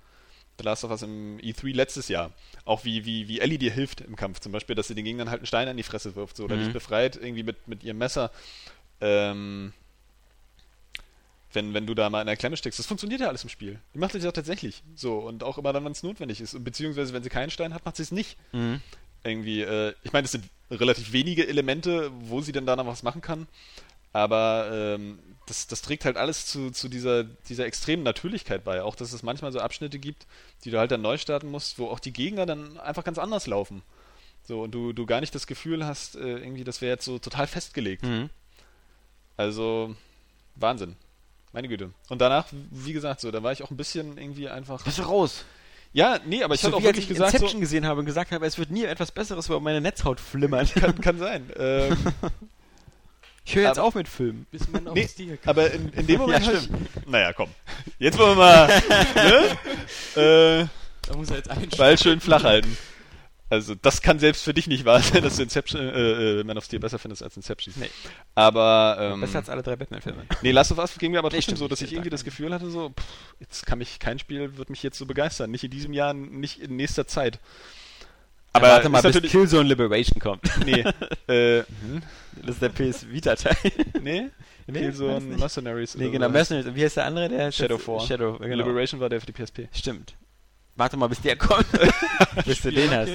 The Last of Us im E3 letztes Jahr. Auch wie, wie, wie Ellie dir hilft im Kampf. Zum Beispiel, dass sie den Gegnern halt einen Stein an die Fresse wirft so, oder Mhm. dich befreit irgendwie mit, mit ihrem Messer. Ähm, wenn, wenn du da mal in der Klemme steckst. Das funktioniert ja alles im Spiel. Die macht das ja tatsächlich so. Und auch immer dann, wenn es notwendig ist. Beziehungsweise, wenn sie keinen Stein hat, macht sie es nicht Mhm. irgendwie, äh, ich meine, es sind relativ wenige Elemente, wo sie denn da noch was machen kann, aber ähm, das, das trägt halt alles zu, zu dieser, dieser extremen Natürlichkeit bei. Auch, dass es manchmal so Abschnitte gibt, die du halt dann neu starten musst, wo auch die Gegner dann einfach ganz anders laufen. So, und du, du gar nicht das Gefühl hast, äh, irgendwie, das wäre jetzt so total festgelegt. Mhm. Also, Wahnsinn. Meine Güte. Und danach, wie gesagt, so, da war ich auch ein bisschen irgendwie einfach. Bist du raus? Ja, nee, aber ich so hatte auch wirklich ich gesagt, so, Inception gesehen habe und gesagt habe, es wird nie etwas Besseres, wo meine Netzhaut flimmert. kann, kann sein. Ähm, Ich höre jetzt Aber- auf mit Filmen. Bis man auf Nee, Stil kommt. Aber in, in dem Moment. Ja, ich, naja, komm. Jetzt wollen wir mal. ne? äh, Da muss er jetzt einsteigen. Ball schön flach halten. Also das kann selbst für dich nicht wahr sein, dass du Inception, äh, äh, Man of Steel besser findest als Inception. Nee. Aber ähm, Besser als alle drei Batman-Filme. nee, Last of Us ging mir aber Nee, trotzdem stimmt, so, dass ich irgendwie das. Gefühl hatte, so, pff, jetzt kann mich kein Spiel wird mich jetzt so begeistern. Nicht in diesem Jahr, nicht in nächster Zeit. Aber warte mal, bis Killzone Liberation kommt. nee, äh, Das ist der PS Vita-Teil. nee, Nee, nee, so weiß ein nicht. Mercenaries. Nee, oder genau. Mercenaries. Wie heißt der andere? Der Shadow 4. Shadow, genau. Liberation war der für die PSP. Stimmt. Warte mal, bis der kommt. bis du den hast.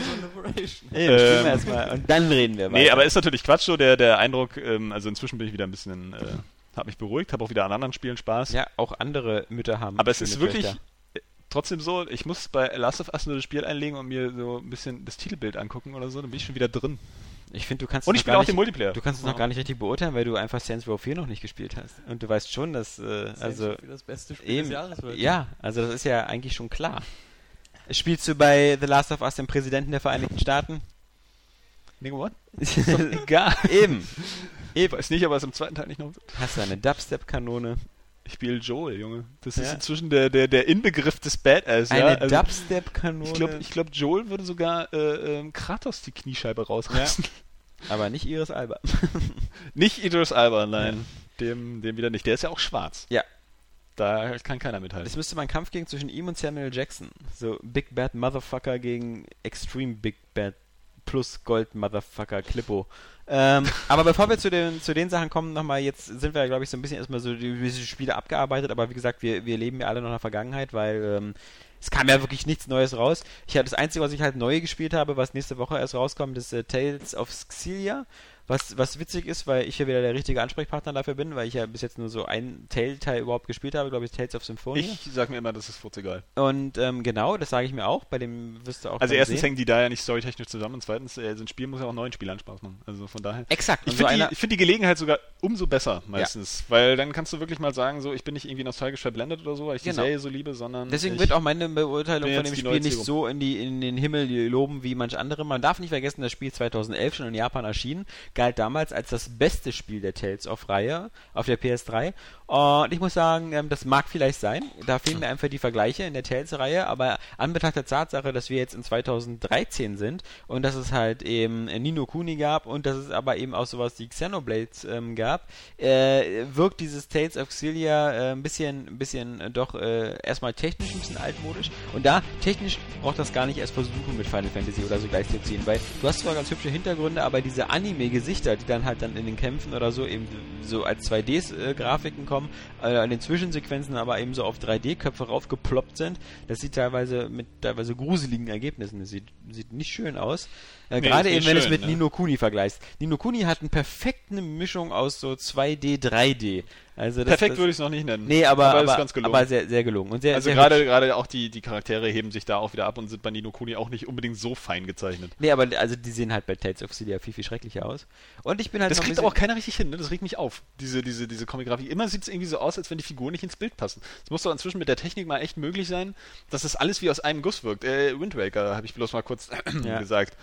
Wir Ähm. erstmal und dann reden wir weiter. Nee, aber ist natürlich Quatsch so, der, der Eindruck, ähm, also inzwischen bin ich wieder ein bisschen, äh, hab mich beruhigt, habe auch wieder an anderen Spielen Spaß. Ja, auch andere Mütter haben. Aber es ist wirklich Töchter. äh, trotzdem so, ich muss bei Last of Us nur das Spiel einlegen und mir so ein bisschen das Titelbild angucken oder so, dann bin ich schon wieder drin. Ich finde, du kannst Und ich spiele auch nicht, den Multiplayer. Du kannst es noch gar nicht richtig beurteilen, weil du einfach Saints Row 4 noch nicht gespielt hast. Und du weißt schon, dass, äh, also, für das beste Spiel eben, des Jahres wird. ja, also das ist ja eigentlich schon klar. Spielst du bei The Last of Us den Präsidenten der Vereinigten Staaten? Nigga, what? Egal. Eben. Ich weiß nicht, aber es im zweiten Teil nicht noch. Hast du eine Dubstep-Kanone? Ich spiele Joel, Junge. Das Ja. ist inzwischen der, der, der Inbegriff des Badass, Eine ja. Also, Dubstep-Kanone? ich glaube, ich glaub, Joel würde sogar äh, ähm, Kratos die Kniescheibe rausreißen. aber nicht Iris Alba. Nicht Idris Alba, nein. Dem, dem wieder nicht. Der ist ja auch schwarz. Ja. Da kann keiner mithalten. Es müsste mal ein Kampf gegen zwischen ihm und Samuel Jackson. So Big Bad Motherfucker gegen Extreme Big Bad plus Gold Motherfucker Clippo. Ähm, aber bevor wir zu den, zu den Sachen kommen, nochmal, jetzt sind wir ja, glaube ich, so ein bisschen erstmal so die, Spiele abgearbeitet, aber wie gesagt, wir, wir leben ja alle noch in der Vergangenheit, weil ähm, es kam ja wirklich nichts Neues raus. Ich hatte das Einzige, was ich halt neu gespielt habe, was nächste Woche erst rauskommt, ist äh, Tales of Xillia. Was, was witzig ist, weil ich ja wieder der richtige Ansprechpartner dafür bin, weil ich ja bis jetzt nur so ein Tale-Teil überhaupt gespielt habe, glaube ich, Tales of Symphonia. Ich sag mir immer, das ist furzegal. Und ähm, genau, das sage ich mir auch. Bei dem wirst du auch. Also erstens sehen. hängen die da ja nicht storytechnisch zusammen und zweitens, äh, so ein Spiel muss ja auch neuen Spielern Spaß machen. Also von daher. Exakt. Ich so finde einer- die, ich find die Gelegenheit sogar umso besser meistens, weil dann kannst du wirklich mal sagen, so ich bin nicht irgendwie nostalgisch verblendet oder so, weil ich die Genau. Serie so liebe, sondern Deswegen wird auch meine Beurteilung von dem die Spiel nicht so in, die, in den Himmel loben wie manch andere. Man darf nicht vergessen, das Spiel 2011 schon in Japan erschienen, galt damals als das beste Spiel der Tales of Reihe auf der PS3. Und ich muss sagen, ähm, das mag vielleicht sein. Da fehlen mir einfach die Vergleiche in der Tales-Reihe, aber an Betracht der Tatsache, dass wir jetzt in 2013 sind und dass es halt eben Nino Kuni gab und dass es aber eben auch sowas wie Xenoblades ähm, gab, äh, wirkt dieses Tales of Xillia äh, ein bisschen, ein bisschen äh, doch äh, erstmal technisch ein bisschen altmodisch. Und da, technisch braucht das gar nicht erst versuchen mit Final Fantasy oder so gleich zu ziehen, weil du hast zwar ganz hübsche Hintergründe, aber diese Anime-Gesichter, die dann halt dann in den Kämpfen oder so eben so als 2D-Grafiken kommen, äh, an den Zwischensequenzen aber eben so auf 3D-Köpfe raufgeploppt sind, das sieht teilweise mit teilweise gruseligen Ergebnissen. Das sieht, sieht nicht schön aus. Äh, Nee, Gerade eben, wenn es schön, mit ne? Nino Kuni vergleichst. Nino Kuni hat eine perfekte Mischung aus so 2D, 3D. Also das, perfekt das, würde ich es noch nicht nennen. Nee, aber, aber, aber, ist ganz gelungen. aber sehr, sehr gelungen. Und sehr, also sehr gerade hübsch. gerade auch die, die Charaktere heben sich da auch wieder ab und sind bei Nino Kuni auch nicht unbedingt so fein gezeichnet. Nee, aber also die sehen halt bei Tales of Cilia viel, viel schrecklicher aus. Und ich bin halt Das kriegt aber auch keiner richtig hin, ne? das regt mich auf, diese, diese, diese Comic-Grafik. Immer sieht es irgendwie so aus, als wenn die Figuren nicht ins Bild passen. Es muss doch inzwischen mit der Technik mal echt möglich sein, dass das alles wie aus einem Guss wirkt. Äh, Wind Waker habe ich bloß mal kurz Ja. gesagt.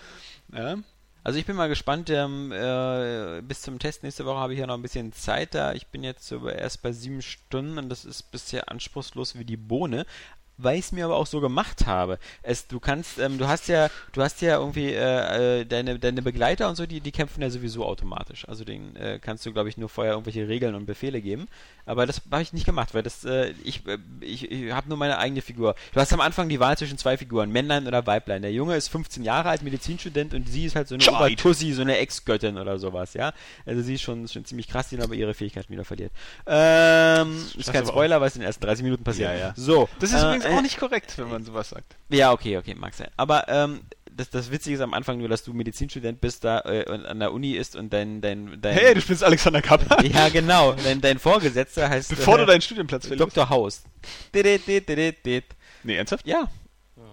Ja? Also ich bin mal gespannt, ähm, äh, bis zum Test nächste Woche habe ich ja noch ein bisschen Zeit da. Ich bin jetzt so erst bei sieben Stunden und das ist bisher anspruchslos wie die Bohne. Weil ich es mir aber auch so gemacht habe. Es, du kannst, ähm, du hast ja, du hast ja irgendwie äh, äh, deine, deine Begleiter und so, die, die kämpfen ja sowieso automatisch. Also den äh, kannst du, glaube ich, nur vorher irgendwelche Regeln und Befehle geben. Aber das habe ich nicht gemacht, weil das, äh, ich, äh, ich, ich habe nur meine eigene Figur. Du hast am Anfang die Wahl zwischen zwei Figuren, Männlein oder Weiblein. Der Junge ist 15 Jahre alt, Medizinstudent und sie ist halt so eine. Obertussi, so eine Ex-Göttin oder sowas, ja. Also sie ist schon, schon ziemlich krass, die aber ihre Fähigkeiten wieder verliert. Ähm, ist kein Spoiler, weil es in den ersten 30 Minuten passiert. Ja, ja. So. Das ist äh, äh, auch nicht korrekt, wenn man sowas sagt. ja, okay, okay, mag sein. Aber ähm, das, das Witzige ist am Anfang nur, dass du Medizinstudent bist da äh, und an der Uni ist und dein dein dein Hey, du spielst Alexander Kappa, ja genau, dein, dein Vorgesetzter heißt bevor äh, du deinen Studienplatz verlierst. Dr. Dit, dit, dit, dit. Nee, ernsthaft? Ja.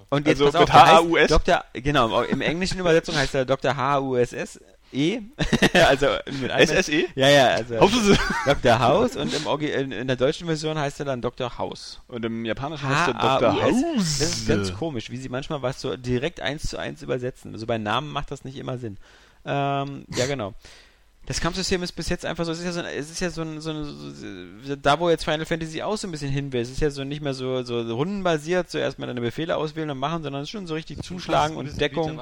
Und jetzt Also pass auf, mit H-A-U-S? Dr. Genau, im englischen Übersetzung heißt er Dr. H-U-S-S. E, also mit einem SSE? Ja, ja, also Dr. House und im Orgi in, in der deutschen Version heißt er dann Dr. House. Und im Japanischen heißt er Dr. H-A-U-S. House. Das ist ganz komisch, wie sie manchmal was so direkt eins zu eins übersetzen. Also bei Namen macht das nicht immer Sinn. Ähm, ja, genau. das Kampfsystem ist bis jetzt einfach so, es ist ja so, es ist ja so, ein, so, ein, so da wo jetzt Final Fantasy auch so ein bisschen hin will, es ist ja so nicht mehr so, so rundenbasiert, so erstmal deine Befehle auswählen und machen, sondern es ist schon so richtig zuschlagen und Deckung.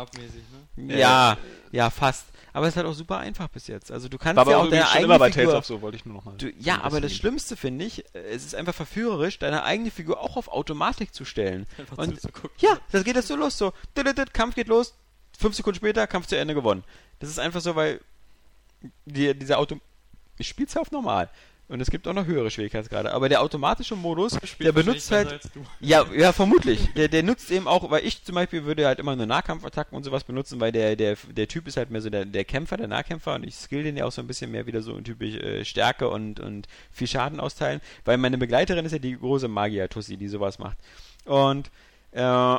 Ne? Ja, ja, fast. Aber es ist halt auch super einfach bis jetzt. Also du kannst War aber ja auch deine schon eigene immer bei Tales Figur, of so, wollte ich nur noch mal. Du, ja, aber das Schlimmste finde ich, äh, es ist einfach verführerisch, deine eigene Figur auch auf Automatik zu stellen. Einfach Und zuzugucken. ja, das geht jetzt so los, so, Kampf geht los, fünf Sekunden später, Kampf zu Ende gewonnen. Das ist einfach so, weil die, dieser Auto, ich spiel's ja auf normal. Und es gibt auch noch höhere Schwierigkeitsgrade. Aber der automatische Modus, der benutzt halt, ja, ja, vermutlich. Der, der nutzt eben auch, weil ich zum Beispiel würde halt immer nur Nahkampfattacken und sowas benutzen, weil der, der, der Typ ist halt mehr so der, der Kämpfer, der Nahkämpfer und ich skill den ja auch so ein bisschen mehr wieder so typisch äh, Stärke und, und viel Schaden austeilen, weil meine Begleiterin ist ja die große Magier-Tussi, die sowas macht. Und äh,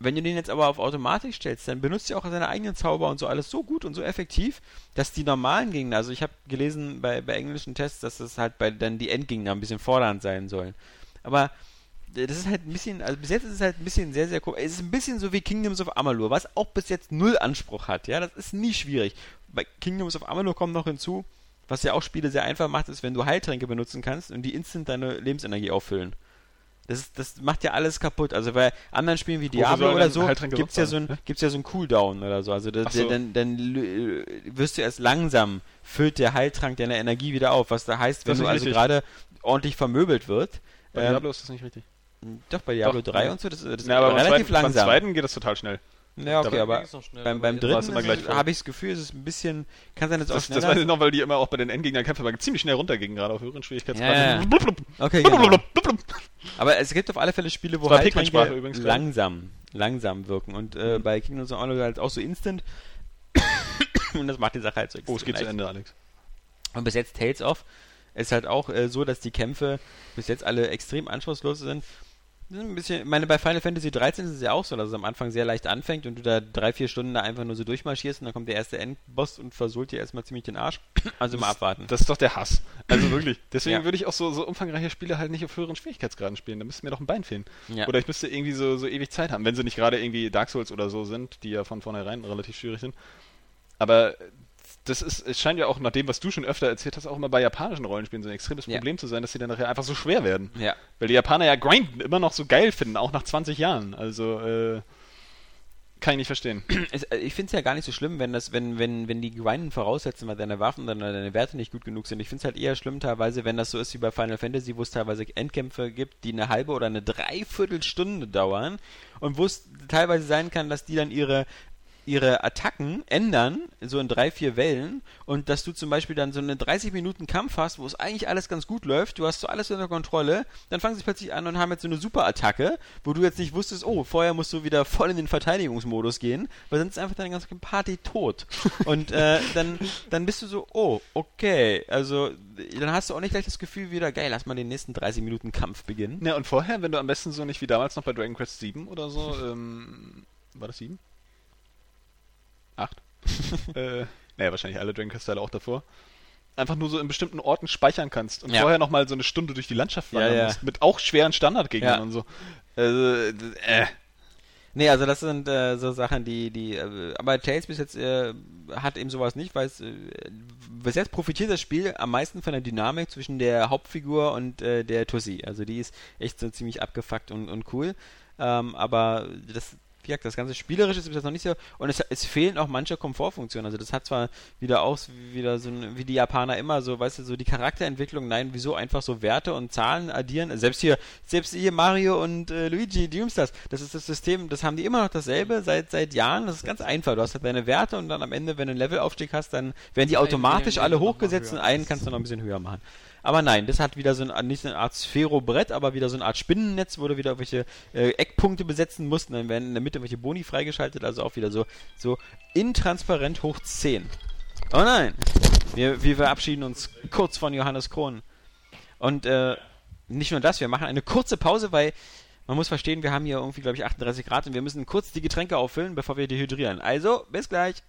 wenn du den jetzt aber auf Automatik stellst, dann benutzt er auch seine eigenen Zauber und so alles so gut und so effektiv, dass die normalen Gegner, also ich habe gelesen bei, bei englischen Tests, dass das halt bei dann die Endgegner ein bisschen fordernd sein sollen. Aber das ist halt ein bisschen, also bis jetzt ist es halt ein bisschen sehr, sehr cool. Es ist ein bisschen so wie Kingdoms of Amalur, was auch bis jetzt null Anspruch hat, ja, das ist nie schwierig. Bei Kingdoms of Amalur kommt noch hinzu, was ja auch Spiele sehr einfach macht, ist, wenn du Heiltränke benutzen kannst und die instant deine Lebensenergie auffüllen. Das, ist, das macht ja alles kaputt. Also bei anderen Spielen wie Diablo oder so Heiltränke gibt's ja so ein gibt's ja so einen Cooldown oder so. Also da, Ach so. dann, dann lö- wirst du erst langsam füllt der Heiltrank deine Energie wieder auf. Was da heißt, wenn Das ist du also richtig. gerade ordentlich vermöbelt wird. Bei ähm, Diablo ist das nicht richtig. doch bei Diablo Doch, 3 ja. und so, das, das ist Ja, beim relativ zweiten, beim langsam. zweiten geht das total schnell. Ja, okay, aber beim, beim dritten habe ich das Gefühl, es ist ein bisschen, kann sein, dass Das, das weiß ich noch, weil die immer auch bei den Endgegnern kämpfen, aber ziemlich schnell runtergingen, gerade auf höheren Schwierigkeitsgraden. Ja. Blub, blub, Okay, blub, genau. blub, blub, blub. Aber es gibt auf alle Fälle Spiele, wo Heiltränke übrigens, langsam, langsam wirken. Und äh, Mhm. bei Kingdoms of Amalur halt auch so instant. und das macht die Sache halt so Oh, es geht zu leicht. Ende, Alex. Und bis jetzt Tales of ist halt auch äh, so, dass die Kämpfe bis jetzt alle extrem anspruchslos sind. Das Ein bisschen, meine, bei Final Fantasy 13 ist es ja auch so, dass es am Anfang sehr leicht anfängt und du da drei, vier Stunden da einfach nur so durchmarschierst und dann kommt der erste Endboss und versohlt dir erstmal ziemlich den Arsch. Also mal abwarten. Das ist doch der Hass. Also wirklich. Deswegen Ja. würde ich auch so, so umfangreiche Spiele halt nicht auf höheren Schwierigkeitsgraden spielen. Da müsste mir doch ein Bein fehlen. Ja. Oder ich müsste irgendwie so, so ewig Zeit haben, wenn sie nicht gerade irgendwie Dark Souls oder so sind, die ja von vornherein relativ schwierig sind. Aber das ist, es scheint ja auch nach dem, was du schon öfter erzählt hast, auch immer bei japanischen Rollenspielen so ein extremes Ja. Problem zu sein, dass sie dann nachher einfach so schwer werden. ja. Weil die Japaner ja Grinden immer noch so geil finden, auch nach 20 Jahren. Also, äh, kann ich nicht verstehen. Äh, ich finde es ja gar nicht so schlimm, wenn das, wenn, wenn, wenn die Grinden voraussetzen, weil deine Waffen oder deine Werte nicht gut genug sind. Ich finde es halt eher schlimm teilweise, wenn das so ist wie bei Final Fantasy, wo es teilweise Endkämpfe gibt, die eine halbe oder eine Dreiviertelstunde dauern und wo es teilweise sein kann, dass die dann ihre ihre Attacken ändern, so in drei, vier Wellen, und dass du zum Beispiel dann so einen 30 Minuten Kampf hast, wo es eigentlich alles ganz gut läuft, du hast so alles unter Kontrolle, dann fangen sie plötzlich an und haben jetzt so eine Super-Attacke, wo du jetzt nicht wusstest, oh, vorher musst du wieder voll in den Verteidigungsmodus gehen, weil sonst ist einfach deine ganze Party tot. und äh, dann, dann bist du so, oh, okay, also dann hast du auch nicht gleich das Gefühl wieder, geil, lass mal den nächsten 30 Minuten Kampf beginnen. Ja, und vorher, wenn du am besten so nicht wie damals noch bei Dragon Quest 7 oder so, ähm, war das 7? 8? äh, naja, wahrscheinlich alle Quest-Teile auch davor. Einfach nur so in bestimmten Orten speichern kannst und Ja. vorher nochmal so eine Stunde durch die Landschaft Ja, wandern ja. musst, mit auch schweren Standardgegnern Ja. und so. Also, äh, Nee, also das sind äh, so Sachen, die, die, äh, aber Tales bis jetzt äh, hat eben sowas nicht, weil es, äh, bis jetzt profitiert das Spiel am meisten von der Dynamik zwischen der Hauptfigur und äh, der Tussi. Also die ist echt so ziemlich abgefuckt und, und cool. Ähm, aber das, gesagt, das ganze Spielerische ist bis jetzt noch nicht so, und es, es fehlen auch manche Komfortfunktionen. Also das hat zwar wieder auch wieder so ein, wie die Japaner immer so, weißt du, so die Charakterentwicklung, nein, wieso einfach so Werte und Zahlen addieren. Selbst hier, selbst hier Mario und äh, Luigi, die das, das ist das System, das haben die immer noch dasselbe seit seit Jahren. Das ist ganz einfach. Du hast halt deine Werte und dann am Ende, wenn du einen Levelaufstieg hast, dann werden die automatisch alle hochgesetzt und einen kannst du noch ein bisschen höher machen. Aber nein, das hat wieder so ein, nicht so eine Art Sphärobrett, aber wieder so eine Art Spinnennetz, wo du wieder irgendwelche äh, Eckpunkte besetzen musst und dann werden in der Mitte welche Boni freigeschaltet, also auch wieder so, so intransparent hoch 10. Oh nein! Wir, wir verabschieden uns kurz von Johannes Krohn. Und äh, nicht nur das, wir machen eine kurze Pause, weil man muss verstehen, wir haben hier irgendwie, glaube ich, 38 Grad und wir müssen kurz die Getränke auffüllen, bevor wir dehydrieren. Also, bis gleich!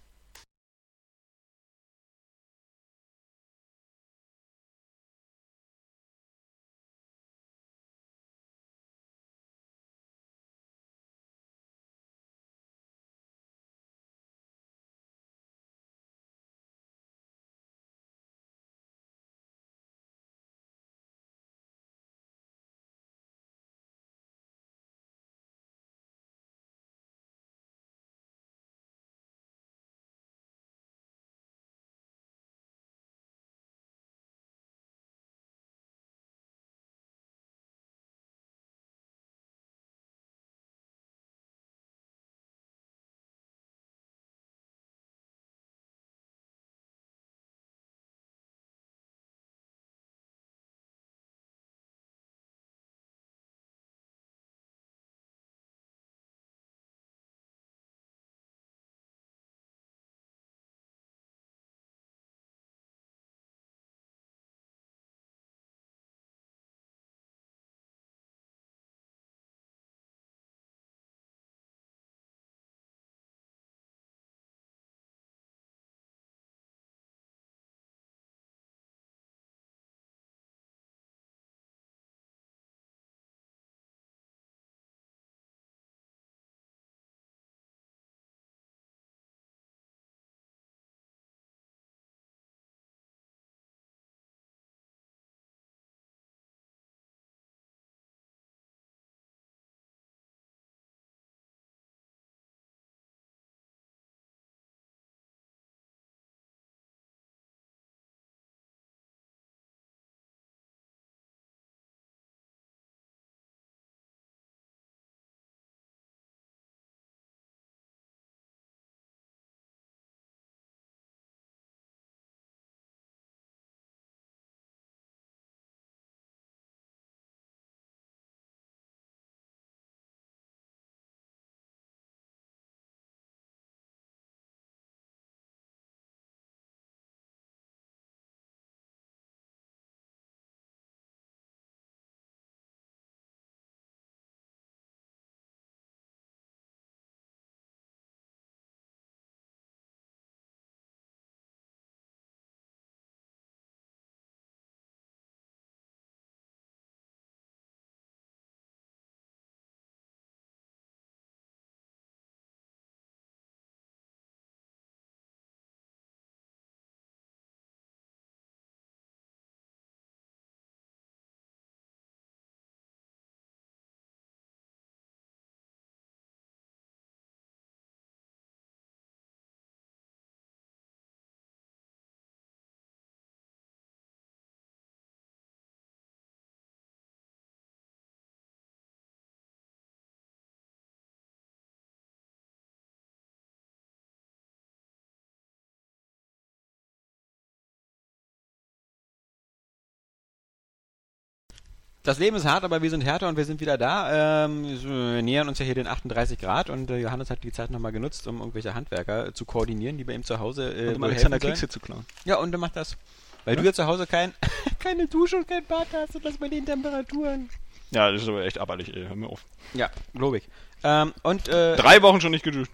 Das Leben ist hart, aber wir sind härter und wir sind wieder da. Ähm, wir nähern uns ja hier den 38 Grad und äh, Johannes hat die Zeit nochmal genutzt, um irgendwelche Handwerker äh, zu koordinieren, die bei ihm zu Hause äh, Und um Alexander. Kekse zu klauen. Ja, und er macht das. Weil du ja zu Hause kein, keine Dusche und kein Bad hast und das bei den Temperaturen. Ja, das ist aber echt abartig, ey. Hör mir auf. Ja, glaube ich. Ähm, und äh, Drei Wochen schon nicht geduscht.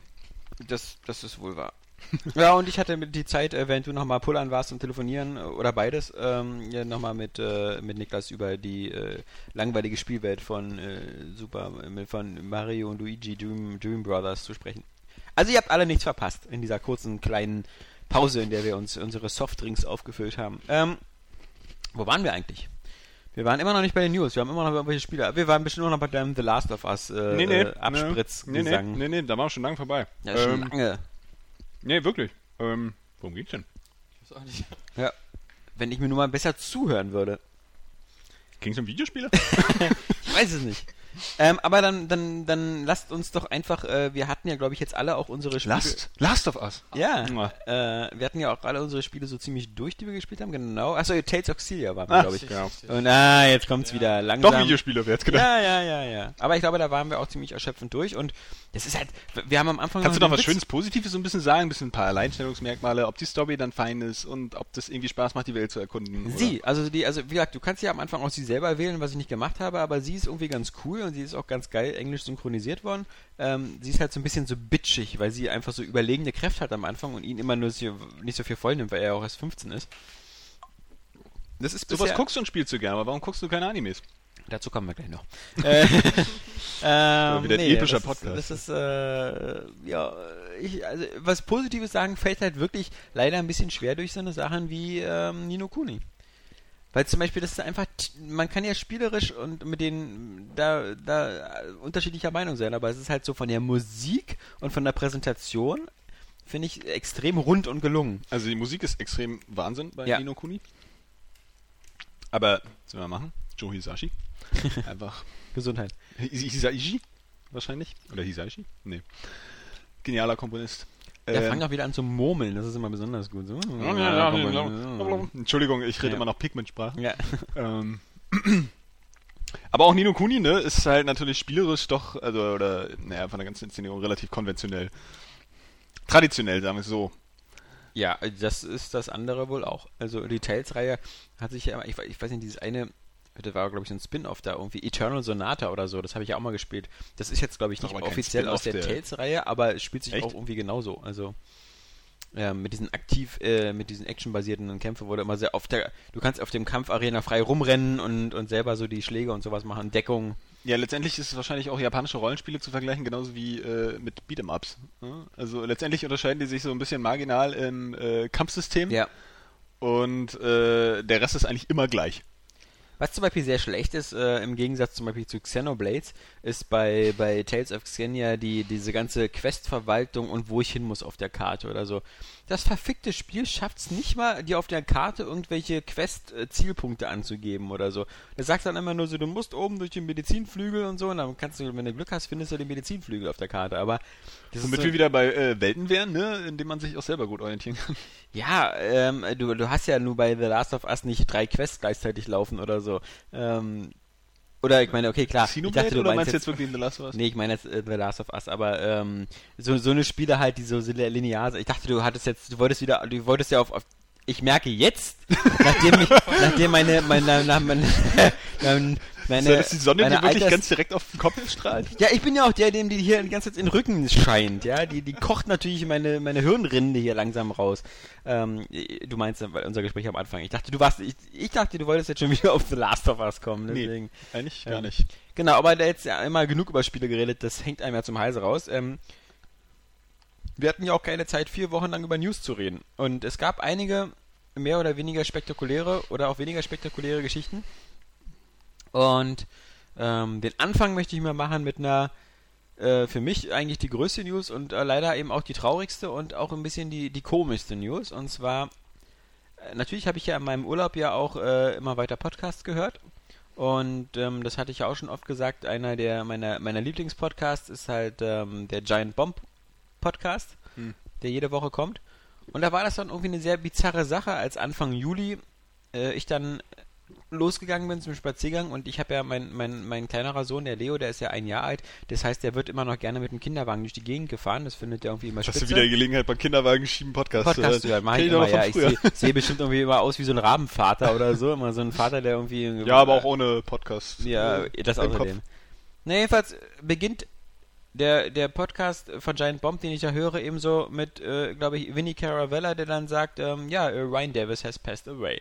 das, das ist wohl wahr. ja, und ich hatte die Zeit, äh, während du nochmal pullern warst und telefonieren äh, oder beides, ähm, ja, nochmal mit, äh, mit Niklas über die äh, langweilige Spielwelt von äh, Super, äh, von Mario und Luigi Dream, Dream Brothers zu sprechen. Also ihr habt alle nichts verpasst in dieser kurzen kleinen Pause, in der wir uns unsere Softdrinks aufgefüllt haben. Ähm, wo waren wir eigentlich? Wir waren immer noch nicht bei den News, wir haben immer noch irgendwelche Spiele. Wir waren bestimmt nur noch bei deinem The Last of Us äh, Nee, nee. äh, Abspritz Nee, nee, nee, nee, da waren wir schon lange vorbei. Ja, schon ähm, lange. Nee, wirklich. Ähm, worum geht's denn? Ich weiß auch nicht. Ja. Wenn ich mir nur mal besser zuhören würde. Ging's um Videospiele? Ich weiß es nicht. Ähm, aber dann, dann, dann lasst uns doch einfach, äh, wir hatten ja, glaube ich, jetzt alle auch unsere Spiele. Last. Last of Us. Ja. Äh, wir hatten ja auch alle unsere Spiele so ziemlich durch, die wir gespielt haben, genau. Achso, Tales of Xillia waren wir, Ah, glaube ich. ja. Und ah, jetzt kommt's wieder langsam. Doch Videospiele, wer hätte gedacht. Ja, ja, ja, ja. Aber ich glaube, da waren wir auch ziemlich erschöpfend durch und das ist halt, wir haben am Anfang Kannst du noch was Witz- Schönes Positives so ein bisschen sagen? Ein bisschen ein paar Alleinstellungsmerkmale, ob die Story dann fein ist und ob das irgendwie Spaß macht, die Welt zu erkunden. oder? Sie, also die, also wie gesagt, du kannst ja am Anfang auch sie selber wählen, was ich nicht gemacht habe, aber sie ist irgendwie ganz cool und sie ist auch ganz geil englisch synchronisiert worden. Ähm, sie ist halt so ein bisschen so bitchig, weil sie einfach so überlegene Kräfte hat am Anfang und ihn immer nur so, nicht so viel voll nimmt, weil er auch erst 15 ist. Das ist Sowas bisher, guckst du und spielst du gerne, aber warum guckst du keine Animes? Dazu kommen wir gleich noch. äh, ähm, wieder ein epischer das Podcast. Ist, das ist, äh, ja, ich, also, was Positives sagen fällt halt wirklich leider ein bisschen schwer durch so eine Sachen wie ähm, Nino Kuni. Weil zum Beispiel, das ist einfach, man kann ja spielerisch und mit denen da, da unterschiedlicher Meinung sein, aber es ist halt so von der Musik und von der Präsentation, finde ich, extrem rund und gelungen. Also die Musik ist extrem Wahnsinn bei Ja. Nino Kuni. Aber, was wir machen? Joe Hisashi. Einfach. Gesundheit. His- Hisaishi? Wahrscheinlich? Oder Hisaishi? Nee. Genialer Komponist. Der Ähm, fängt auch wieder an zu murmeln, das ist immer besonders gut. So, Entschuldigung, ich rede Ja. immer noch Pigmentsprache. Ja. Ähm, aber auch Nino Kuni, ne, ist halt natürlich spielerisch doch, also, oder, naja, von der ganzen Inszenierung relativ konventionell. Traditionell, sagen wir es so. Ja, das ist das andere wohl auch. Also die Tales-Reihe hat sich ja immer, ich, ich weiß nicht, dieses eine, das war glaube ich so ein Spin-off da irgendwie, Eternal Sonata oder so, das habe ich ja auch mal gespielt. Das ist jetzt glaube ich nicht offiziell aus der, der- Tales-Reihe, aber es spielt sich Echt? auch irgendwie genauso. Also ja, mit diesen aktiv, äh, mit diesen actionbasierten Kämpfen wurde immer sehr auf der, du kannst auf dem Kampfarena frei rumrennen und, und selber so die Schläge und sowas machen, Deckung. Ja, letztendlich ist es wahrscheinlich auch japanische Rollenspiele zu vergleichen, genauso wie äh, mit Beat'em-Ups. ne? Also letztendlich unterscheiden die sich so ein bisschen marginal im äh, Kampfsystem Ja. und äh, der Rest ist eigentlich immer gleich. Was zum Beispiel sehr schlecht ist, äh, im Gegensatz zum Beispiel zu Xenoblades, ist bei, bei Tales of Xenia die, diese ganze Questverwaltung und wo ich hin muss auf der Karte oder so. Das verfickte Spiel schafft es nicht mal, dir auf der Karte irgendwelche Quest-Zielpunkte anzugeben oder so. Das sagt dann immer nur so, du musst oben durch den Medizinflügel und so, und dann kannst du, wenn du Glück hast, findest du den Medizinflügel auf der Karte. Aber das Womit ist so, wir wieder bei äh, Welten wären, ne, in denen man sich auch selber gut orientieren kann. ja, ähm, du, du hast ja nur bei The Last of Us nicht drei Quests gleichzeitig laufen oder so. Ähm, oder ich meine, okay, klar. ich Xenoblade dachte, du oder meinst meinst jetzt wirklich The Last of Us? Nee, ich meine jetzt äh, The Last of Us, aber ähm, so, so eine Spiele halt, die so linear sind. Ich dachte, du hattest jetzt, du wolltest wieder, du wolltest ja auf, auf ich merke jetzt, nachdem ich, nachdem meine, meine, meine, meine, meine, so, dass die Sonne dir wirklich Alters- ganz direkt auf den Kopf strahlt. ja, ich bin ja auch der, dem die hier die ganze Zeit in den Rücken scheint, ja. Die, die kocht natürlich meine, meine Hirnrinde hier langsam raus. Ähm, du meinst weil unser Gespräch am Anfang. Ich dachte, du warst, ich, ich dachte, du wolltest jetzt schon wieder auf The Last of Us kommen, deswegen. Nee, eigentlich gar nicht. Genau, aber da jetzt ja immer genug über Spiele geredet, das hängt einem ja zum Halse raus. Ähm, wir hatten ja auch keine Zeit, vier Wochen lang über News zu reden. Und es gab einige mehr oder weniger spektakuläre oder auch weniger spektakuläre Geschichten. Und ähm, den Anfang möchte ich mal machen mit einer äh, für mich eigentlich die größte News und äh, leider eben auch die traurigste und auch ein bisschen die, die komischste News. Und zwar, äh, natürlich habe ich ja in meinem Urlaub ja auch äh, immer weiter Podcasts gehört. Und ähm, das hatte ich ja auch schon oft gesagt, einer der meiner, meiner Lieblingspodcasts ist halt ähm, der Giant Bomb Podcast, Hm. der jede Woche kommt. Und da war das dann irgendwie eine sehr bizarre Sache, als Anfang Juli äh, ich dann losgegangen bin zum Spaziergang und ich habe ja mein, mein, mein kleinerer Sohn, der Leo, der ist ja ein Jahr alt. Das heißt, der wird immer noch gerne mit dem Kinderwagen durch die Gegend gefahren. Das findet er irgendwie immer Hast spitze. du wieder Gelegenheit beim Kinderwagen schieben Podcast? Podcast äh, hören, mach ich doch immer, ja. Ich sehe seh bestimmt irgendwie immer aus wie so ein Rabenvater oder so. Immer so ein Vater, der irgendwie... Ja, aber auch ohne Podcast. Ja, äh, das außerdem. Na, jedenfalls beginnt der, der Podcast von Giant Bomb, den ich ja höre, ebenso mit, äh, glaube ich, Vinnie Caravella, der dann sagt, ähm, ja, äh, Ryan Davis has passed away.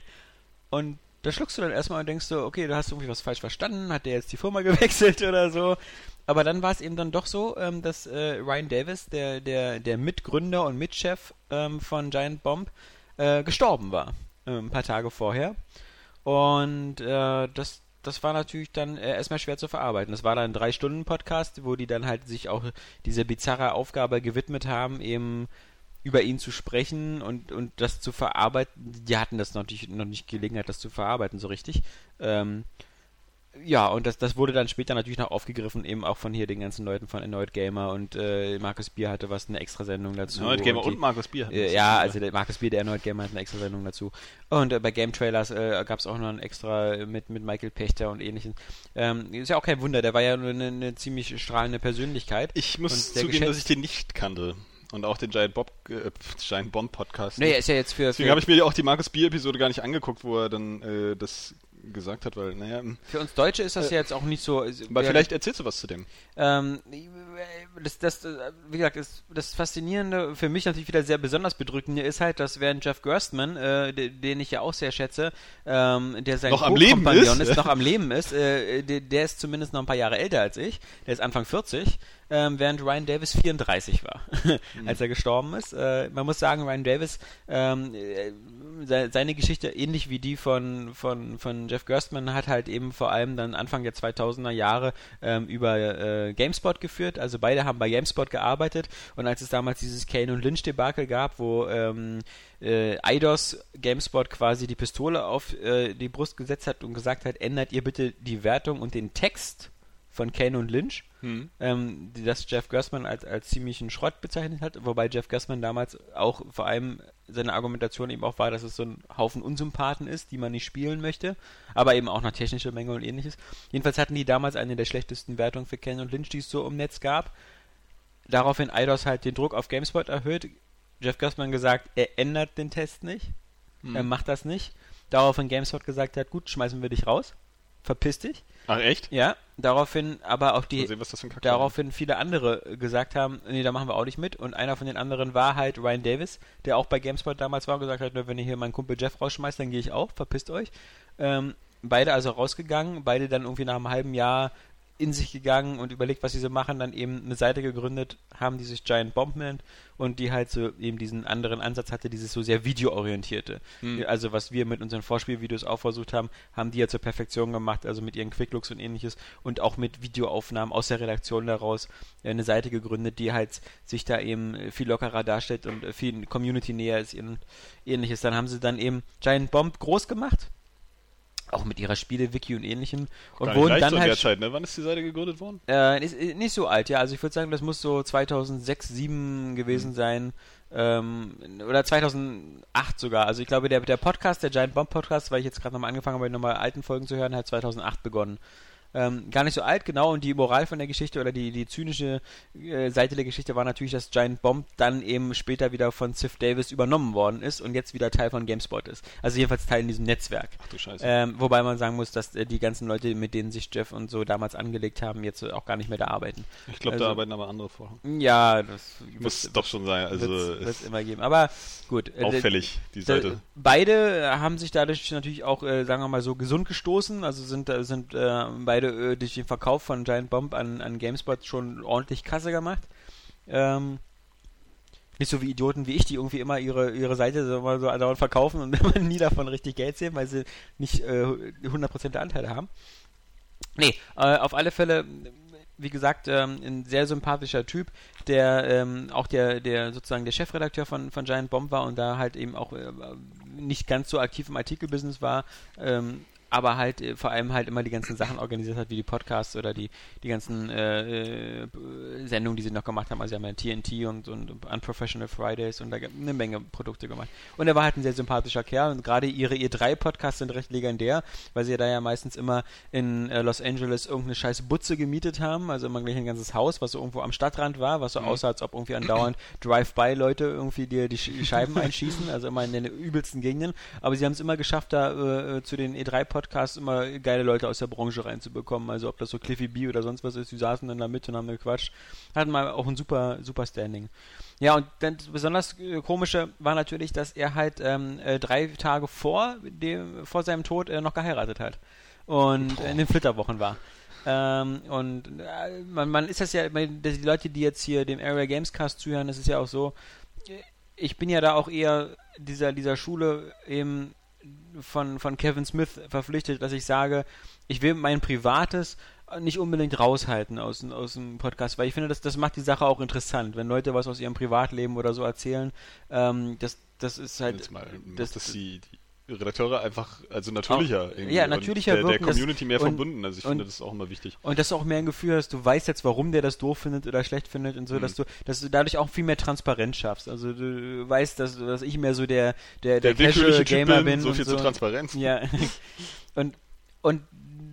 Und da schluckst du dann erstmal und denkst so, okay, du hast irgendwie was falsch verstanden, hat der jetzt die Firma gewechselt oder so. Aber dann war es eben dann doch so, ähm, dass äh, Ryan Davis, der, der, der Mitgründer und Mitchef ähm, von Giant Bomb, äh, gestorben war. Äh, ein paar Tage vorher. Und äh, das, das war natürlich dann äh, erstmal schwer zu verarbeiten. Das war dann ein Drei-Stunden-Podcast, wo die dann halt sich auch diese bizarre Aufgabe gewidmet haben, eben über ihn zu sprechen und, und das zu verarbeiten. Die hatten das natürlich noch nicht Gelegenheit, das zu verarbeiten, so richtig. Ähm, ja, und das, das wurde dann später natürlich noch aufgegriffen, eben auch von hier den ganzen Leuten von Annoyed Gamer und äh, Markus Bier hatte was, eine extra Sendung dazu. Nerd Gamer die- und Markus Bier. äh, ja, also der Markus Bier, der Erneut Gamer hat eine extra Sendung dazu. Und äh, bei Game Trailers äh, gab es auch noch ein extra mit, mit Michael Pechter und ähnlichen. Ähm, ist ja auch kein Wunder, der war ja nur eine, eine ziemlich strahlende Persönlichkeit. Ich muss und zugeben, dass ich den nicht kannte. Und auch den Giant Bob, äh, Giant Bomb Podcast. Nee, er ist ja jetzt für. Deswegen habe ich mir auch die Markus Bier Episode gar nicht angeguckt, wo er dann äh, das gesagt hat, weil, naja, m- für uns Deutsche ist das ja jetzt auch nicht so. aber ja, vielleicht erzählst du was zu dem. Ähm, das, das, äh, wie gesagt, das, das Faszinierende, für mich natürlich wieder sehr besonders bedrückende ist halt, dass während Jeff Gerstmann, äh, de- den ich ja auch sehr schätze, ähm, der sein Noch am Leben Co-Kompagnon ist? noch am Leben ist, äh, der, der ist zumindest noch ein paar Jahre älter als ich, der ist Anfang 40, ähm, während Ryan Davis 34 war, als er gestorben ist. Äh, man muss sagen, Ryan Davis, ähm, äh, seine Geschichte, ähnlich wie die von, von, von Jeff Gerstmann, hat halt eben vor allem dann Anfang der 2000er Jahre ähm, über äh, GameSpot geführt. Also beide haben bei GameSpot gearbeitet und als es damals dieses Kane und Lynch Debakel gab, wo ähm, äh, Eidos GameSpot quasi die Pistole auf äh, die Brust gesetzt hat und gesagt hat, ändert ihr bitte die Wertung und den Text von Kane und Lynch, ähm, die das Jeff Gersman als, als ziemlichen Schrott bezeichnet hat, wobei Jeff Gersman damals auch vor allem seine Argumentation eben auch war, dass es so ein Haufen Unsympathen ist, die man nicht spielen möchte, aber eben auch noch technische Mängel und ähnliches. Jedenfalls hatten die damals eine der schlechtesten Wertungen für Ken und Lynch, die es so im Netz gab. Daraufhin Eidos halt den Druck auf GameSpot erhöht. Jeff Gersman gesagt, er ändert den Test nicht, er macht das nicht. Daraufhin GameSpot gesagt hat, gut, schmeißen wir dich raus, verpiss dich. Ach, echt? Ja, daraufhin aber auch die, sehen, was das für ein Kack daraufhin viele andere äh, gesagt haben, nee, da machen wir auch nicht mit. Und einer von den anderen war halt Ryan Davis, der auch bei GameSpot damals war und gesagt hat, "Na, wenn ihr hier meinen Kumpel Jeff rausschmeißt, dann gehe ich auch, verpisst euch. Ähm, beide also rausgegangen, beide dann irgendwie nach einem halben Jahr in sich gegangen und überlegt, was sie so machen, dann eben eine Seite gegründet haben, die sich Giant Bomb nennt und die halt so eben diesen anderen Ansatz hatte, dieses so sehr videoorientierte. Also was wir mit unseren Vorspielvideos auch versucht haben, haben die ja zur Perfektion gemacht, also mit ihren Quicklooks und ähnliches und auch mit Videoaufnahmen aus der Redaktion daraus äh, eine Seite gegründet, die halt sich da eben äh, viel lockerer darstellt und äh, viel Community näher ist und ähnliches. Dann haben sie dann eben Giant Bomb groß gemacht. Auch mit ihrer Spiele-Wiki und ähnlichem. Und wurden dann so halt der Zeit, ne? Wann ist die Seite gegründet worden? äh, ist, ist nicht so alt, ja. Also ich würde sagen, das muss so 2006, 2007 gewesen sein. Ähm, oder 2008 sogar. Also ich glaube, der, der Podcast, der Giant Bomb Podcast, weil ich jetzt gerade nochmal angefangen habe, nochmal alten Folgen zu hören, hat 2008 begonnen. Ähm, gar nicht so alt, genau. Und die Moral von der Geschichte oder die, die zynische äh, Seite der Geschichte war natürlich, dass Giant Bomb dann eben später wieder von Sif Davis übernommen worden ist und jetzt wieder Teil von GameSpot ist. Also jedenfalls Teil in diesem Netzwerk. Ach du Scheiße. Ähm, wobei man sagen muss, dass äh, die ganzen Leute, mit denen sich Jeff und so damals angelegt haben, jetzt auch gar nicht mehr da arbeiten. ich glaube, also- da arbeiten aber andere vor. Ja, das Muss wird doch schon sein. Also, es ist immer geben. Aber gut. äh, auffällig, die Seite. Beide haben sich dadurch natürlich auch, äh, sagen wir mal so, gesund gestoßen. Also sind, äh, sind äh, beide äh, durch den Verkauf von Giant Bomb an, an GameSpot schon ordentlich Kasse gemacht. Ähm, nicht so wie Idioten wie ich, die irgendwie immer ihre, ihre Seite so, mal so andauernd verkaufen und nie davon richtig Geld sehen, weil sie nicht äh, 100% der Anteile haben. Nee, äh, auf alle Fälle, wie gesagt, ähm, ein sehr sympathischer Typ, der ähm, auch der, der sozusagen der Chefredakteur von, von Giant Bomb war und da halt eben auch äh, nicht ganz so aktiv im Artikelbusiness war. Ähm, aber halt äh, vor allem halt immer die ganzen Sachen organisiert hat, wie die Podcasts oder die, die ganzen äh, äh, Sendungen, die sie noch gemacht haben. Also sie haben ja TNT und, und Unprofessional Fridays und da eine Menge Produkte gemacht. Und er war halt ein sehr sympathischer Kerl und gerade ihre E3-Podcasts sind recht legendär, weil sie da ja meistens immer in äh, Los Angeles irgendeine scheiß Butze gemietet haben, also immer gleich ein ganzes Haus, was so irgendwo am Stadtrand war, was so Mhm. aussah, als ob irgendwie andauernd Drive-by-Leute irgendwie dir die Sch- Scheiben einschießen, also immer in den übelsten Gegenden. Aber sie haben es immer geschafft, da äh, äh, zu den E3-Podcasts immer geile Leute aus der Branche reinzubekommen. Also ob das so Cliffy B oder sonst was ist, die saßen dann da mit und haben gequatscht. Hatten mal auch ein super, super Standing. Ja, und dann das besonders äh, komische war natürlich, dass er halt ähm, äh, drei Tage vor dem, vor seinem Tod äh, noch geheiratet hat. Und in den Flitterwochen war. Ähm, und äh, man, man ist das ja, bei- die Leute, die jetzt hier dem Area Games Cast zuhören, das ist ja auch so, ich bin ja da auch eher dieser, dieser Schule eben von, von Kevin Smith verpflichtet, dass ich sage, ich will mein Privates nicht unbedingt raushalten aus, dem- aus dem Podcast, weil ich finde, das, das macht die Sache auch interessant, wenn Leute was aus ihrem Privatleben oder so erzählen. Ähm, das, das ist halt. Mal, das, dass die, die Redakteure einfach, also natürlicher irgendwie ja, und natürlicher der, der wirken, das- Community mehr und- verbunden. Also ich und- finde das ist auch immer wichtig. Und dass du auch mehr ein Gefühl hast, du weißt jetzt, warum der das doof findet oder schlecht findet und so, Mhm. dass du, dass du dadurch auch viel mehr Transparenz schaffst. Also du weißt, dass, dass ich mehr so der, der, der, Casual willkürliche Typ Gamer bin, bin. so und viel so. zu Transparenz. Ja. Und, und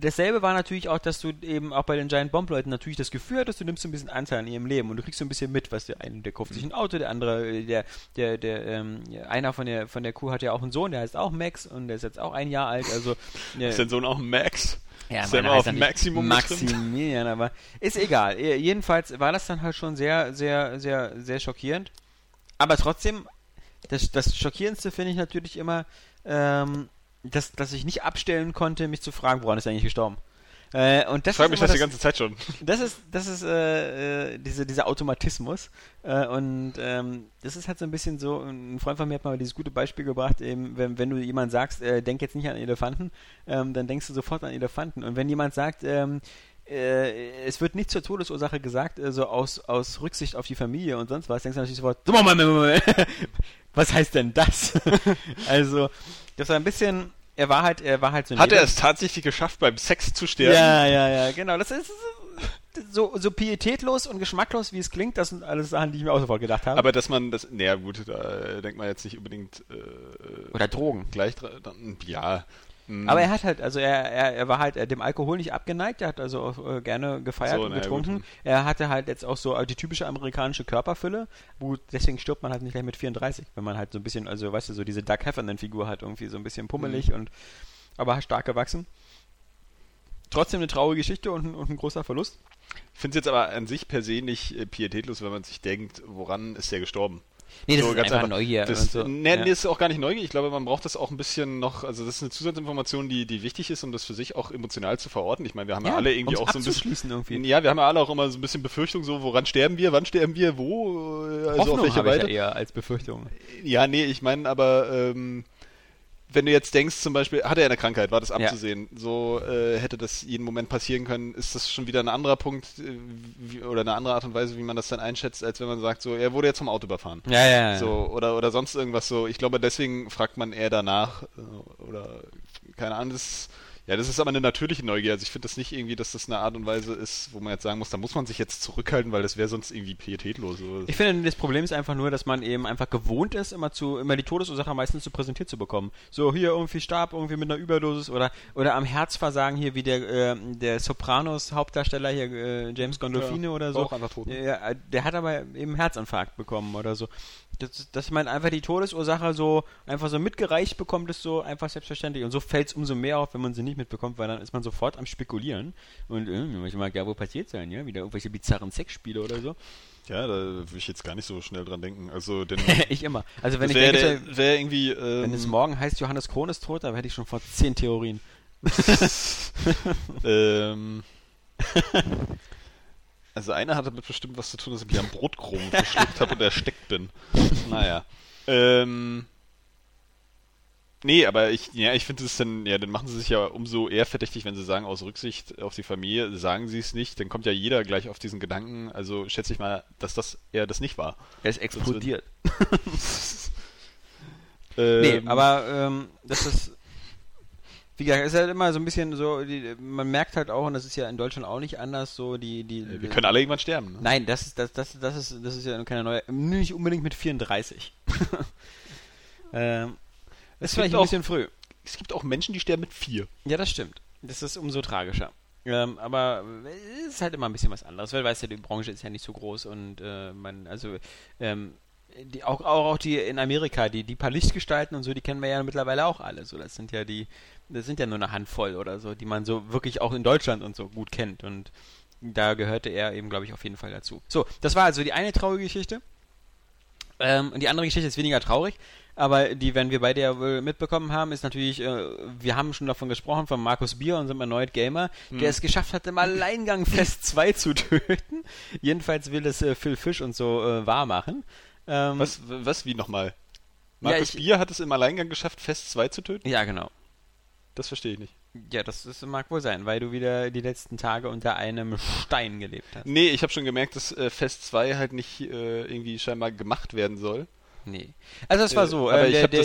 dasselbe war natürlich auch, dass du eben auch bei den Giant Bomb Leuten natürlich das Gefühl hattest, du nimmst so ein bisschen Anteil an ihrem Leben und du kriegst so ein bisschen mit, was der eine, der kauft sich ein Auto, der andere, äh, der, der, der, ähm, einer von der, von der Kuh hat ja auch einen Sohn, der heißt auch Max und der ist jetzt auch ein Jahr alt, also. äh, Ist dein Sohn auch Max? ja, Ist immer auf Maximum? Maximilian, aber ist egal. Eh, Jedenfalls war das dann halt schon sehr, sehr, sehr, sehr schockierend. Aber trotzdem, das, das Schockierendste finde ich natürlich immer, ähm, dass, dass ich nicht abstellen konnte, mich zu fragen, woran ist er eigentlich gestorben. Äh, und das Ich frage mich immer das die ganze Zeit schon. das ist, das ist äh, äh, diese, dieser Automatismus. Äh, und ähm, das ist halt so ein bisschen so, ein Freund von mir hat mal dieses gute Beispiel gebracht, eben, wenn, wenn du jemand sagst, äh, denk jetzt nicht an Elefanten, ähm, dann denkst du sofort an Elefanten. Und wenn jemand sagt, ähm, äh, es wird nicht zur Todesursache gesagt, äh, so aus, aus Rücksicht auf die Familie und sonst was, denkst du natürlich sofort, so, Moment, Moment, Moment. was heißt denn das? also, das war ein bisschen, er war halt, er war halt so ein Hat er Leder- es tatsächlich geschafft, beim Sex zu sterben? ja, ja, ja, genau. Das ist so, so pietätlos und geschmacklos, wie es klingt. Das sind alles Sachen, die ich mir auch sofort gedacht habe. Aber dass man das, naja gut, da denkt man jetzt nicht unbedingt äh, Oder Drogen. gleich ja. Hm. Aber er hat halt, also er, er, er war halt dem Alkohol nicht abgeneigt, er hat also auch, äh, gerne gefeiert So, und ja, getrunken. gut. Er hatte halt jetzt auch so äh, die typische amerikanische Körperfülle, wo deswegen stirbt man halt nicht gleich mit 34, wenn man halt so ein bisschen, also weißt du, so diese Doug Heffernan-Figur hat, irgendwie so ein bisschen pummelig Mhm. und aber stark gewachsen. Trotzdem eine traurige Geschichte und, ein- und ein großer Verlust. Ich finde es jetzt aber an sich per se nicht äh, pietätlos, wenn man sich denkt, woran ist der gestorben? Nee, das So, ist ganz einfach einfach. Neugier. Das, so. nee, Ja. nee, ist auch gar nicht Neugier. Ich glaube, man braucht das auch ein bisschen noch, also das ist eine Zusatzinformation, die, die wichtig ist, um das für sich auch emotional zu verorten. Ich meine, wir haben ja, alle irgendwie auch so ein bisschen. irgendwie. Ja, wir haben ja alle auch immer so ein bisschen Befürchtung, so, woran sterben wir, wann sterben wir, wo, äh, also Hoffnung auf welche Weise. ja eher als Befürchtung. Ja, nee, ich meine aber, ähm, wenn du jetzt denkst, zum Beispiel, hat er eine Krankheit, war das Ja. abzusehen, so äh, hätte das jeden Moment passieren können, ist das schon wieder ein anderer Punkt äh, wie, oder eine andere Art und Weise, wie man das dann einschätzt, als wenn man sagt, so, er wurde jetzt vom Auto überfahren. Ja, ja, ja. So, oder, oder sonst irgendwas so. Ich glaube, deswegen fragt man eher danach, äh, oder keine Ahnung, das ja, das ist aber eine natürliche Neugier. Also ich finde das nicht irgendwie, dass das eine Art und Weise ist, wo man jetzt sagen muss, da muss man sich jetzt zurückhalten, weil das wäre sonst irgendwie pietätlos. Ich finde, das Problem ist einfach nur, dass man eben einfach gewohnt ist, immer zu, immer die Todesursache meistens zu präsentiert zu bekommen. So, hier irgendwie starb irgendwie mit einer Überdosis oder, oder am Herzversagen hier wie der, äh, der Sopranos Hauptdarsteller hier, äh, James Gandolfini Ja, oder so. auch einfach tot? Ja, äh, der hat aber eben einen Herzinfarkt bekommen oder so. Das, dass man einfach die Todesursache so einfach so mitgereicht bekommt, ist so einfach selbstverständlich. Und so fällt es umso mehr auf, wenn man sie nicht mitbekommt, weil dann ist man sofort am Spekulieren. Und äh, ich mag ja wohl passiert sein, ja, wieder irgendwelche bizarren Sexspiele oder so. Ja, da würde ich jetzt gar nicht so schnell dran denken. Also, denn ich immer. Also wenn ich wäre denke, der- wär irgendwie. Ähm, wenn es morgen heißt, Johannes Krohn ist tot, dann hätte ich schon vor zehn Theorien. ähm, also einer hat damit bestimmt was zu tun, dass ich mich am Brotkrumen verschluckt habe und erstickt bin. Naja. Ähm, nee, aber ich, ja, ich finde es dann, ja, dann machen sie sich ja umso eher verdächtig, wenn sie sagen, aus Rücksicht auf die Familie, sagen sie es nicht, dann kommt ja jeder gleich auf diesen Gedanken, also schätze ich mal, dass das eher das nicht war. Er ist explodiert. Ähm, Nee, aber ähm, das ist. Wie gesagt, es ist halt immer so ein bisschen so, die, man merkt halt auch, und das ist ja in Deutschland auch nicht anders, so die, die. Wir können alle irgendwann sterben. Ne? Nein, das ist, das, das, das ist, das ist ja keine neue, nicht unbedingt mit 34. ähm, das ist vielleicht ein auch- bisschen früh. Es gibt auch Menschen, die sterben mit vier. Ja, das stimmt. Das ist umso tragischer. Ähm, aber es ist halt immer ein bisschen was anderes, weil weißt du, die Branche ist ja nicht so groß und äh, man, also ähm, die, auch, auch, auch die in Amerika, die, die paar Lichtgestalten und so, die kennen wir ja mittlerweile auch alle. So, das sind ja die, das sind ja nur eine Handvoll oder so, die man so wirklich auch in Deutschland und so gut kennt. Und da gehörte er eben, glaube ich, auf jeden Fall dazu. So, das war also die eine traurige Geschichte. Ähm, und die andere Geschichte ist weniger traurig, aber die werden wir beide ja wohl mitbekommen haben, ist natürlich, äh, wir haben schon davon gesprochen, von Markus Bier, unserem erneut Gamer, der es geschafft hat, im Alleingang Fest 2 zu töten. Jedenfalls will es äh, Phil Fish und so äh, wahr machen. Ähm, Was, was, wie nochmal? Ja, Markus ich- Bier hat es im Alleingang geschafft, Fest 2 zu töten? Ja, genau. Das verstehe ich nicht. Ja, das, das mag wohl sein, weil du wieder die letzten Tage unter einem Stein gelebt hast. Nee, ich habe schon gemerkt, dass äh, Fest 2 halt nicht äh, irgendwie scheinbar gemacht werden soll. Nee. Also es war Äh, so, aber äh, ich habe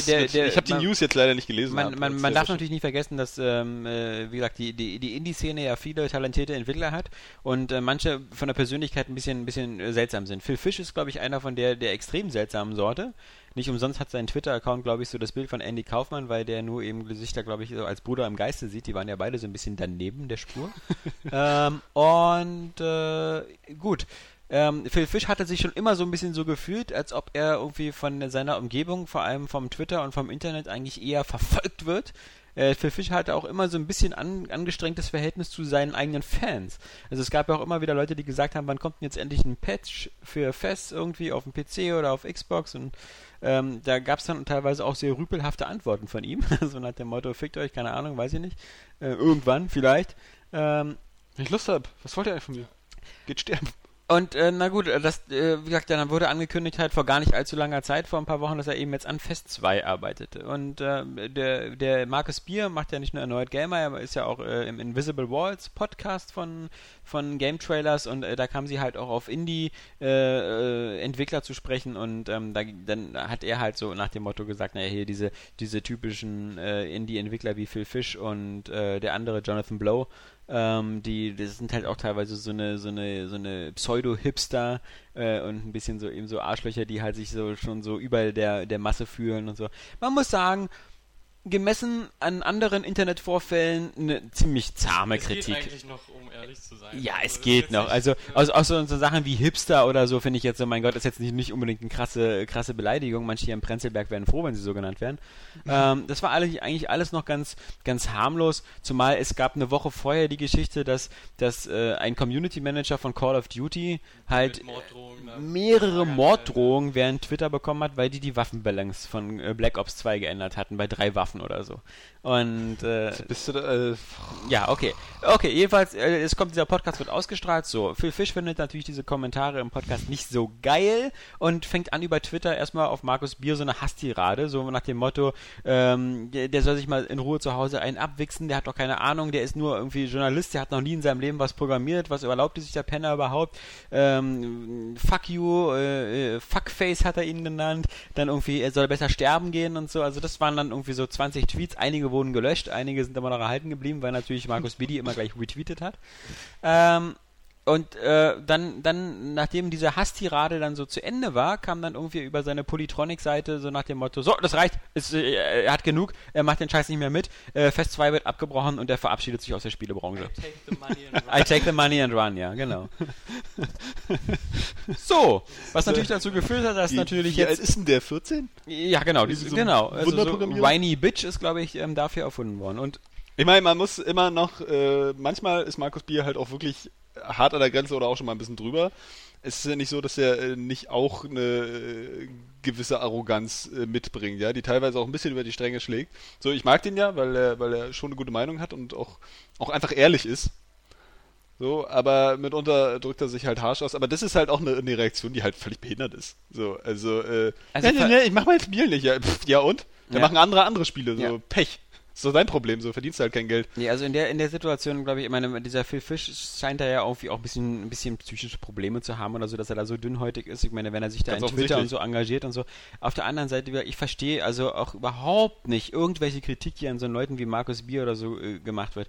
hab die man- News jetzt leider nicht gelesen. Man, man, man ist darf natürlich nicht vergessen, dass, ähm, äh, wie gesagt, die, die, die Indie-Szene ja viele talentierte Entwickler hat und äh, manche von der Persönlichkeit ein bisschen, ein bisschen äh, seltsam sind. Phil Fish ist, glaube ich, einer von der, der extrem seltsamen Sorte. Nicht umsonst hat sein Twitter-Account, glaube ich, so das Bild von Andy Kaufmann, weil der nur eben sich da, glaube ich, so als Bruder im Geiste sieht. Die waren ja beide so ein bisschen daneben der Spur. ähm, und äh, gut. Ähm, Phil Fish hatte sich schon immer so ein bisschen so gefühlt, als ob er irgendwie von seiner Umgebung, vor allem vom Twitter und vom Internet, eigentlich eher verfolgt wird. Äh, Phil Fish hatte auch immer so ein bisschen an, angestrengtes Verhältnis zu seinen eigenen Fans. Also es gab ja auch immer wieder Leute, die gesagt haben, wann kommt denn jetzt endlich ein Patch für FES irgendwie auf dem PC oder auf Xbox und ähm, da gab es dann teilweise auch sehr rüpelhafte Antworten von ihm. so nach dem Motto, fickt euch, keine Ahnung, weiß ich nicht. Äh, irgendwann vielleicht. Ähm, Wenn ich Lust habe, was wollt ihr eigentlich von mir? Geht sterben. Und äh, na gut, äh, das, äh, wie gesagt, dann wurde angekündigt halt vor gar nicht allzu langer Zeit, vor ein paar Wochen, dass er eben jetzt an Fest 2 arbeitete. Und äh, der, der Markus Bier macht ja nicht nur erneut Gamer, er ist ja auch äh, im Invisible Walls Podcast von, von Game Trailers und äh, da kam sie halt auch auf Indie-Entwickler zu sprechen und ähm, da, dann hat er halt so nach dem Motto gesagt, naja, hier diese, diese typischen Indie-Entwickler wie Phil Fish und der andere Jonathan Blow, ähm, die, das sind halt auch teilweise so eine, so eine, so eine Pseudo-Hipster äh, und ein bisschen so eben so Arschlöcher, die halt sich so schon so über der, der Masse fühlen und so. Man muss sagen, gemessen an anderen Internetvorfällen eine ziemlich zahme es Kritik. geht eigentlich noch, um ehrlich zu sein. Ja, Also, es ist geht noch. Also aus, aus so, so Sachen wie Hipster oder so finde ich jetzt so, mein Gott, ist jetzt nicht, nicht unbedingt eine krasse, krasse Beleidigung. Manche hier im Prenzlberg wären froh, wenn sie so genannt werden. Ähm, das war eigentlich, eigentlich alles noch ganz, ganz harmlos, zumal es gab eine Woche vorher die Geschichte, dass, dass äh, ein Community Manager von Call of Duty halt Morddrohungen mehrere Morddrohungen während Twitter bekommen hat, weil die die Waffenbalance von äh, Black Ops 2 geändert hatten, bei drei Waffen oder so. Und äh, Bist du da, äh, ja, okay. Okay, jedenfalls, äh, es kommt, dieser Podcast wird ausgestrahlt. So, Phil Fish findet natürlich diese Kommentare im Podcast nicht so geil und fängt an über Twitter erstmal auf Markus Bier so eine Hasstirade, so nach dem Motto, ähm, der, der soll sich mal in Ruhe zu Hause einen abwichsen, der hat doch keine Ahnung, der ist nur irgendwie Journalist, der hat noch nie in seinem Leben was programmiert, was erlaubt sich der Penner überhaupt? Ähm, fuck you, äh, äh, Fuckface hat er ihn genannt, dann irgendwie, er soll besser sterben gehen und so, also das waren dann irgendwie so 20 Tweets, einige wurden gelöscht, einige sind aber noch erhalten geblieben, weil natürlich Markus Bidi immer gleich retweetet hat. Ähm, und äh, dann, dann, nachdem diese Hasstirade dann so zu Ende war, kam dann irgendwie über seine Polytronic-Seite so nach dem Motto, so, das reicht, ist, äh, er hat genug, er macht den Scheiß nicht mehr mit, äh, Fest 2 wird abgebrochen und er verabschiedet sich aus der Spielebranche. Take the money and I take the money and run, ja, genau. so, was natürlich dazu geführt hat, dass wie, natürlich wie alt jetzt... ist denn der? 14? Ja, genau, diese, so genau. Also so Wunderprogrammierung? Whiny Bitch ist, glaube ich, ähm, dafür erfunden worden. Und Ich meine, man muss immer noch, äh, manchmal ist Markus Bier halt auch wirklich hart an der Grenze oder auch schon mal ein bisschen drüber. Es ist ja nicht so, dass er äh, nicht auch eine äh, gewisse Arroganz äh, mitbringt, ja, die teilweise auch ein bisschen über die Stränge schlägt. So, ich mag den ja, weil er, weil er schon eine gute Meinung hat und auch, auch einfach ehrlich ist. So, aber mitunter drückt er sich halt harsch aus. Aber das ist halt auch eine, eine Reaktion, die halt völlig behindert ist. So, also, äh, Also nee, nee, nee, ich mach mein Spiel nicht. Ja, pff, ja und? Da Ja. machen andere andere Spiele, so Ja. Pech. Ist doch dein Problem, so verdienst du halt kein Geld. Nee, also in der, in der Situation, glaube ich, ich meine, dieser Phil Fish scheint da ja irgendwie auch ein bisschen, ein bisschen psychische Probleme zu haben oder so, dass er da so dünnhäutig ist. Ich meine, wenn er sich da Ganz in Twitter und so engagiert und so. Auf der anderen Seite, ich verstehe also auch überhaupt nicht irgendwelche Kritik, die an so Leuten wie Markus Bier oder so äh, gemacht wird.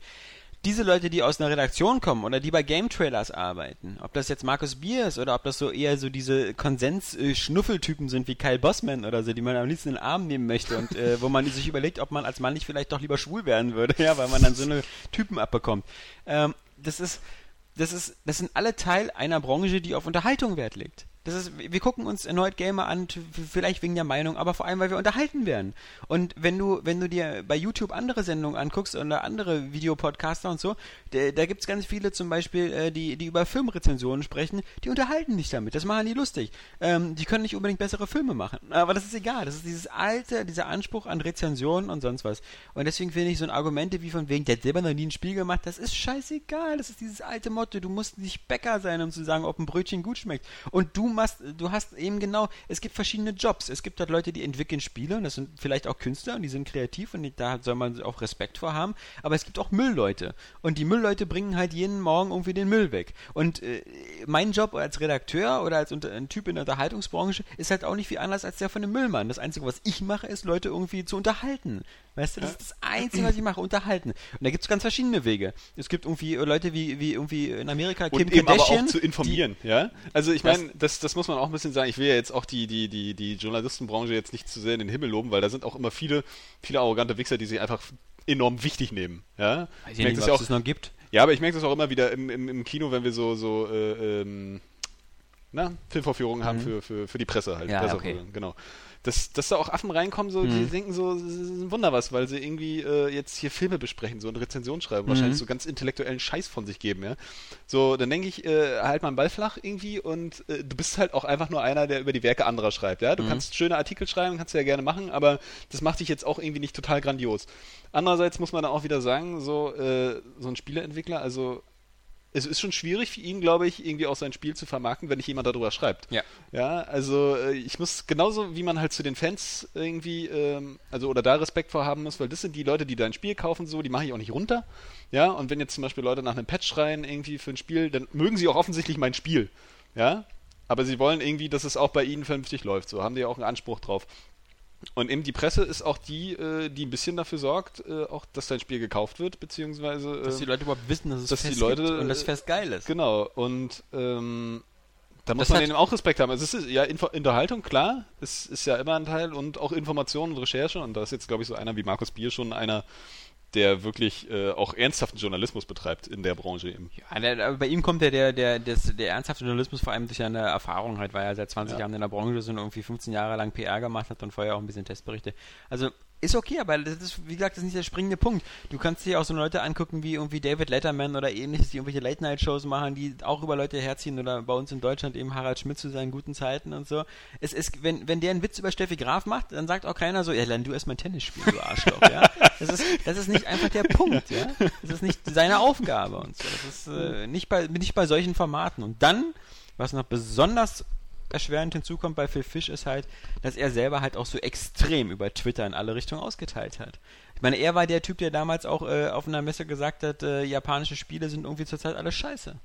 Diese Leute, die aus einer Redaktion kommen oder die bei Game Trailers arbeiten, ob das jetzt Markus Bier ist oder ob das so eher so diese Konsens-Schnuffeltypen sind wie Kyle Bossman oder so, die man am liebsten in den Arm nehmen möchte und äh, wo man sich überlegt, ob man als Mann nicht vielleicht doch lieber schwul werden würde, ja, weil man dann so eine Typen abbekommt. Ähm, das ist, das ist, das sind alle Teil einer Branche, die auf Unterhaltung Wert legt. Das ist, wir gucken uns erneut Gamer an, vielleicht wegen der Meinung, aber vor allem, weil wir unterhalten werden. Und wenn du, wenn du dir bei YouTube andere Sendungen anguckst oder andere Videopodcaster und so, da, da gibt's ganz viele zum Beispiel, äh, die, die über Filmrezensionen sprechen, die unterhalten dich damit. Das machen die lustig. Ähm, die können nicht unbedingt bessere Filme machen. Aber das ist egal. Das ist dieses alte, dieser Anspruch an Rezensionen und sonst was. Und deswegen finde ich so ein Argumente wie von wegen, der hat selber noch nie ein Spiel gemacht, das ist scheißegal. Das ist dieses alte Motto. Du musst nicht Bäcker sein, um zu sagen, ob ein Brötchen gut schmeckt. Und du machst, du hast eben genau, es gibt verschiedene Jobs. Es gibt halt Leute, die entwickeln Spiele und das sind vielleicht auch Künstler und die sind kreativ und die, da soll man auch Respekt vor haben. Aber es gibt auch Müllleute. Und die Müllleute bringen halt jeden Morgen irgendwie den Müll weg. Und äh, mein Job als Redakteur oder als unter, ein Typ in der Unterhaltungsbranche ist halt auch nicht viel anders als der von dem Müllmann. Das Einzige, was ich mache, ist Leute irgendwie zu unterhalten. Weißt du, das ist das Einzige, was ich mache, unterhalten. Und da gibt es ganz verschiedene Wege. Es gibt irgendwie Leute wie, wie irgendwie in Amerika Kim und eben aber Kardashian. auch zu informieren, ja. Also ich meine, das, das muss man auch ein bisschen sagen. Ich will ja jetzt auch die, die, die, die Journalistenbranche jetzt nicht zu sehr in den Himmel loben, weil da sind auch immer viele, viele arrogante Wichser, die sich einfach enorm wichtig nehmen, ja. Weiß Ich merke das ja es auch, das noch gibt. ja, aber ich merke das auch immer wieder im, im, im Kino, wenn wir so, so äh, ähm, na, Filmvorführungen haben für, für, für die Presse halt. Mhm. Ja, okay. Genau. Dass, dass da auch Affen reinkommen, so, die Mhm. denken so, das ist ein Wunder was, weil sie irgendwie äh, jetzt hier Filme besprechen, so eine Rezension schreiben, wahrscheinlich Mhm. so ganz intellektuellen Scheiß von sich geben, ja. So, dann denke ich, äh, halt mal einen Ball flach irgendwie und äh, du bist halt auch einfach nur einer, der über die Werke anderer schreibt, ja. Du Mhm. kannst schöne Artikel schreiben, kannst du ja gerne machen, aber das macht dich jetzt auch irgendwie nicht total grandios. Andererseits muss man dann auch wieder sagen, so, äh, so ein Spieleentwickler, also es ist schon schwierig für ihn, glaube ich, irgendwie auch sein Spiel zu vermarkten, wenn nicht jemand darüber schreibt. Ja. Ja, also äh, ich muss genauso wie man halt zu den Fans irgendwie, ähm, also oder da Respekt vor haben muss, weil das sind die Leute, die dein Spiel kaufen, so, die mache ich auch nicht runter. Ja, und wenn jetzt zum Beispiel Leute nach einem Patch schreien irgendwie für ein Spiel, dann mögen sie auch offensichtlich mein Spiel. Ja, aber sie wollen irgendwie, dass es auch bei ihnen vernünftig läuft. So haben die auch einen Anspruch drauf. Und eben die Presse ist auch die, äh, die ein bisschen dafür sorgt, äh, auch, dass dein Spiel gekauft wird, beziehungsweise Dass die ähm, Leute überhaupt wissen, dass es dass die Fest Leute, gibt und das Fest geil ist. Genau, und ähm, da muss Das man denen auch Respekt haben. Also es ist ja Info Unterhaltung, klar, es ist ja immer ein Teil und auch Information und Recherche und da ist jetzt, glaube ich, so einer wie Markus Bier schon einer, der wirklich äh, auch ernsthaften Journalismus betreibt in der Branche eben. Ja, der, bei ihm kommt ja der, der, des, der ernsthafte Journalismus vor allem durch seine Erfahrung halt, weil er seit 20 Ja. Jahren in der Branche ist und irgendwie 15 Jahre lang PR gemacht hat und vorher auch ein bisschen Testberichte. Also ist okay, aber das ist, wie gesagt, das ist nicht der springende Punkt. Du kannst dir auch so Leute angucken wie irgendwie David Letterman oder ähnliches, die irgendwelche Late-Night-Shows machen, die auch über Leute herziehen oder bei uns in Deutschland eben Harald Schmidt zu seinen guten Zeiten und so. Es ist, wenn, wenn der einen Witz über Steffi Graf macht, dann sagt auch keiner so, ja, lern du erstmal Tennis spielen, du Arschloch, ja. Das ist, das ist nicht einfach der Punkt, ja. Das ist nicht seine Aufgabe und so. Das ist äh, nicht, bei, nicht bei solchen Formaten. Und dann, was noch besonders erschwerend hinzukommt bei Phil Fish ist halt, dass er selber halt auch so extrem über Twitter in alle Richtungen ausgeteilt hat. Ich meine, er war der Typ, der damals auch äh, auf einer Messe gesagt hat, äh, japanische Spiele sind irgendwie zurzeit alles scheiße.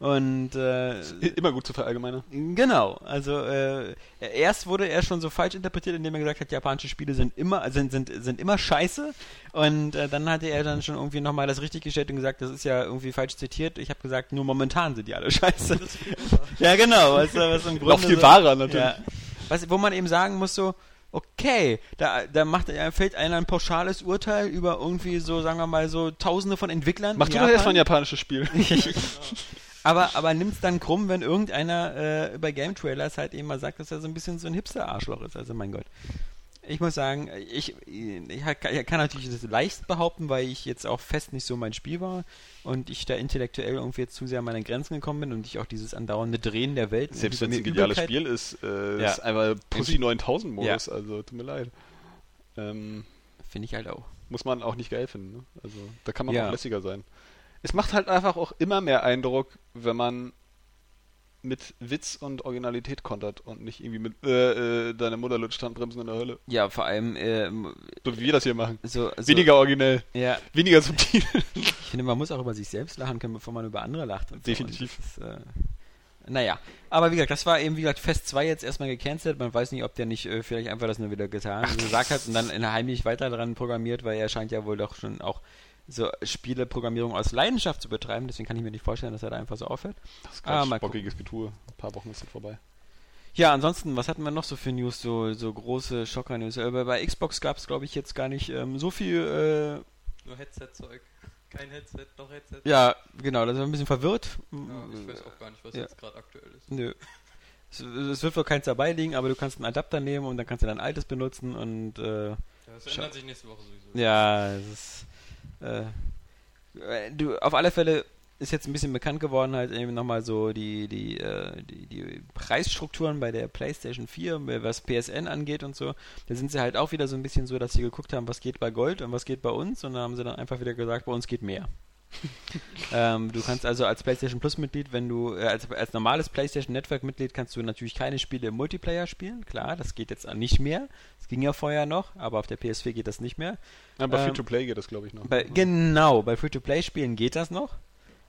Und äh, Immer gut zu verallgemeinern. Genau, also äh, erst wurde er schon so falsch interpretiert, indem er gesagt hat, japanische Spiele sind immer sind sind sind immer scheiße und äh, dann hatte er dann schon irgendwie nochmal das richtig gestellt und gesagt, das ist ja irgendwie falsch zitiert. Ich habe gesagt, nur momentan sind die alle scheiße. ja, genau, was, was im Grunde Noch viel so, wahrer natürlich. Ja, was, wo man eben sagen muss so Okay, da, da macht er, fällt einer ein pauschales Urteil über irgendwie so, sagen wir mal, so Tausende von Entwicklern. Mach du doch erstmal ein Japan. japanisches Spiel. Aber, aber nimm's dann krumm, wenn irgendeiner äh, über Game Trailers halt eben mal sagt, dass er so ein bisschen so ein Hipster-Arschloch ist. Also mein Gott. Ich muss sagen, ich, ich, kann- ich kann natürlich das leicht behaupten, weil ich jetzt auch fest nicht so mein Spiel war und ich da intellektuell irgendwie jetzt zu sehr an meine Grenzen gekommen bin und ich auch dieses andauernde Drehen der Welt Selbst wenn es ein geniales Spiel ist, äh, Ja. ist einfach Pussy 9000 Modus, Ja. also tut mir leid. Ähm, Finde ich halt auch. muss man auch nicht geil finden. Ne? Also da kann man Ja. auch lässiger sein. Es macht halt einfach auch immer mehr Eindruck, wenn man mit Witz und Originalität kontert und nicht irgendwie mit äh, äh, deine Mutter lutscht Handbremsen in der Hölle. Ja, vor allem ähm, So wie wir das hier machen. so, so Weniger originell, Ja, weniger subtil. ich finde, man muss auch über sich selbst lachen können, bevor man über andere lacht. So. Definitiv. Das ist, äh, naja, aber wie gesagt, das war eben, wie gesagt, Fest 2 jetzt erstmal gecancelt. Man weiß nicht, ob der nicht äh, vielleicht einfach das nur wieder getan gesagt hat und dann in heimlich weiter dran programmiert, weil er scheint ja wohl doch schon auch so Spieleprogrammierung aus Leidenschaft zu betreiben. Deswegen kann ich mir nicht vorstellen, dass er da einfach so aufhört. Das ist Ah, gucken. bockiges Getue. Ein paar Wochen ist es vorbei. Ja, ansonsten, was hatten wir noch so für News, so, so große Schocker-News? Äh, bei- Xbox gab es, glaube ich, jetzt gar nicht ähm, so viel. Nur Headset-Zeug. Kein Headset, doch Headset. Äh, ja, genau, da sind wir ein bisschen verwirrt. Ja, ich weiß auch gar nicht, was Ja. jetzt gerade aktuell ist. Nö. Es, es wird wohl keins dabei liegen, aber du kannst einen Adapter nehmen und dann kannst du dein altes benutzen und äh, Ja, das ändert sich nächste Woche sowieso. ja, es ist. Äh, äh, du, auf alle Fälle ist jetzt ein bisschen bekannt geworden, halt eben nochmal so die, die, äh, die, die Preisstrukturen bei der PlayStation 4, was PSN angeht und so. Da sind sie halt auch wieder so ein bisschen so, dass sie geguckt haben, was geht bei Gold und was geht bei uns und dann haben sie dann einfach wieder gesagt, bei uns geht mehr. ähm, du kannst also als PlayStation Plus Mitglied, wenn du äh, als, als normales PlayStation Network Mitglied kannst du natürlich keine Spiele im Multiplayer spielen, klar, das geht jetzt nicht mehr. Das ging ja vorher noch, aber auf der PS4 geht das nicht mehr. Aber Ähm, Free-to-Play geht das, glaube ich, noch. Bei, genau, bei Free-to-Play-Spielen geht das noch.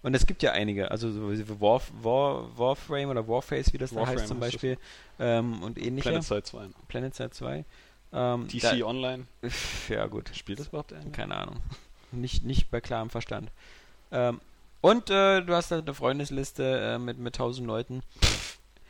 Und es gibt ja einige, also so War, War, Warframe oder Warface, wie das da heißt zum Beispiel, ähm, und ähnliche. Planet Side 2. Planetside 2. Ähm, DC Online. da, ja, gut. Spielt das überhaupt einer? Keine Ahnung. Nicht, nicht bei klarem Verstand. Ähm, und äh, du hast da eine Freundesliste äh, mit, mit 1000 Leuten.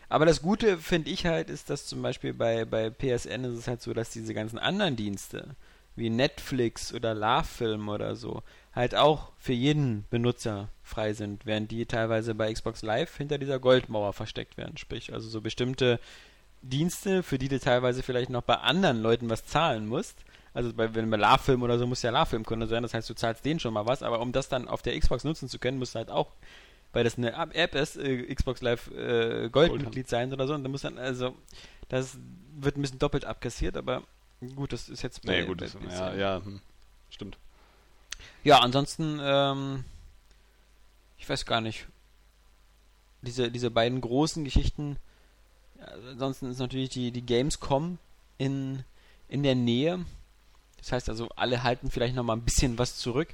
Aber das Gute, finde ich halt, ist, dass zum Beispiel bei, bei PSN ist es halt so, dass diese ganzen anderen Dienste, wie Netflix oder LaFilm oder so, halt auch für jeden Benutzer frei sind, während die teilweise bei Xbox Live hinter dieser Goldmauer versteckt werden. Sprich, also so bestimmte Dienste, für die du teilweise vielleicht noch bei anderen Leuten was zahlen musst. Also bei, wenn bei LaFilm oder so muss ja LaFilm-Kunde sein, das heißt, du zahlst denen schon mal was, aber um das dann auf der Xbox nutzen zu können, musst du halt auch, weil das eine App ist, äh, Xbox Live äh, Goldmitglied sein oder so, und dann muss dann, also, das wird ein bisschen doppelt abkassiert, aber gut, das ist jetzt Nee, gut, bei- bei- ja, ja, hm, stimmt. ja, ansonsten, ähm, ich weiß gar nicht. Diese, diese beiden großen Geschichten. Ja, ansonsten ist natürlich die, die Gamescom in, in der Nähe. Das heißt also, alle halten vielleicht nochmal ein bisschen was zurück.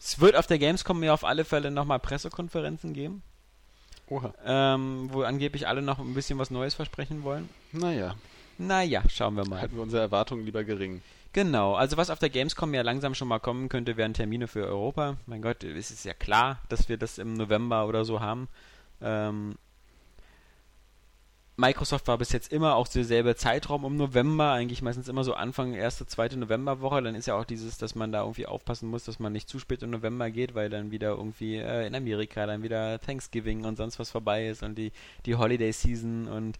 Es wird auf der Gamescom ja auf alle Fälle nochmal Pressekonferenzen geben, Oha. ähm, wo angeblich alle noch ein bisschen was Neues versprechen wollen. Naja, Naja, schauen wir mal. halten wir unsere Erwartungen lieber gering. Genau, also was auf der Gamescom ja langsam schon mal kommen könnte, wären Termine für Europa. Mein Gott, es ist ja klar, dass wir das im November oder so haben. Ähm, Microsoft war bis jetzt immer auch derselbe Zeitraum im November, eigentlich meistens immer so Anfang, erste, zweite Novemberwoche. Dann ist ja auch dieses, dass man da irgendwie aufpassen muss, dass man nicht zu spät im November geht, weil dann wieder irgendwie äh, in Amerika dann wieder Thanksgiving und sonst was vorbei ist und die, die Holiday Season und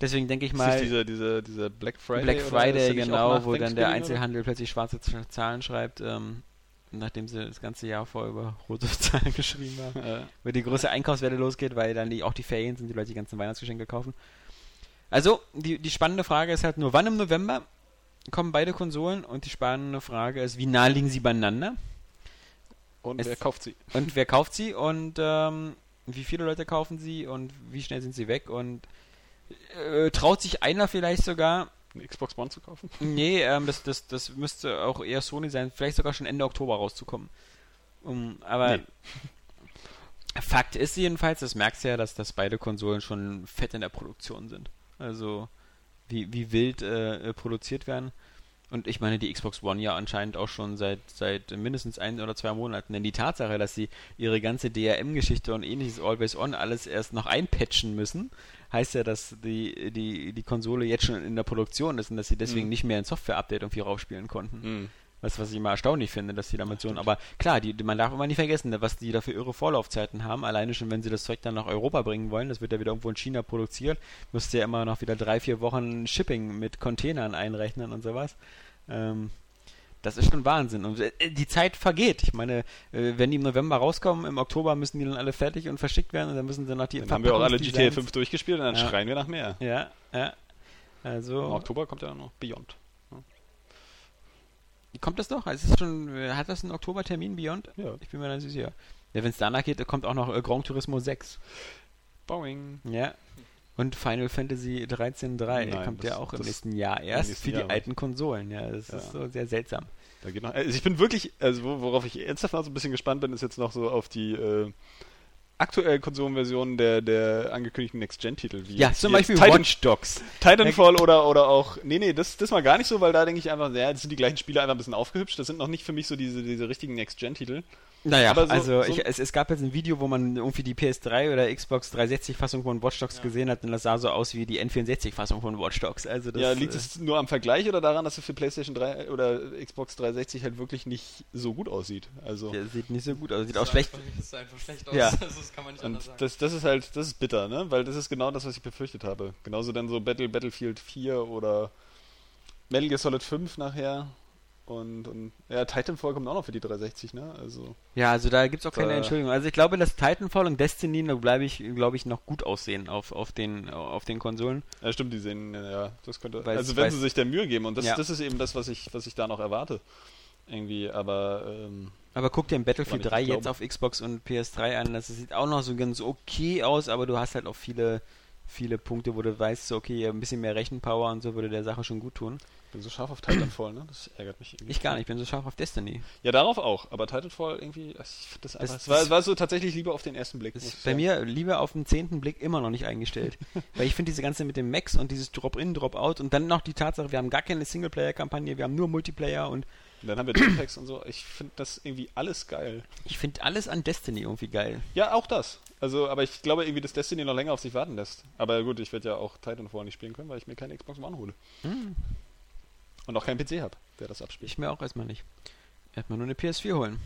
deswegen denke ich Ist mal. das diese, diese, diese Black Friday? Black oder ist Friday, genau, wo dann der oder? Einzelhandel plötzlich schwarze Zahlen schreibt, ähm, nachdem sie das ganze Jahr vorher über rote Zahlen geschrieben haben. Äh, Wo die große Einkaufswelle losgeht, weil dann die, auch die Ferien sind, die Leute die ganzen Weihnachtsgeschenke kaufen. Also, die, die spannende Frage ist halt nur, wann im November kommen beide Konsolen? Und die spannende Frage ist, wie nah liegen sie beieinander? und Es- wer kauft sie? Und wer kauft sie? Und ähm, wie viele Leute kaufen sie? Und wie schnell sind sie weg? Und äh, traut sich einer vielleicht sogar Eine Xbox One zu kaufen? Nee, ähm, das, das, das müsste auch eher Sony sein, vielleicht sogar schon Ende Oktober rauszukommen. Um, aber Nee. Fakt ist jedenfalls, das merkst du ja, dass, dass beide Konsolen schon fett in der Produktion sind. Also wie, wie wild äh, produziert werden. Und ich meine, die Xbox One ja anscheinend auch schon seit, seit mindestens ein oder zwei Monaten. Denn die Tatsache, dass sie ihre ganze DRM-Geschichte und ähnliches Always On alles erst noch einpatchen müssen, heißt ja, dass die, die, die Konsole jetzt schon in der Produktion ist und dass sie deswegen Mhm. nicht mehr ein Software-Update irgendwie raufspielen konnten. Hm. Was, was ich immer erstaunlich finde, dass die damit so. Aber klar, die, die, man darf immer nicht vergessen, was die da für irre Vorlaufzeiten haben. Alleine schon, wenn sie das Zeug dann nach Europa bringen wollen, das wird ja wieder irgendwo in China produziert, müsste ja immer noch wieder drei, vier Wochen Shipping mit Containern einrechnen und sowas. Ähm, das ist schon Wahnsinn. Und äh, die Zeit vergeht. Ich meine, äh, wenn die im November rauskommen, im Oktober müssen die dann alle fertig und verschickt werden und dann müssen sie noch die Dann haben wir auch alle GTA Verpackungsdesigns- 5 durchgespielt und dann Ja. schreien wir nach mehr. Ja, ja. Im Also, Oktober kommt ja noch Beyond. kommt das doch? Also ist schon, äh, hat das einen Oktobertermin Beyond? Ja. Ich bin mir da nicht sicher. Ja, wenn es danach geht, kommt auch noch Grand Turismo 6. Boing. Ja. Und Final Fantasy 13.3 Nein, kommt das- ja auch im nächsten Jahr erst nächsten für die Jahr, alten Konsolen. Ja, das ist Ja. so sehr seltsam. Da geht noch, also ich bin wirklich, also wo- worauf ich ernsthaft noch so ein bisschen gespannt bin, ist jetzt noch so auf die äh, aktuellen Konsolenversionen der, der angekündigten Next-Gen-Titel. wie Ja, zum Beispiel Titan, Watch Dogs. Titanfall oder, oder auch, nee, nee, das, das mal gar nicht so, weil da denke ich einfach, ja, das sind die gleichen Spiele einfach ein bisschen aufgehübscht. Das sind noch nicht für mich so diese, diese richtigen Next-Gen-Titel. Naja, Aber so- also so- ich, es, es gab jetzt ein Video, wo man irgendwie die PS3 oder Xbox 360-Fassung von Watch Dogs gesehen hat und das sah so aus wie die N64-Fassung von Watch Dogs. Also das, ja, liegt äh, es nur am Vergleich oder daran, dass es für PlayStation 3 oder Xbox 360 halt wirklich nicht so gut aussieht? Also, der sieht nicht so gut aus. Sieht auch schlecht. Einfach, das sah einfach schlecht aus. Ja. Also, das kann man nicht und anders sagen. das, das ist halt, das ist bitter, ne? Weil das ist genau das, was ich befürchtet habe. Genauso dann so Battle, Battlefield 4 oder Metal Gear Solid 5 nachher. Und, und ja, Titanfall kommt auch noch für die 360, ne? Also. Ja, also da gibt's auch keine Entschuldigung. Also ich glaube, dass Titanfall und Destiny, da bleibe ich, glaube ich, noch gut aussehen auf, auf, den, auf den Konsolen. Ja, stimmt, die sehen, ja, das könnte. Weiß- also wenn weiß- sie sich der Mühe geben und das, Ja. das ist eben das, was ich, was ich da noch erwarte. Irgendwie, aber ähm, Aber guck dir ein Battlefield Woran 3 ich nicht jetzt auf Xbox und PS3 an. Das sieht auch noch so ganz okay aus, aber du hast halt auch viele, viele Punkte, wo du weißt, so, okay, ein bisschen mehr Rechenpower und so würde der Sache schon gut tun. Ich bin so scharf auf Titanfall, ne? Das ärgert mich irgendwie. Ich gar nicht, ich bin so scharf auf Destiny. Ja, darauf auch, aber Titanfall irgendwie, ich das einfach, Es- es war, war so tatsächlich lieber auf den ersten Blick. Ist bei mir lieber auf den zehnten Blick immer noch nicht eingestellt. Weil ich finde diese ganze mit dem Max und dieses Drop-In, Drop-Out und dann noch die Tatsache, wir haben gar keine Singleplayer-Kampagne, wir haben nur Multiplayer und Und dann haben wir Jetpacks und so. Ich finde das irgendwie alles geil. ich finde alles an Destiny irgendwie geil. Ja, auch das. Also, aber ich glaube irgendwie, dass Destiny noch länger auf sich warten lässt. Aber gut, ich werde ja auch Titanfall nicht spielen können, weil ich mir keine Xbox One hole. Hm, Und auch keinen PC habe, der das abspielt. ich mir auch erstmal nicht. Erstmal nur eine PS4 holen.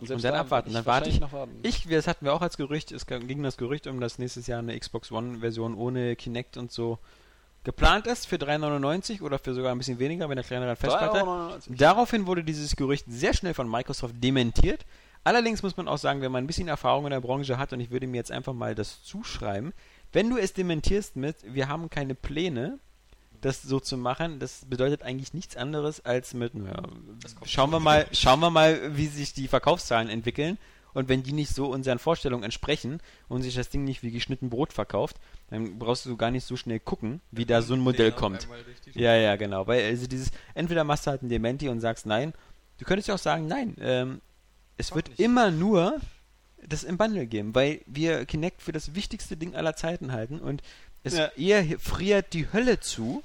selbst dann da abwarten, dann warte ich- Noch warten. Ich, das hatten wir auch als Gerücht, es ging das Gerücht um, dass nächstes Jahr eine Xbox One-Version ohne Kinect und so geplant ist für 3,99 oder für sogar ein bisschen weniger, wenn der kleinere Festplatte. 3,99. Daraufhin wurde dieses Gerücht sehr schnell von Microsoft dementiert. Allerdings muss man auch sagen, wenn man ein bisschen Erfahrung in der Branche hat, und ich würde mir jetzt einfach mal das zuschreiben, wenn du es dementierst mit, wir haben keine Pläne, das so zu machen, das bedeutet eigentlich nichts anderes als mit, naja, schauen wir mal, schauen wir mal, wie sich die Verkaufszahlen entwickeln. Und wenn die nicht so unseren Vorstellungen entsprechen und sich das Ding nicht wie geschnitten Brot verkauft, dann brauchst du gar nicht so schnell gucken, wie da so ein Modell kommt. Ja, ja, genau. Weil also dieses, entweder machst du halt ein Dementi und sagst nein. Du könntest ja auch sagen, nein, ähm, es wird nicht. immer nur das im Bundle geben, weil wir Kinect für das wichtigste Ding aller Zeiten halten und es Ja. eher friert die Hölle zu.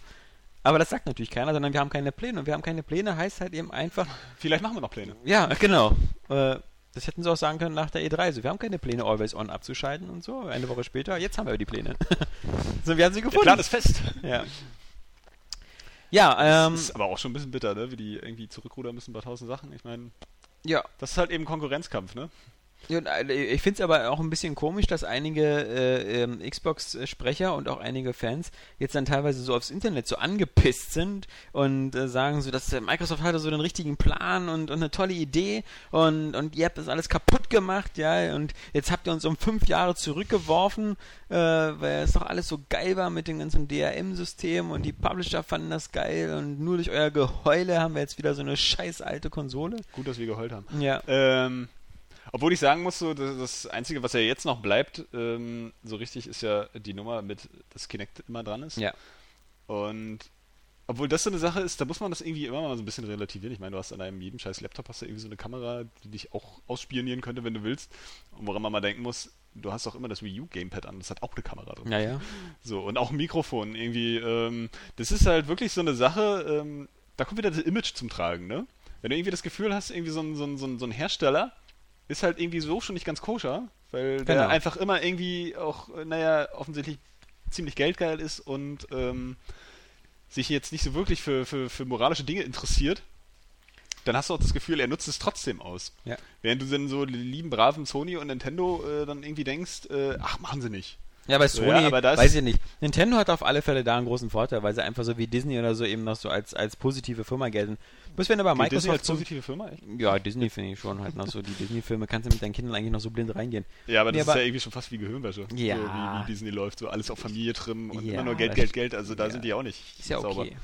Aber das sagt natürlich keiner, sondern wir haben keine Pläne. Und wir haben keine Pläne heißt halt eben einfach, Vielleicht machen wir noch Pläne. ja, genau. Äh, das hätten sie auch sagen können nach der E3. So, wir haben keine Pläne, Always On abzuschalten und so. Eine Woche später, jetzt haben wir die Pläne. so, wir haben sie Der gefunden. Plan ist fest. ja. Ja, ähm, das ist aber auch schon ein bisschen bitter, ne? Wie die irgendwie zurückrudern müssen bei tausend Sachen. Ich meine, ja, das ist halt eben Konkurrenzkampf, ne? Äh, Ich finde es aber auch ein bisschen komisch, dass einige äh, ähm, Xbox-Sprecher und auch einige Fans jetzt dann teilweise so aufs Internet so angepisst sind und äh, sagen so, dass äh, Microsoft hatte so den richtigen Plan und, und eine tolle Idee und, und ihr habt das alles kaputt gemacht, ja, und jetzt habt ihr uns um fünf Jahre zurückgeworfen, äh, weil es doch alles so geil war mit dem ganzen DRM-System und die Publisher fanden das geil und nur durch euer Geheule haben wir jetzt wieder so eine scheiß alte Konsole. Gut, dass wir geheult haben. Ja. Ähm, obwohl ich sagen muss, so, das, Einzige, was ja jetzt noch bleibt, ähm, so richtig, ist ja die Nummer mit, dass Kinect immer dran ist. Ja. Und obwohl das so eine Sache ist, da muss man das irgendwie immer mal so ein bisschen relativieren. Ich meine, du hast an einem jedem scheiß Laptop hast du irgendwie so eine Kamera, die dich auch ausspionieren könnte, wenn du willst. Und woran man mal denken muss, du hast auch immer das Wii U Gamepad an, das hat auch eine Kamera drin. Ja, ja. So, und auch ein Mikrofon irgendwie. Ähm, das ist halt wirklich so eine Sache, ähm, da kommt wieder das Image zum Tragen, ne? Wenn du irgendwie das Gefühl hast, irgendwie so ein, so ein, so ein, so ein Hersteller ist halt irgendwie so schon nicht ganz koscher, weil der Genau. einfach immer irgendwie auch, naja, offensichtlich ziemlich geldgeil ist und ähm, sich jetzt nicht so wirklich für, für, für moralische Dinge interessiert, dann hast du auch das Gefühl, er nutzt es trotzdem aus. Ja. Während du dann so die lieben, braven Sony und Nintendo äh, dann irgendwie denkst, äh, ach, machen sie nicht. Ja, bei So, Sony, ja, aber das- weiß ich nicht. Nintendo hat auf alle Fälle da einen großen Vorteil, weil sie einfach so wie Disney oder so eben noch so als, als positive Firma gelten. Muss wenn aber Gilt Disney Microsoft als positive Firma, echt? ja, Disney finde ich schon halt noch so. Die Disney-Filme kannst du mit deinen Kindern eigentlich noch so blind reingehen. Ja, aber das Nee, ist aber- ja irgendwie schon fast wie Gehirnwäsche. Ja. So wie, wie Disney läuft, so alles auf Familie trimmen und Ja, immer nur Geld, Geld, Geld. Also da ja. sind die auch nicht Ist ja sauber. okay.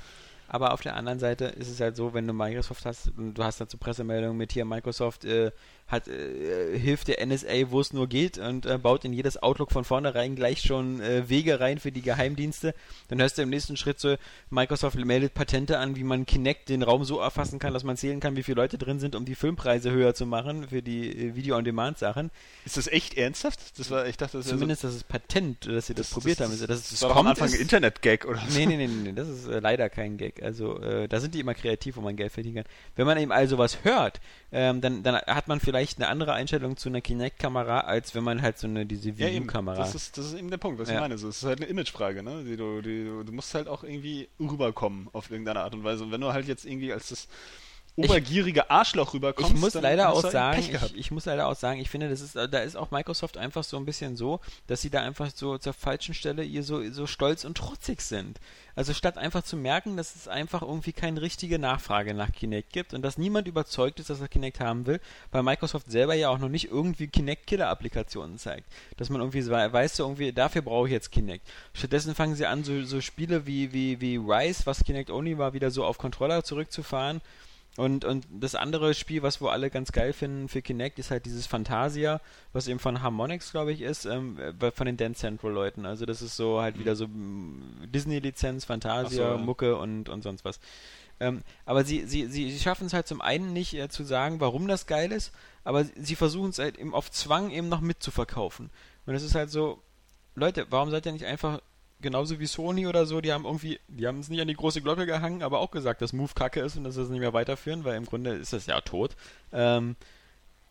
Aber auf der anderen Seite ist es halt so, wenn du Microsoft hast und du hast dazu Pressemeldungen mit hier, Microsoft äh, hat, äh, hilft der NSA, wo es nur geht und äh, baut in jedes Outlook von vornherein gleich schon äh, Wege rein für die Geheimdienste. Dann hörst du im nächsten Schritt so, Microsoft meldet Patente an, wie man Kinect den Raum so erfassen kann, dass man zählen kann, wie viele Leute drin sind, um die Filmpreise höher zu machen für die äh, Video-on-Demand-Sachen. Ist das echt ernsthaft? Das war, ich dachte, das Zumindest das ist Patent, dass sie das, Das- probiert das- haben. Also, dass es das war doch am Anfang ein Internet-Gag oder so. Nee, nee, nee, nee, nee, das ist äh, leider kein Gag. Also äh, da sind die immer kreativ, wo man Geld verdienen kann. Wenn man eben also was hört, ähm, dann, dann hat man vielleicht eine andere Einstellung zu einer Kinect-Kamera, als wenn man halt so eine diese Ja, eben. View-Kamera. Das ist, das ist eben der Punkt, was Ja. ich meine. So, es ist halt eine Imagefrage, ne? Die du, die, du, du musst halt auch irgendwie rüberkommen auf irgendeine Art und Weise. Und wenn du halt jetzt irgendwie als das obergierige Arschloch rüberkommst, ich muss leider auch halt sagen, ich, ich muss leider auch sagen, ich finde, das ist, da ist auch Microsoft einfach so ein bisschen so, dass sie da einfach so zur falschen Stelle ihr so, so stolz und trotzig sind. Also statt einfach zu merken, dass es einfach irgendwie keine richtige Nachfrage nach Kinect gibt und dass niemand überzeugt ist, dass er Kinect haben will, weil Microsoft selber ja auch noch nicht irgendwie Kinect-Killer-Applikationen zeigt. Dass man irgendwie weiß, so irgendwie, dafür brauche ich jetzt Kinect. Stattdessen fangen sie an, so, so Spiele wie, wie, wie Rise, was Kinect Only war, wieder so auf Controller zurückzufahren. Und, und das andere Spiel, was wir alle ganz geil finden für Kinect, ist halt dieses Fantasia, was eben von Harmonix, glaube ich, ist, ähm, äh, von den Dance Central Leuten. Also das ist so halt wieder so mm, Disney-Lizenz, Fantasia, so, ja. Mucke und, und sonst was. Ähm, aber sie, sie, sie, sie schaffen es halt zum einen nicht äh, zu sagen, warum das geil ist, aber sie- sie versuchen es halt eben auf Zwang eben noch mitzuverkaufen. Und es ist halt so, Leute, warum seid ihr nicht einfach genauso wie Sony oder so, die haben irgendwie, die haben es nicht an die große Glocke gehangen, aber auch gesagt, dass Move kacke ist und dass sie es nicht mehr weiterführen, weil im Grunde ist das ja tot. Ähm,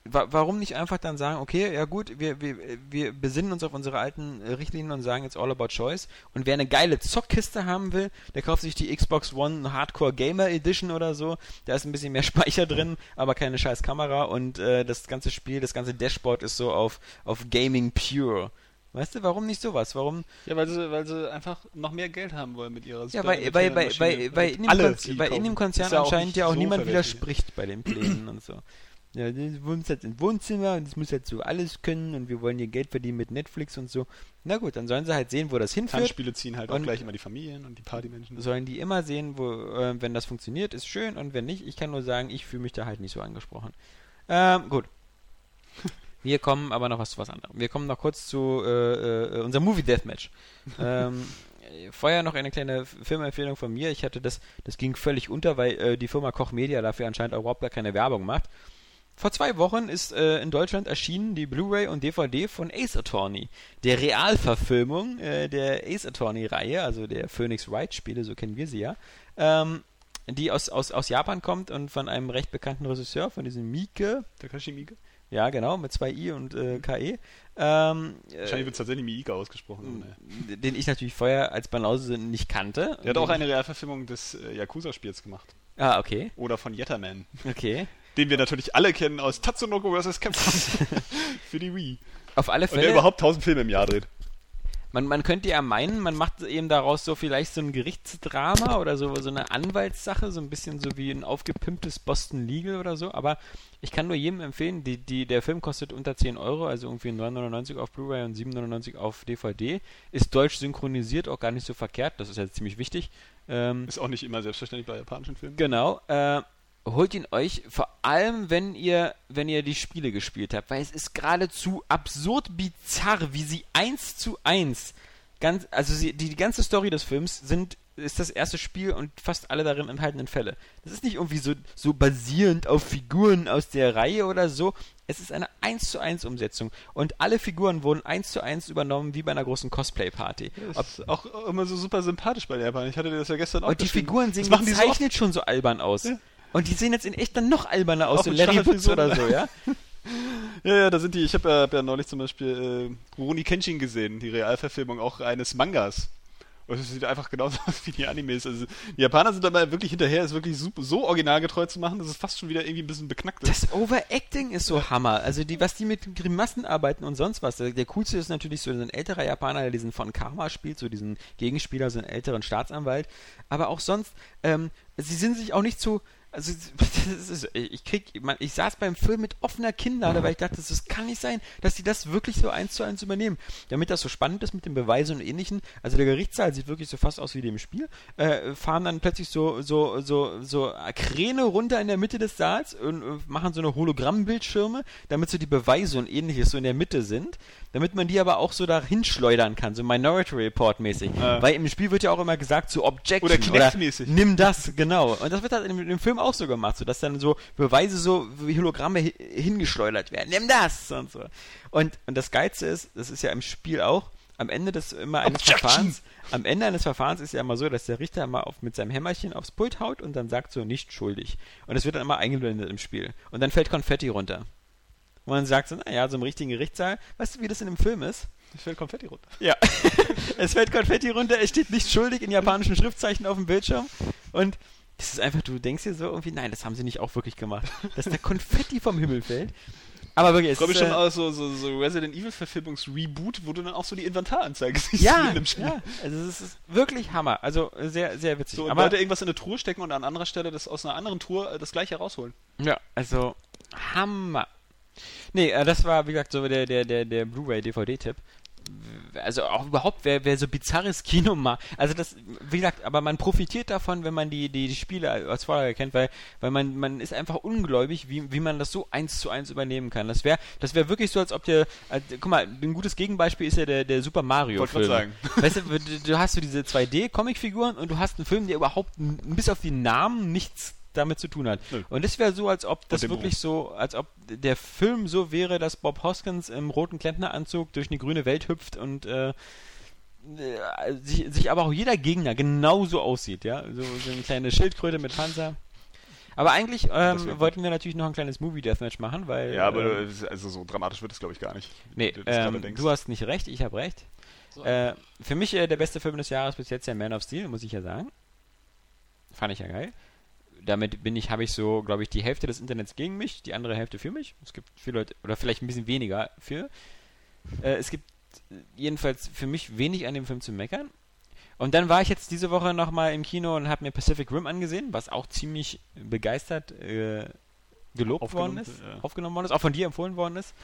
wa warum nicht einfach dann sagen, okay, ja gut, wir, wir, wir besinnen uns auf unsere alten Richtlinien und sagen jetzt all about choice. Und wer eine geile Zockkiste haben will, der kauft sich die Xbox One Hardcore Gamer Edition oder so. Da ist ein bisschen mehr Speicher drin, aber keine scheiß Kamera und äh, das ganze Spiel, das ganze Dashboard ist so auf, auf Gaming Pure. Weißt du, warum nicht sowas? Warum? Ja, weil sie, weil sie einfach noch mehr Geld haben wollen mit ihrer Ja, weil, weil, Maschine. weil, weil, in dem weil in dem. Konzern ja auch anscheinend ja auch so niemand widerspricht bei den Plänen und so. Ja, du wohnst jetzt im Wohnzimmer und es muss halt so alles können und wir wollen hier Geld verdienen mit Netflix und so. Na gut, dann sollen sie halt sehen, wo das hinführt. Tanzspiele ziehen halt auch gleich immer die Familien und die Partymenschen. Sollen die immer sehen, wo, äh, wenn das funktioniert, ist schön und wenn nicht, ich kann nur sagen, ich fühle mich da halt nicht so angesprochen. Ähm, gut. Wir kommen aber noch was zu was anderem. Wir kommen noch kurz zu äh, äh, unserem Movie Deathmatch. ähm, äh, vorher noch eine kleine Filmempfehlung von mir. Ich hatte das, das ging völlig unter, weil äh, die Firma Koch Media dafür anscheinend überhaupt gar keine Werbung macht. Vor zwei Wochen ist äh, in Deutschland erschienen die Blu-ray und DVD von Ace Attorney, der Realverfilmung äh, der Ace Attorney-Reihe, also der Phoenix Wright-Spiele, so kennen wir sie ja, ähm, die aus, aus, aus Japan kommt und von einem recht bekannten Regisseur, von diesem Miike, Takashi Miike? Ja genau, mit zwei I und äh, KE, ähm, Wahrscheinlich äh, wird es tatsächlich Miike ausgesprochen. Naja. den ich natürlich vorher als Banause nicht kannte. Der hat auch eine Realverfilmung des äh, Yakuza-Spiels gemacht. Ah, okay, Oder von Yetterman. okay. Den wir natürlich alle kennen aus Tatsunoko vs. Capcom. Für die Wii. Auf alle Und der Fälle. überhaupt 1000 Filme im Jahr dreht. Man, man könnte ja meinen, man macht eben daraus so vielleicht so ein Gerichtsdrama oder so, so eine Anwaltssache, so ein bisschen so wie ein aufgepimptes Boston Legal oder so, aber ich kann nur jedem empfehlen, die, die, der Film kostet unter 10 Euro, also irgendwie 9,99 auf Blu-ray und 7,99 auf DVD, ist deutsch synchronisiert, auch gar nicht so verkehrt, das ist ja ziemlich wichtig. Ähm, Ist auch nicht immer selbstverständlich bei japanischen Filmen. Genau. Äh, holt ihn euch, vor allem wenn ihr, wenn ihr die Spiele gespielt habt, weil es ist geradezu absurd bizarr, wie sie eins zu eins ganz, also sie, die, die ganze Story des Films sind ist das erste Spiel und fast alle darin enthaltenen Fälle. Das ist nicht irgendwie so, so basierend auf Figuren aus der Reihe oder so. Es ist eine 1 zu 1 Umsetzung. Und alle Figuren wurden 1 zu 1 übernommen, wie bei einer großen Cosplay-Party. Das ist auch immer so super sympathisch bei der Japan. Ich hatte das ja gestern auch und die. Figuren sehen die so gezeichnet schon so albern aus. Ja. Und die sehen jetzt in echt dann noch alberner aus, so Larry Woods oder so, ja? Ja, ja, da sind die. Ich habe ja, hab ja neulich zum Beispiel äh, Rurouni Kenshin gesehen, die Realverfilmung auch eines Mangas. Und es sieht einfach genauso aus wie die Animes. Also die Japaner sind dabei wirklich hinterher, es wirklich super, so originalgetreu zu machen, dass es fast schon wieder irgendwie ein bisschen beknackt ist. Das Overacting ist so Hammer. Also die, was die mit Grimassen arbeiten und sonst was. Der, der coolste ist natürlich so ein älterer Japaner, der diesen von Karma spielt, so diesen Gegenspieler, so einen älteren Staatsanwalt. Aber auch sonst, ähm, sie sind sich auch nicht zu Also, ist, ich krieg, ich saß beim Film mit offener Kinnlade, weil ich dachte, das kann nicht sein, dass die das wirklich so eins zu eins übernehmen. Damit das so spannend ist mit den Beweisen und ähnlichen, also der Gerichtssaal sieht wirklich so fast aus wie dem Spiel, äh, fahren dann plötzlich so, so, so, so Kräne runter in der Mitte des Saals und äh, machen so eine Hologrammbildschirme, damit so die Beweise und ähnliches so in der Mitte sind, damit man die aber auch so dahin schleudern kann, so Minority Report mäßig. Ah. Weil im Spiel wird ja auch immer gesagt, so Objection Oder Kinect-mäßig. nimm das, genau. Und das wird halt in, in dem Film auch so gemacht, so dass dann so Beweise so wie Hologramme hi hingeschleudert werden. Nimm das und so. Und, und das Geilste ist, das ist ja im Spiel auch, am Ende des immer eines Objection! Verfahrens, am Ende eines Verfahrens ist ja immer so, dass der Richter mal auf, mit seinem Hämmerchen aufs Pult haut und dann sagt so nicht schuldig. Und es wird dann immer eingeblendet im Spiel. Und dann fällt Konfetti runter. Und man sagt so, naja, so im richtigen Gerichtssaal, weißt du, wie das in dem Film ist? Es fällt Konfetti runter. Ja. es fällt Konfetti runter, es steht nicht schuldig in japanischen Schriftzeichen auf dem Bildschirm. Und das ist einfach, du denkst dir so irgendwie, nein, das haben sie nicht auch wirklich gemacht. Dass der Konfetti vom Himmel fällt. Aber wirklich, es Ich glaube ist, schon äh, aus so, so, so Resident Evil Verfilmungs-Reboot, wo du dann auch so die Inventaranzeige siehst ja, in dem Spiel. ja, also es ist wirklich Hammer. Also sehr, sehr witzig. So, und Aber Leute irgendwas in eine Truhe stecken und an anderer Stelle das aus einer anderen Truhe äh, das gleiche rausholen. Ja, also Hammer. Nee, äh, das war, wie gesagt, so der, der, der, der Blu-ray-DVD-Tipp. Also auch überhaupt, wer, wer so bizarres Kino macht. Also das, wie gesagt, aber man profitiert davon, wenn man die, die, die Spiele als Vorlage kennt, weil, weil man, man ist einfach ungläubig, wie, wie man das so eins zu eins übernehmen kann. Das wäre das wäre wirklich so, als ob der, äh, guck mal, ein gutes Gegenbeispiel ist ja der, der Super Mario Wollte Film. sagen. Weißt du, du, du hast so diese 2D-Comic-Figuren und du hast einen Film, der überhaupt bis auf die Namen nichts damit zu tun hat. Nö. Und es wäre so, als ob das wirklich so, als ob der Film so wäre, dass Bob Hoskins im roten Klempneranzug durch eine grüne Welt hüpft und äh, äh, sich, sich aber auch jeder Gegner genauso aussieht, ja. So, so eine kleine Schildkröte mit Panzer. Aber eigentlich ähm, wollten wir natürlich noch ein kleines Movie-Deathmatch machen, weil. Ja, aber ähm, äh, also so dramatisch wird es glaube ich gar nicht. Nee, du ähm, du hast nicht recht, ich habe recht. So, Äh, für mich äh, der beste Film des Jahres bis jetzt der Man of Steel, muss ich ja sagen. Fand ich ja geil. Damit bin ich, habe ich so, glaube ich, die Hälfte des Internets gegen mich, die andere Hälfte für mich. Es gibt viele Leute, oder vielleicht ein bisschen weniger für. Äh, es gibt äh, jedenfalls für mich wenig an dem Film zu meckern. Und dann war ich jetzt diese Woche nochmal im Kino und habe mir Pacific Rim angesehen, was auch ziemlich begeistert äh, gelobt worden ist, ja. aufgenommen worden ist, auch von dir empfohlen worden ist.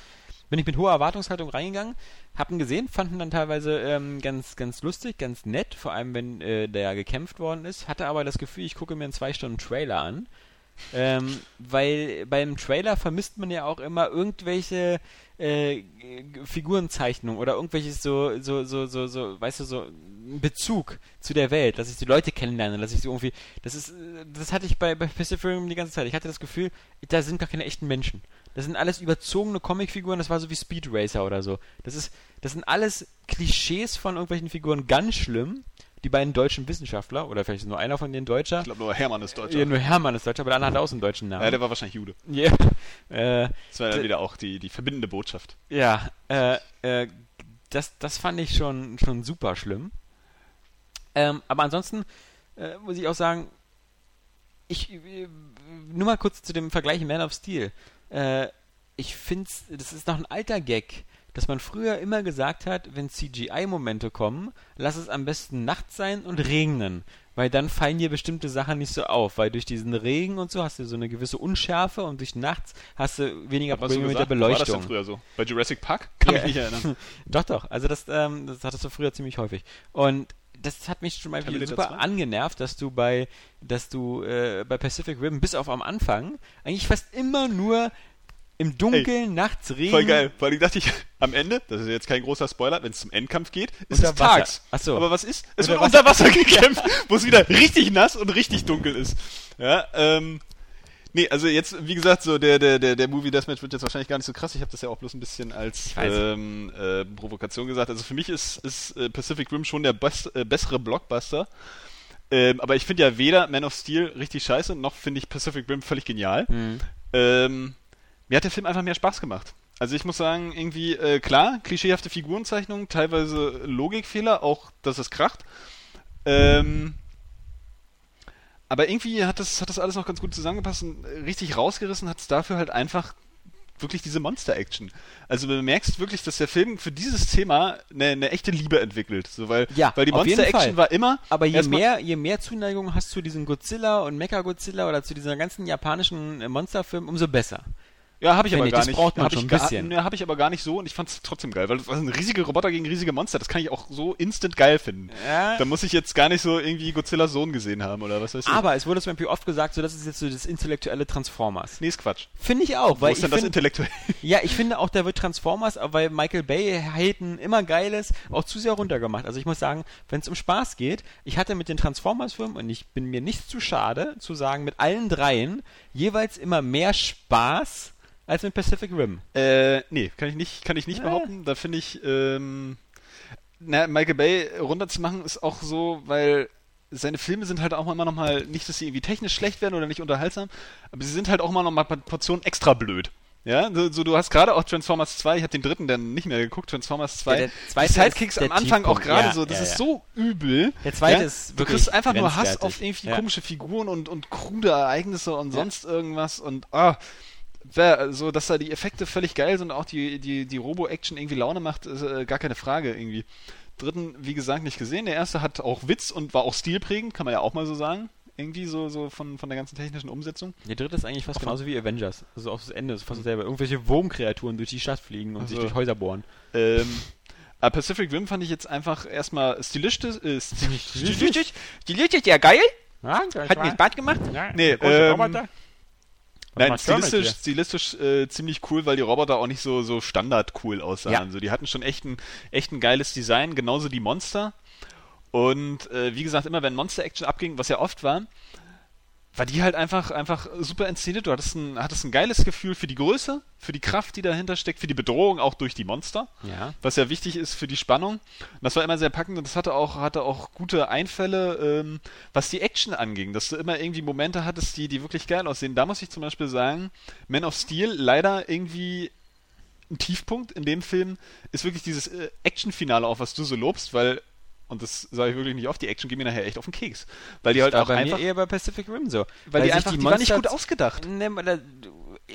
Bin ich mit hoher Erwartungshaltung reingegangen, hab ihn gesehen, fanden dann teilweise ähm, ganz, ganz lustig, ganz nett, vor allem wenn äh, der gekämpft worden ist, hatte aber das Gefühl, ich gucke mir einen zwei Stunden Trailer an. Ähm, weil beim Trailer vermisst man ja auch immer irgendwelche äh, G- Figurenzeichnungen oder irgendwelches so, so, so, so, so, weißt du, so Bezug zu der Welt, dass ich die Leute kennenlerne, dass ich so irgendwie, das ist, das hatte ich bei, bei Pacific Rim die ganze Zeit. Ich hatte das Gefühl, da sind gar keine echten Menschen. Das sind alles überzogene Comicfiguren, das war so wie Speed Racer oder so. Das ist, das sind alles Klischees von irgendwelchen Figuren, ganz schlimm. Die beiden deutschen Wissenschaftler, oder vielleicht ist nur einer von denen Deutscher. Ich glaube nur Hermann ist Deutscher. Ja, nur Hermann ist Deutscher, aber der andere hat auch so einen deutschen Namen. Ja, der war wahrscheinlich Jude. Ja, äh, Das war dann D- wieder auch die, die verbindende Botschaft. ja äh, äh, das, das fand ich schon, schon super schlimm. Ähm, aber ansonsten äh, muss ich auch sagen, ich äh, nur mal kurz zu dem Vergleich Man of Steel. Äh, ich finde, das ist noch ein alter Gag, dass man früher immer gesagt hat, wenn CGI-Momente kommen, lass es am besten nachts sein und regnen. Weil dann fallen dir bestimmte Sachen nicht so auf, weil durch diesen Regen und so hast du so eine gewisse Unschärfe und durch nachts hast du weniger Hat man so Probleme mit der gesagt? War das Beleuchtung. denn früher so? Bei Jurassic Park? Kann Ja. mich nicht erinnern. Doch, doch. Also das, ähm, das hattest du früher ziemlich häufig. Und das hat mich schon mal wieder super 2? angenervt, dass du bei, dass du äh, bei Pacific Rim bis auf am Anfang eigentlich fast immer nur im Dunkeln, nachts Regen. Voll geil. Vor allem dachte ich, am Ende, das ist jetzt kein großer Spoiler, wenn es zum Endkampf geht, ist Unter es Wasser. tags. Ach so. Aber was ist? Es Unter wird unter Wasser gekämpft, wo es wieder richtig nass und richtig dunkel ist. Ja, ähm, nee, also jetzt, wie gesagt, so der, der, der, der Movie Deathmatch wird jetzt wahrscheinlich gar nicht so krass. Ich habe das ja auch bloß ein bisschen als ähm, äh, Provokation gesagt. Also für mich ist, ist äh, Pacific Rim schon der best, äh, bessere Blockbuster. Ähm, aber ich finde ja weder Man of Steel richtig scheiße, noch finde ich Pacific Rim völlig genial. Mhm. Ähm, mir hat der Film einfach mehr Spaß gemacht. Also ich muss sagen, irgendwie, äh, klar, klischeehafte Figurenzeichnungen, teilweise Logikfehler, auch, dass es kracht. Ähm, aber irgendwie hat das, hat das alles noch ganz gut zusammengepasst und richtig rausgerissen hat es dafür halt einfach wirklich diese Monster-Action. Also du merkst wirklich, dass der Film für dieses Thema eine, eine echte Liebe entwickelt. So, weil, Ja, weil die Monster-Action war immer. Aber je mehr, je mehr Zuneigung hast zu diesen Godzilla und Mecha-Godzilla oder zu dieser ganzen japanischen Monsterfilmen, umso besser. Ja, habe ich aber ich, gar das nicht. braucht man hab schon ich ein bisschen. Ne, habe ich aber gar nicht so und ich fand es trotzdem geil, weil das sind riesige Roboter gegen riesige Monster, das kann ich auch so instant geil finden. Ja. Da muss ich jetzt gar nicht so irgendwie Godzillas Sohn gesehen haben oder was weiß ich. Aber es wurde zum Beispiel oft gesagt, so das ist jetzt so das intellektuelle Transformers. nee, ist Quatsch. Finde ich auch, Wo weil ist ich denn das intellektuell? ja, ich finde auch, da wird Transformers, aber weil Michael Bay Haten immer geil ist, auch zu sehr runtergemacht. Also ich muss sagen, wenn es um Spaß geht, ich hatte mit den Transformers-Filmen und ich bin mir nicht zu schade zu sagen, mit allen dreien jeweils immer mehr Spaß als mit Pacific Rim. Äh, nee, kann ich nicht, kann ich nicht Ja. behaupten. Da finde ich, ähm, na, Michael Bay runterzumachen ist auch so, weil seine Filme sind halt auch immer noch mal, nicht, dass sie irgendwie technisch schlecht werden oder nicht unterhaltsam, aber sie sind halt auch immer noch mal Portionen extra blöd. Ja, so, so du hast gerade auch Transformers 2, ich habe den dritten dann nicht mehr geguckt, Transformers 2. Ja, der zweite die Sidekicks ist der am Anfang auch gerade Ja, so, das ja, ist so übel. Der zweite ja? ist Du kriegst einfach nur Hass auf irgendwie Ja. komische Figuren und, und krude Ereignisse und sonst irgendwas und ah, wär, so, dass da die Effekte völlig geil sind und auch die, die, die Robo-Action irgendwie Laune macht, ist äh, gar keine Frage irgendwie. Dritten, wie gesagt, nicht gesehen. Der erste hat auch Witz und war auch stilprägend, kann man ja auch mal so sagen. Irgendwie so, so von, von der ganzen technischen Umsetzung. Der dritte ist eigentlich fast genauso wie Avengers. Also auch das Ende ist fast dasselbe. Irgendwelche Wurmkreaturen durch die Stadt fliegen und sich Also. durch Häuser bohren. Ähm, aber Pacific Rim fand ich jetzt einfach erstmal stilistisch. Äh, stilistisch? Stilistisch, ja geil. Ja, Hat mir Spaß gemacht. Ja, Nee, ähm, Roboter. Nein, macht Kermit stilistisch, stilistisch äh, ziemlich cool, weil die Roboter auch nicht so, so standard cool aussahen. Ja. So, die hatten schon echt ein, echt ein geiles Design, genauso die Monster. Und äh, wie gesagt, immer wenn Monster-Action abging, was ja oft war, war die halt einfach, einfach super inszeniert. Du hattest ein, hattest ein geiles Gefühl für die Größe, für die Kraft, die dahinter steckt, für die Bedrohung auch durch die Monster Ja. was ja wichtig ist für die Spannung. Und das war immer sehr packend und das hatte auch, hatte auch gute Einfälle, ähm, was die Action anging, dass du immer irgendwie Momente hattest, die, die wirklich geil aussehen. Da muss ich zum Beispiel sagen, Man of Steel leider irgendwie ein Tiefpunkt in dem Film ist wirklich dieses äh, Action-Finale auch, was du so lobst, weil und das sage ich wirklich nicht oft, die Action geht mir nachher echt auf den Keks. Weil die halt auch bei einfach, mir eher bei Pacific Rim so. weil die sich einfach, die, war nicht gut ausgedacht. Ne,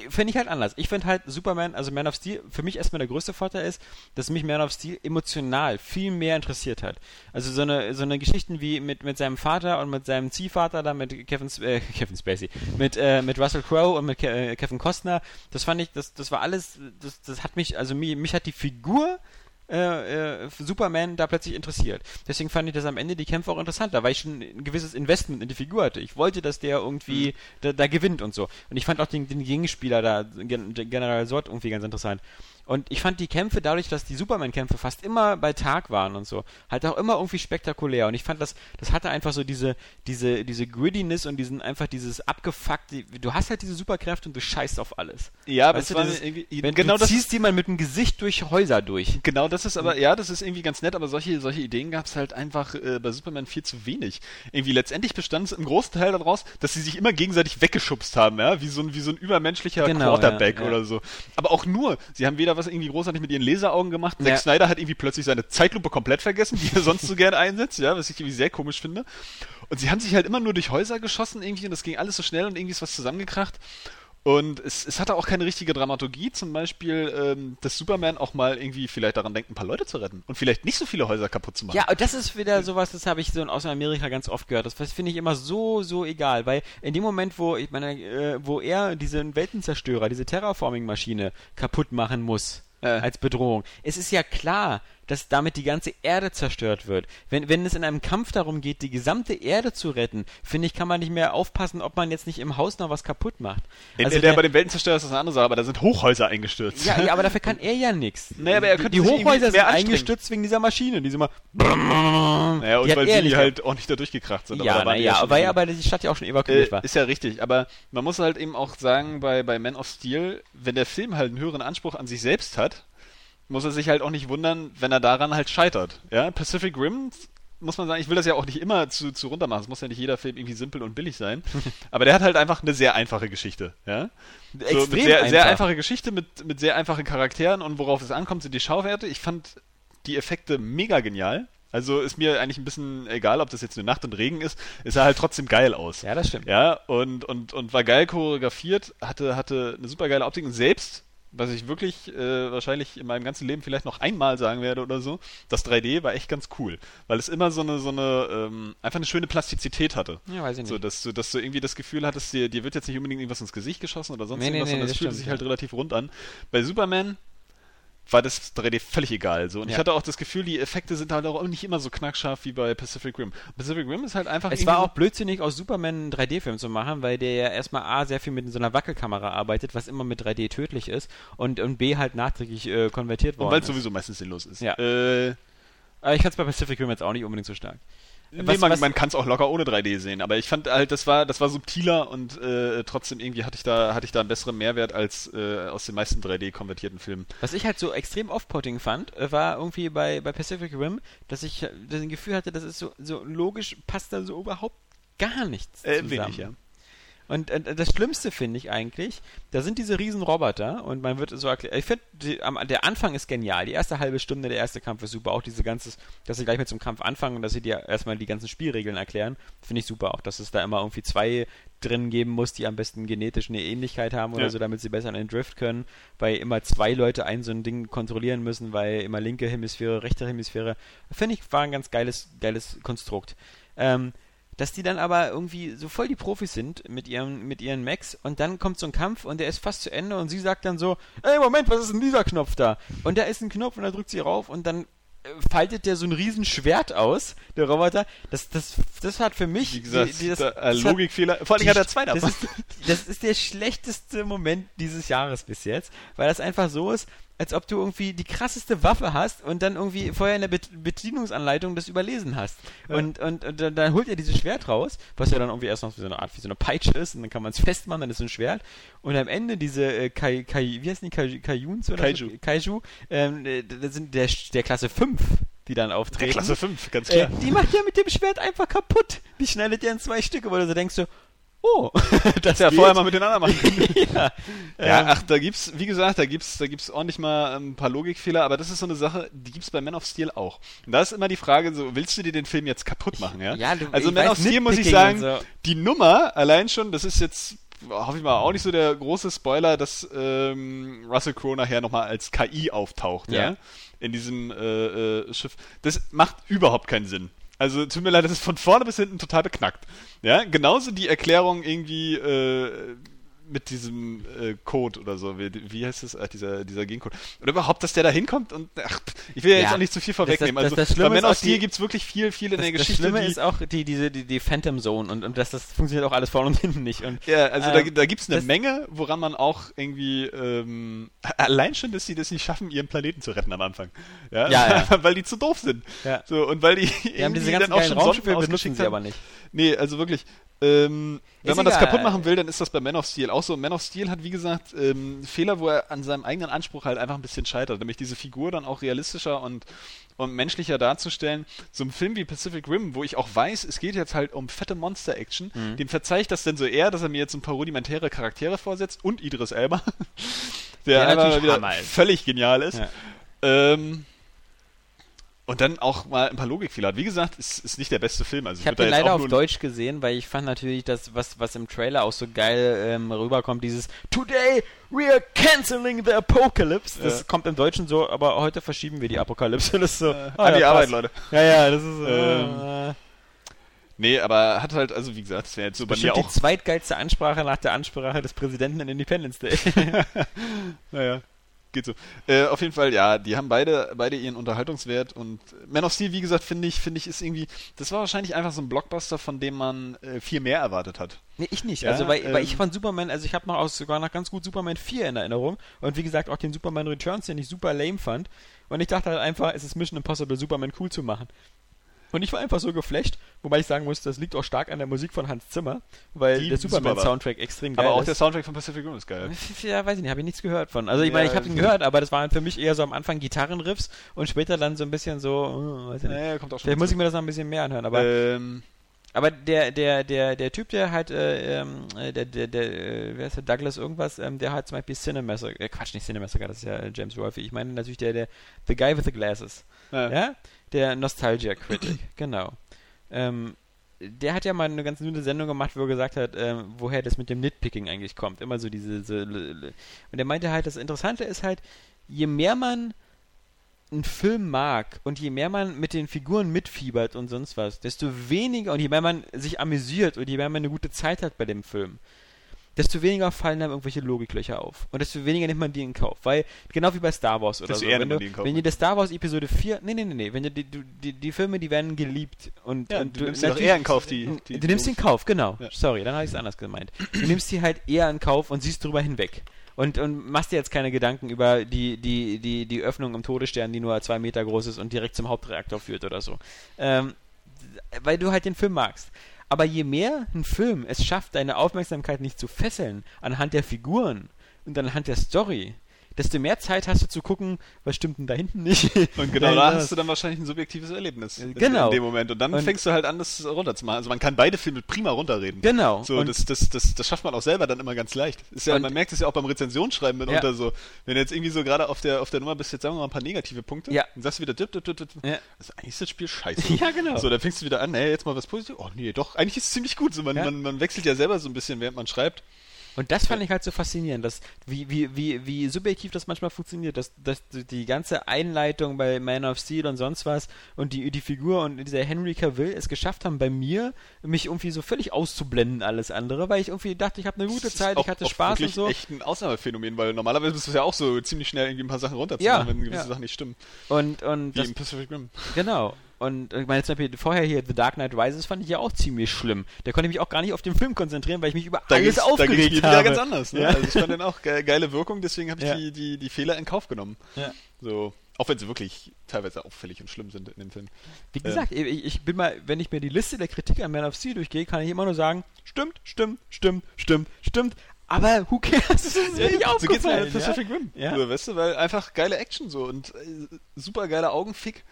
Finde ich halt anders. Ich finde halt Superman, also Man of Steel, für mich erstmal der größte Vorteil ist, dass mich Man of Steel emotional viel mehr interessiert hat. Also so eine, so eine Geschichten wie mit, mit seinem Vater und mit seinem Ziehvater da mit Kevin, äh, Kevin Spacey, mit, äh, mit Russell Crowe und mit Ke äh, Kevin Costner, das fand ich, das, das war alles, das, das hat mich, also mich, mich hat die Figur äh, äh, Superman da plötzlich interessiert. Deswegen fand ich das am Ende die Kämpfe auch interessanter, weil ich schon ein gewisses Investment in die Figur hatte. Ich wollte, dass der irgendwie da, da gewinnt und so. Und ich fand auch den, den Gegenspieler da, Gen General Sort, irgendwie ganz interessant. Und ich fand die Kämpfe dadurch, dass die Superman-Kämpfe fast immer bei Tag waren und so, halt auch immer irgendwie spektakulär. Und ich fand das, das hatte einfach so diese, diese, diese Grittiness und diesen, einfach dieses abgefuckte, du hast halt diese Superkräfte und du scheißt auf alles. Ja, aber Weißt es du, war dieses- irgendwie, Wenn genau du das ziehst jemand mit dem Gesicht durch Häuser durch. Genau, das ist aber, ja, das ist irgendwie ganz nett, aber solche, solche Ideen gab es halt einfach äh, bei Superman viel zu wenig. Irgendwie letztendlich bestand es im großen Teil daraus, dass sie sich immer gegenseitig weggeschubst haben, ja, wie so ein, wie so ein übermenschlicher Genau, Quarterback ja, ja. oder so. Aber auch nur, sie haben weder was irgendwie großartig mit ihren Laseraugen gemacht, Ja. Zack Snyder hat irgendwie plötzlich seine Zeitlupe komplett vergessen, die er sonst so gerne einsetzt, ja, was ich irgendwie sehr komisch finde. Und sie haben sich halt immer nur durch Häuser geschossen irgendwie und das ging alles so schnell und irgendwie ist was zusammengekracht. Und es, es hatte auch keine richtige Dramaturgie, zum Beispiel, ähm, dass Superman auch mal irgendwie vielleicht daran denkt, ein paar Leute zu retten und vielleicht nicht so viele Häuser kaputt zu machen. Ja, das ist wieder sowas, das habe ich so aus Amerika ganz oft gehört. Das finde ich immer so, so egal, weil in dem Moment, wo ich meine, äh, wo er diesen Weltenzerstörer, diese Terraforming-Maschine kaputt machen muss Äh. als Bedrohung, es ist ja klar, dass damit die ganze Erde zerstört wird. Wenn, wenn es in einem Kampf darum geht, die gesamte Erde zu retten, finde ich, kann man nicht mehr aufpassen, ob man jetzt nicht im Haus noch was kaputt macht. In, Also in der, der- bei den Weltenzerstörer ist das eine andere Sache, aber da sind Hochhäuser eingestürzt. ja, ja, aber dafür kann er ja nichts. Naja, aber er Die- könnte die irgendwie Hochhäuser sind eingestürzt wegen dieser Maschine, die so mal. Naja, und Die weil sie halt auch nicht da durchgekracht sind. Ja, die naja, schon weil viele. aber die Stadt ja auch schon evakuiert Äh, war. ist ja richtig, aber man muss halt eben auch sagen, bei, bei Man of Steel, wenn der Film halt einen höheren Anspruch an sich selbst hat, muss er sich halt auch nicht wundern, wenn er daran halt scheitert. Ja, Pacific Rim, muss man sagen, ich will das ja auch nicht immer zu, zu runter machen, es muss ja nicht jeder Film irgendwie simpel und billig sein, aber der hat halt einfach eine sehr einfache Geschichte. Ja? Extrem sehr, sehr einfach. einfache Geschichte mit, mit sehr einfachen Charakteren und worauf es ankommt, sind die Schauwerte. Ich fand die Effekte mega genial. Also ist mir eigentlich ein bisschen egal, ob das jetzt nur Nacht und Regen ist, es sah halt trotzdem geil aus. Ja, das stimmt. Ja, und, und, und war geil choreografiert, hatte, hatte eine super geile Optik und selbst was ich wirklich äh, wahrscheinlich in meinem ganzen Leben vielleicht noch einmal sagen werde oder so, das 3D war echt ganz cool, weil es immer so eine so eine ähm, einfach eine schöne Plastizität hatte. Ja, weiß ich nicht. So, dass du, dass du irgendwie das Gefühl hattest, dir, dir wird jetzt nicht unbedingt irgendwas ins Gesicht geschossen oder sonst Nee, nee, irgendwas, nee, sondern das es stimmt, sich halt ja. relativ rund an. Bei Superman war das 3D völlig egal. So. Und ich Ja. hatte auch das Gefühl, die Effekte sind halt auch nicht immer so knackscharf wie bei Pacific Rim. Pacific Rim ist halt einfach Es war auch blödsinnig, aus Superman einen 3D-Film zu machen, weil der ja erstmal A, sehr viel mit so einer Wackelkamera arbeitet, was immer mit 3D tödlich ist, und, und B, halt nachträglich äh, konvertiert und worden weil es sowieso meistens sinnlos ist. Ja. Äh, Aber ich kann es bei Pacific Rim jetzt auch nicht unbedingt so stark. Nee, Was- man, was- man kann es auch locker ohne 3D sehen, aber ich fand halt, das war, das war subtiler und äh, trotzdem irgendwie hatte ich da, hatte ich da einen besseren Mehrwert als äh, aus den meisten 3D-konvertierten Filmen. Was ich halt so extrem off-putting fand, äh, war irgendwie bei, bei Pacific Rim, dass ich äh, das Gefühl hatte, das ist so, so logisch, passt da so überhaupt gar nichts Äh, zusammen. wenig, ja. Und äh, das Schlimmste finde ich eigentlich, da sind diese riesen Roboter und man wird so erklärt, ich finde, der Anfang ist genial, die erste halbe Stunde, der erste Kampf ist super, auch diese ganze, dass sie gleich mit zum Kampf anfangen und dass sie dir erstmal die ganzen Spielregeln erklären, finde ich super, auch dass es da immer irgendwie zwei drin geben muss, die am besten genetisch eine Ähnlichkeit haben oder Ja. so, damit sie besser in den Drift können, weil immer zwei Leute ein so ein Ding kontrollieren müssen, weil immer linke Hemisphäre, rechte Hemisphäre, finde ich, war ein ganz geiles, geiles Konstrukt. Ähm, dass die dann aber irgendwie so voll die Profis sind mit ihren, mit ihren Macs und dann kommt so ein Kampf und der ist fast zu Ende und sie sagt dann so, ey Moment, was ist denn dieser Knopf da? Und da ist ein Knopf und da drückt sie rauf und dann äh, faltet der so ein riesen Schwert aus, der Roboter. Das, das, das hat für mich Wie gesagt, die, die, das, da, äh, das Logikfehler. Vor allem hat er zwei das davon. ist, das ist der schlechteste Moment dieses Jahres bis jetzt, weil das einfach so ist, als ob du irgendwie die krasseste Waffe hast und dann irgendwie vorher in der Bet Bedienungsanleitung das überlesen hast. Und, und, und dann, dann holt er dieses Schwert raus, was ja dann irgendwie erst noch so eine Art wie so eine Peitsche ist und dann kann man es festmachen, dann ist es ein Schwert. Und am Ende diese äh, Kai, Kai, wie heißen die Kai, Kaijuns oder Kaiju. So? Kaiju, ähm, äh, das sind der, der Klasse 5, die dann auftreten. Klasse 5, ganz Äh, klar. die macht er mit dem Schwert einfach kaputt. Die schneidet er in zwei Stücke, wo du so denkst so, oh, das ja, vorher mal miteinander machen ja, Ja, ähm, ach, da gibt's, wie gesagt, da gibt's, da gibt's ordentlich mal ein paar Logikfehler, aber das ist so eine Sache, die gibt's bei Man of Steel auch. Und da ist immer die Frage, so, willst du dir den Film jetzt kaputt machen, ja? ja, du- also Man of Steel muss ich sagen, so. die Nummer allein schon, das ist jetzt, hoffe ich mal, auch nicht so der große Spoiler, dass ähm, Russell Crowe nachher nochmal als KI auftaucht, ja, Ja. in diesem äh, äh, Schiff. Das macht überhaupt keinen Sinn. Also tut mir leid, das ist von vorne bis hinten total beknackt. Ja, genauso die Erklärung irgendwie äh, mit diesem äh, Code oder so, wie, wie heißt es, äh, dieser, dieser Gencode. Oder überhaupt, dass der da hinkommt und ach, ich will ja jetzt Ja. auch nicht zu viel Das- vorwegnehmen. das- also das bei Schlimme Man ist of Steel die- gibt's wirklich viel, viel in Das, der das Geschichte. Schlimme die, ist auch die, diese, die, die Phantom Zone und, und das, das funktioniert auch alles vorne und hinten nicht. Und, Ja, also Ähm, da, da gibt's eine das- Menge, woran man auch irgendwie ähm, allein schon, dass sie das nicht schaffen, ihren Planeten zu retten am Anfang. Ja, Ja, weil die zu doof sind. Ja. So und weil die, die haben diese ganzen dann auch schon Raumschiffe, benutzen sie haben. aber nicht. Nee, also wirklich. Ähm, wenn Ist man das egal. kaputt machen will, dann ist das bei Man of Steel auch so. Man of Steel hat, wie gesagt, ähm, Fehler, wo er an seinem eigenen Anspruch halt einfach ein bisschen scheitert. Nämlich diese Figur dann auch realistischer und, und menschlicher darzustellen. So ein Film wie Pacific Rim, wo ich auch weiß, es geht jetzt halt um fette Monster-Action, Mhm. dem verzeih ich das denn so eher, dass er mir jetzt ein paar rudimentäre Charaktere vorsetzt und Idris Elba, der Der einfach wieder völlig genial ist. Ja. Ähm, und dann auch mal ein paar Logikfehler hat. Wie gesagt, es ist nicht der beste Film. Also Ich habe den leider auch auf Deutsch gesehen, weil ich fand natürlich das, was, was im Trailer auch so geil ähm, rüberkommt, dieses Today we are canceling the apocalypse. Das Ja. kommt im Deutschen so, aber heute verschieben wir die Apokalypse. Das ist so, Äh, ah, an die ja, Arbeit, passt. Leute. Ja, ja, das ist Ähm, äh, Nee, aber hat halt, also wie gesagt, das wäre jetzt so bei mir bestimmt die auch. zweitgeilste Ansprache nach der Ansprache des Präsidenten in Independence Day. Naja, geht so. Äh, auf jeden Fall, ja, die haben beide, beide ihren Unterhaltungswert und Man of Steel, wie gesagt, finde ich, finde ich, ist irgendwie, das war wahrscheinlich einfach so ein Blockbuster, von dem man äh, viel mehr erwartet hat. Nee, ich nicht. Ja, also, weil, weil ähm, ich von Superman, also ich habe noch aus, sogar noch ganz gut Superman 4 in Erinnerung. Und wie gesagt, auch den Superman Returns, den ich super lame fand. Und ich dachte halt einfach, es ist Mission Impossible, Superman cool zu machen. Und ich war einfach so geflasht, wobei ich sagen muss, das liegt auch stark an der Musik von Hans Zimmer, weil Die der. Superman-Soundtrack extrem geil aber auch ist. der Soundtrack von Pacific Rim ist geil. Ja, weiß ich nicht, habe ich nichts gehört von. Also ich Ja, meine, ich habe ihn ja. gehört, aber das waren für mich eher so am Anfang Gitarrenriffs und später dann so ein bisschen so, äh, weiß ich nicht. Naja, kommt auch schon. Vielleicht muss ich mir das noch ein bisschen mehr anhören, aber ähm, aber der, der, der, der Typ, der halt, äh, ähm, äh, der, der, der, äh, wer ist der, Douglas irgendwas, ähm, der hat zum Beispiel Cinemassacre, äh, Quatsch, nicht Cinemassacre, das ist ja James Rolfe. Ich meine natürlich der, der, The Guy with the Glasses, ja. ja? Der Nostalgia Critic, genau. Ähm, der hat ja mal eine ganz nette Sendung gemacht, wo er gesagt hat, ähm, woher das mit dem Nitpicking eigentlich kommt. Immer so diese. So, und er meinte halt, das Interessante ist halt, je mehr man einen Film mag und je mehr man mit den Figuren mitfiebert und sonst was, desto weniger und je mehr man sich amüsiert und je mehr man eine gute Zeit hat bei dem Film, desto weniger fallen dann irgendwelche Logiklöcher auf. Und desto weniger nimmt man die in Kauf. Weil, genau wie bei Star Wars oder Desto so. eher Wenn, du, die in Kauf, wenn ne? dir der Star Wars Episode 4, nee, nee, nee, nee, wenn dir die, du- die, die Filme, die werden geliebt und, Ja, und du nimmst ja doch eher in Kauf, die- die- du nimmst den Kauf, genau. Ja. Sorry, dann habe ich es anders gemeint. Du nimmst die halt eher in Kauf und siehst drüber hinweg. Und, und machst dir jetzt keine Gedanken über die, die, die, die Öffnung im Todesstern, die nur zwei Meter groß ist und direkt zum Hauptreaktor führt oder so. Ähm, weil du halt den Film magst. Aber je mehr ein Film es schafft, deine Aufmerksamkeit nicht zu fesseln anhand der Figuren und anhand der Story, desto mehr Zeit hast du zu gucken, was stimmt denn da hinten nicht. Und genau da hast du dann wahrscheinlich ein subjektives Erlebnis. in- Genau. In dem Moment. Und dann Und- fängst du halt an, das runterzumachen. Also man kann beide Filme prima runterreden. Genau. So, Und- das, das, das, das schafft man auch selber dann immer ganz leicht. Ist ja, man merkt es ja auch beim Rezensionsschreiben mitunter Ja. so. Wenn du jetzt irgendwie so gerade auf der, auf der Nummer bist, jetzt sagen wir mal ein paar negative Punkte, Ja. dann sagst du wieder, dip, dip, dip, dip. Ja. Also eigentlich ist das Spiel scheiße. Ja, genau. So, dann fängst du wieder an, hey, jetzt mal was Positives. Oh nee, doch, eigentlich ist es ziemlich gut. So, man, Ja. man, man wechselt ja selber so ein bisschen, während man schreibt. Und das fand ich halt so faszinierend, dass, wie, wie, wie, wie subjektiv das manchmal funktioniert, dass, dass die ganze Einleitung bei Man of Steel und sonst was und die, die Figur und dieser Henry Cavill es geschafft haben, bei mir mich irgendwie so völlig auszublenden, alles andere, weil ich irgendwie dachte, ich habe eine gute Das ist Zeit, auch- ich hatte Spaß und so. echt ein Ausnahmephänomen, weil normalerweise ist es ja auch so ziemlich schnell irgendwie ein paar Sachen runterzumachen, Ja, wenn gewisse ja. Sachen nicht stimmen. Und, und Wie das, im Pacific Rim. Genau. Und ich meine, zum Beispiel vorher hier The Dark Knight Rises fand ich ja auch ziemlich schlimm. Da konnte ich mich auch gar nicht auf den Film konzentrieren, weil ich mich über Da alles da aufgeregt ging's mir habe. wieder ganz anders. Ne? Ja. Also ich fand den auch ge geile Wirkung, deswegen habe ich Ja. die, die, die Fehler in Kauf genommen. Ja. So, auch wenn sie wirklich teilweise auffällig und schlimm sind in dem Film. Wie gesagt, ich, ich bin mal, wenn ich mir die Liste der Kritik an Man of Steel durchgehe, kann ich immer nur sagen, stimmt, stimmt, stimmt, stimmt, stimmt. Aber who cares? Das ist mir nicht so geht's mir mit Pacific Rim. Ja. So, weißt du, weil einfach geile Action so und äh, super geiler Augenfick.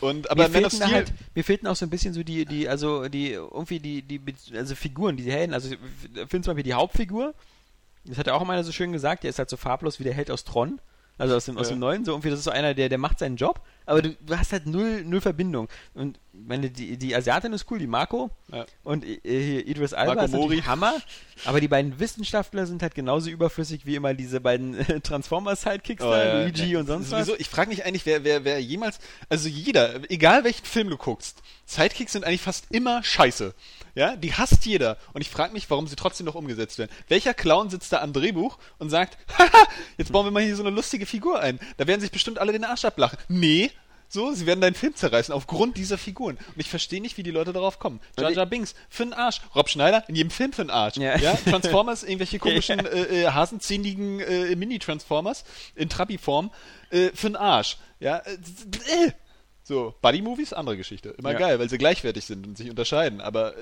Und aber mir Man of Steel, halt, mir fehlten auch so ein bisschen so die, die, also die, irgendwie die, die, also Figuren, diese Helden. Also ich finde zum Beispiel die Hauptfigur, das hat er auch immer so schön gesagt, der ist halt so farblos wie der Held aus Tron. Also aus dem, aus Ja. dem Neuen, so irgendwie, das ist so einer, der, der macht seinen Job, aber du, du hast halt null, null Verbindung. Und meine, die, die Asiatin ist cool, die Marco. Ja. Und äh, hier Idris Alba Marco ist Mori. Hammer, aber die beiden Wissenschaftler sind halt genauso überflüssig wie immer diese beiden äh, Transformers-Sidekicks Oh, da, ja, Luigi ja. und sonst Sowieso, was. ich frage mich eigentlich, wer, wer, wer jemals, also jeder, egal welchen Film du guckst, Sidekicks sind eigentlich fast immer scheiße. Ja, die hasst jeder. Und ich frage mich, warum sie trotzdem noch umgesetzt werden. Welcher Clown sitzt da am Drehbuch und sagt, haha, jetzt bauen wir mal hier so eine lustige Figur ein. Da werden sich bestimmt alle den Arsch ablachen. Nee. So, sie werden deinen Film zerreißen aufgrund dieser Figuren. Und ich verstehe nicht, wie die Leute darauf kommen. Jar Jar Binks, für den Arsch. Rob Schneider, in jedem Film für den Arsch. Ja. Transformers, irgendwelche komischen, äh, äh, hasenzähnigen äh, Mini-Transformers in Trabi-Form, äh, für den Arsch. Ja, äh, äh. So, Buddy-Movies, andere Geschichte. Immer Ja. geil, weil sie gleichwertig sind und sich unterscheiden. Aber,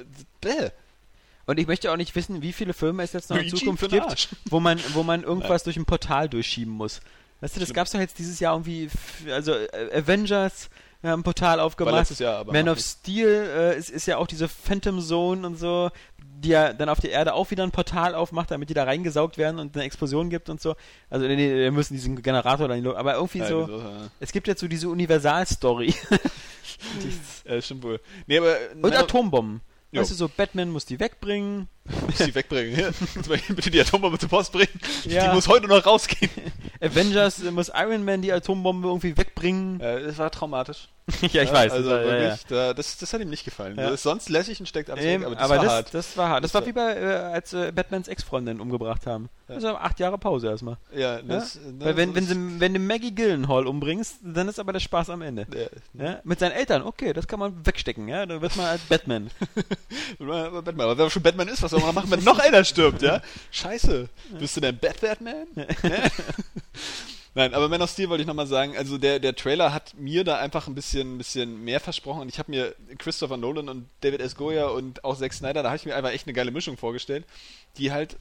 äh. Und ich möchte auch nicht wissen, wie viele Filme es jetzt noch in Luigi Zukunft für den gibt, wo man, wo man irgendwas durch ein Portal durchschieben muss. Weißt du, das gab's doch jetzt dieses Jahr irgendwie, also äh, Avengers äh, ein Portal aufgemacht. Jahr, aber Man of. Steel äh, ist, ist ja auch diese Phantom Zone und so, die ja dann auf der Erde auch wieder ein Portal aufmacht, damit die da reingesaugt werden und eine Explosion gibt und so. Also nee, nee, wir müssen diesen Generator dann, aber irgendwie Ja, so, wieso, ja. es gibt jetzt so diese Universal-Story. Ja, stimmt wohl. Nee, aber. und Atombomben. Jo. Weißt du, so Batman muss die wegbringen. Muss sie wegbringen. Ja, kannst du bitte die Atombombe zur Post bringen. Ja. Die muss heute noch rausgehen. Avengers äh, muss Iron Man die Atombombe irgendwie wegbringen. Ja, das war traumatisch. ja, ich weiß. Also das war, wirklich, Da, das, das hat ihm nicht gefallen. Das ist sonst lässig und steckt alles Ähm, weg, aber aber das war das, hart. das war hart. Das, war wie bei, äh, als äh, Batmans Ex-Freundin umgebracht haben. Das war acht Jahre Pause erstmal. ja, das, ne, Weil wenn, wenn, sie, wenn du Maggie Gyllenhaal umbringst, dann ist aber der Spaß am Ende. Ja? Mit seinen Eltern, okay, das kann man wegstecken, ja. Da wird man als Batman. Aber Batman, aber wenn er schon Batman ist, was soll man machen, wenn noch einer stirbt, ja? Scheiße. Bist du denn Bat-Batman? Ne? Nein, aber Man of Steel wollte ich nochmal sagen, also der, der Trailer hat mir da einfach ein bisschen, ein bisschen mehr versprochen und ich habe mir Christopher Nolan und David S. Goya und auch Zack Snyder, da habe ich mir einfach echt eine geile Mischung vorgestellt, die halt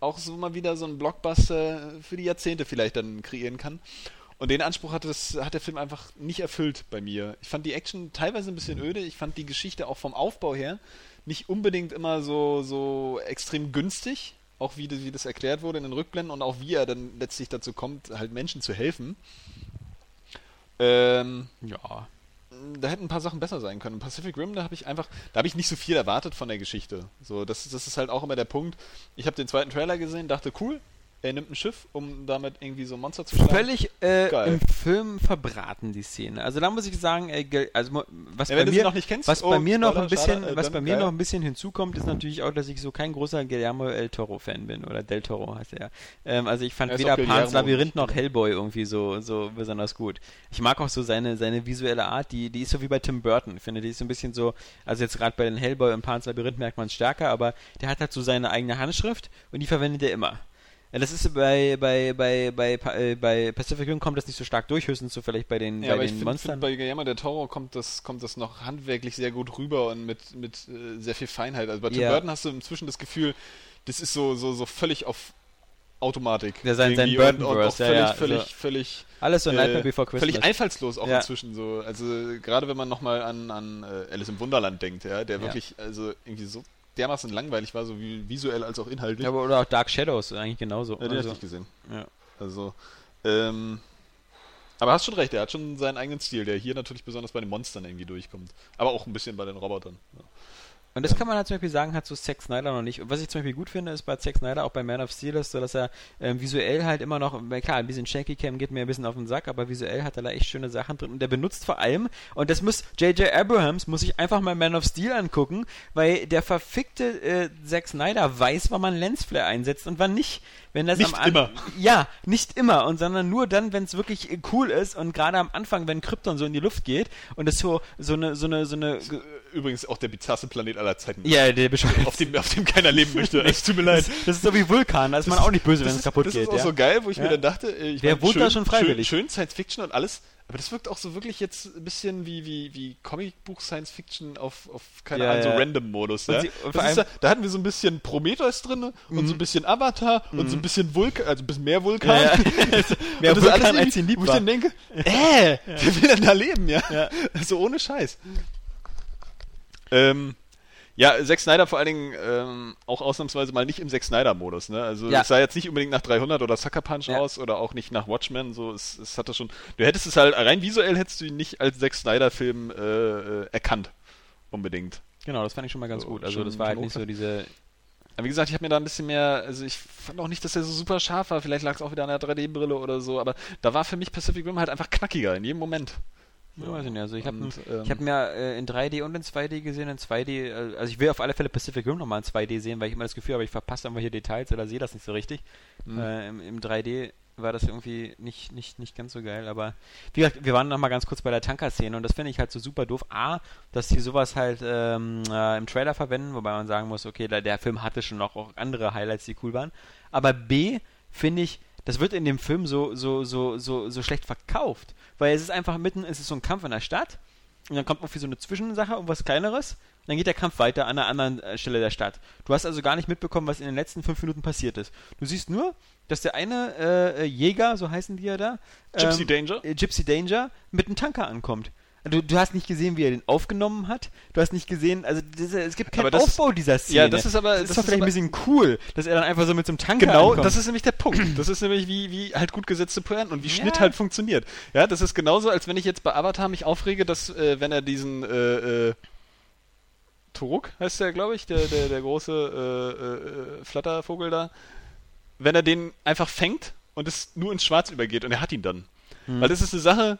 auch so mal wieder so einen Blockbuster für die Jahrzehnte vielleicht dann kreieren kann. Und den Anspruch hat, das, hat der Film einfach nicht erfüllt bei mir. Ich fand die Action teilweise ein bisschen öde. Ich fand die Geschichte auch vom Aufbau her nicht unbedingt immer so, so extrem günstig. Auch wie, das- wie das erklärt wurde in den Rückblenden und auch wie er dann letztlich dazu kommt, halt Menschen zu helfen. Ähm, ja. da hätten ein paar Sachen besser sein können. Pacific Rim, da habe ich einfach, da habe ich nicht so viel erwartet von der Geschichte. So, das, das ist halt auch immer der Punkt. Ich habe den zweiten Trailer gesehen, dachte, cool, er nimmt ein Schiff, um damit irgendwie so ein Monster zu schlagen. Völlig äh, im Film verbraten, die Szene. Also da muss ich sagen, ge- also was Ja, bei mir noch nicht kennst, was oh, bei mir noch ein bisschen, schade, äh, was bei mir geil. noch ein bisschen hinzukommt, ist natürlich auch, dass ich so kein großer Guillermo El Toro Fan bin oder Del Toro heißt er. ja. Ähm, also ich fand ist weder. Pan's Labyrinth noch Hellboy irgendwie so so besonders gut. Ich mag auch so seine seine visuelle Art, die die ist so wie bei Tim Burton. Ich finde, die ist so ein bisschen so, also jetzt gerade bei den Hellboy und Pan's Labyrinth merkt man es stärker, aber der hat halt so seine eigene Handschrift und die verwendet er immer. Das ist bei, bei, bei, bei, äh, bei Pacific Rim kommt das nicht so stark durch, höchstens so vielleicht bei den, Ja, bei aber ich den finde, Monstern. find, bei Guillermo del Toro kommt das, kommt das noch handwerklich sehr gut rüber und mit, mit äh, sehr viel Feinheit. Also bei Tim Ja. Burton hast du inzwischen das Gefühl, das ist so, so, so völlig auf Automatik. Ja, sein- sein irgendwie und, und auch Burton-Verse, ja, völlig, ja, völlig, also völlig, Alles so äh, Nightmare Before Christmas. völlig einfallslos auch Ja. inzwischen so. Also gerade wenn man nochmal an, an äh, Alice im Wunderland denkt, ja, der wirklich also irgendwie so dermaßen langweilig war, so wie visuell als auch inhaltlich. ja, aber, oder auch Dark Shadows, eigentlich genauso. Ja, den also, ich gesehen. ja. Also, ähm, aber hast schon recht, er hat schon seinen eigenen Stil, der hier natürlich besonders bei den Monstern irgendwie durchkommt. Aber auch ein bisschen bei den Robotern. Ja. Und das kann man halt zum Beispiel sagen, hat so Zack Snyder noch nicht. Und was ich zum Beispiel gut finde, ist bei Zack Snyder, auch bei Man of Steel, ist so, dass er ähm, visuell halt immer noch, klar, ein bisschen Shaky Cam geht mir ein bisschen auf den Sack, aber visuell hat er da echt schöne Sachen drin. Und der benutzt vor allem, und das muss, J.J. Abrahams muss ich einfach mal Man of Steel angucken, weil der verfickte äh, Zack Snyder weiß, wann man Lensflare einsetzt und wann nicht. Wenn das Nicht am An- immer. Ja, nicht immer, und sondern nur dann, wenn es wirklich cool ist und gerade am Anfang, wenn Krypton so in die Luft geht und es so, so eine, so eine, so eine, Übrigens auch der bizarrste Planet aller Zeiten. ja, der beschreibt Auf dem, auf dem keiner leben möchte. Es tut mir leid. Das, das ist so wie Vulkan, da ist man auch nicht böse, wenn Das es kaputt das geht. ist auch ja. so geil, wo ich Ja. mir dann dachte, äh, ich Wer wohnt da schon freiwillig? Schön, schön Science Fiction und alles, aber das wirkt auch so wirklich jetzt ein bisschen wie, wie, wie Comicbuch Science Fiction auf, auf keine Ja, Ahnung, so ja. Random-Modus. Allem- ja, da hatten wir so ein bisschen Prometheus drin und so ein bisschen Avatar und so ein bisschen Vulkan, also ein bisschen mehr Vulkan. Ja. Mehr Und das Vulkan, alles als ihn lieb Wo ich dann denke, äh, wer will denn da leben, ja? Ja. Also ohne Scheiß. Ähm, ja, Zack Snyder vor allen Dingen ähm, auch ausnahmsweise mal nicht im Zack Snyder-Modus. Ne? Also Ja. es sah jetzt nicht unbedingt nach 300 oder Sucker Punch Ja. aus oder auch nicht nach Watchmen. So, es, es hatte schon. Du hättest es halt rein visuell hättest du ihn nicht als Zack Snyder-Film äh, äh, erkannt, unbedingt. Genau, das fand ich schon mal ganz So, gut. Also schon- das war halt nicht so diese. Aber wie gesagt, ich habe mir da ein bisschen mehr, also ich fand auch nicht, dass er so super scharf war. Vielleicht lag es auch wieder an der 3D-Brille oder so, aber da war für mich Pacific Rim halt einfach knackiger in jedem Moment. Ja, weiß ich nicht. Also ich habe ähm, ich hab mir äh, in 3D und in 2D gesehen. In 2D, äh, also ich will auf alle Fälle Pacific Rim nochmal in 2D sehen, weil ich immer das Gefühl habe, ich verpasse irgendwelche Details oder sehe das nicht so richtig. Mhm. Äh, im, Im 3D war das irgendwie nicht, nicht, nicht ganz so geil. Aber wie gesagt, wir waren noch mal ganz kurz bei der Tanker-Szene und das finde ich halt so super doof. A, dass die sowas halt ähm, äh, im Trailer verwenden, wobei man sagen muss, okay, der, der Film hatte schon noch auch andere Highlights, die cool waren. Aber B, finde ich, das wird in dem Film so, so, so, so, so schlecht verkauft. Weil es ist einfach mitten, es ist so ein Kampf in der Stadt und dann kommt irgendwie so eine Zwischensache, irgendwas kleineres. Und dann geht der Kampf weiter an einer anderen äh, Stelle der Stadt. Du hast also gar nicht mitbekommen, was in den letzten fünf Minuten passiert ist. Du siehst nur, dass der eine äh, äh, Jäger, so heißen die ja da, Gypsy ähm, Danger? äh, Gypsy Danger, mit einem Tanker ankommt. Du, du hast nicht gesehen, wie er den aufgenommen hat. Du hast nicht gesehen, also das, es gibt keinen das- Aufbau dieser Szene. Ja, das ist aber- das ist das doch ist vielleicht aber- ein bisschen cool, dass er dann einfach so mit so einem Tanker Genau, ankommt. das ist nämlich der Punkt. Das ist nämlich wie, wie halt gut gesetzte Pointen und wie Ja. Schnitt halt funktioniert. Ja, das ist genauso, als wenn ich jetzt bei Avatar mich aufrege, dass, äh, wenn er diesen, äh, äh, Turuk heißt der, glaube ich, der, der, der große äh, äh, Flattervogel da, wenn er den einfach fängt und es nur ins Schwarz übergeht und er hat ihn dann. Weil das ist eine Sache,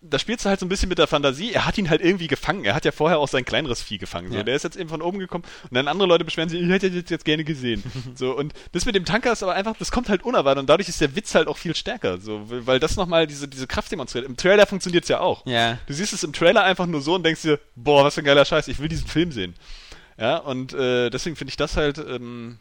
da spielst du halt so ein bisschen mit der Fantasie. Er hat ihn halt irgendwie gefangen. Er hat ja vorher auch sein kleineres Vieh gefangen. So. Ja. Der ist jetzt eben von oben gekommen und dann andere Leute beschweren sich, ich hätte jetzt, jetzt gerne gesehen. so und das mit dem Tanker ist aber einfach, das kommt halt unerwartet und dadurch ist der Witz halt auch viel stärker. So, weil das nochmal diese, diese Kraft demonstriert. Im Trailer funktioniert es ja auch. Ja. Du siehst es im Trailer einfach nur so und denkst dir, boah, was für ein geiler Scheiß, ich will diesen Film sehen. Ja, und äh, deswegen finde ich das halt ähm,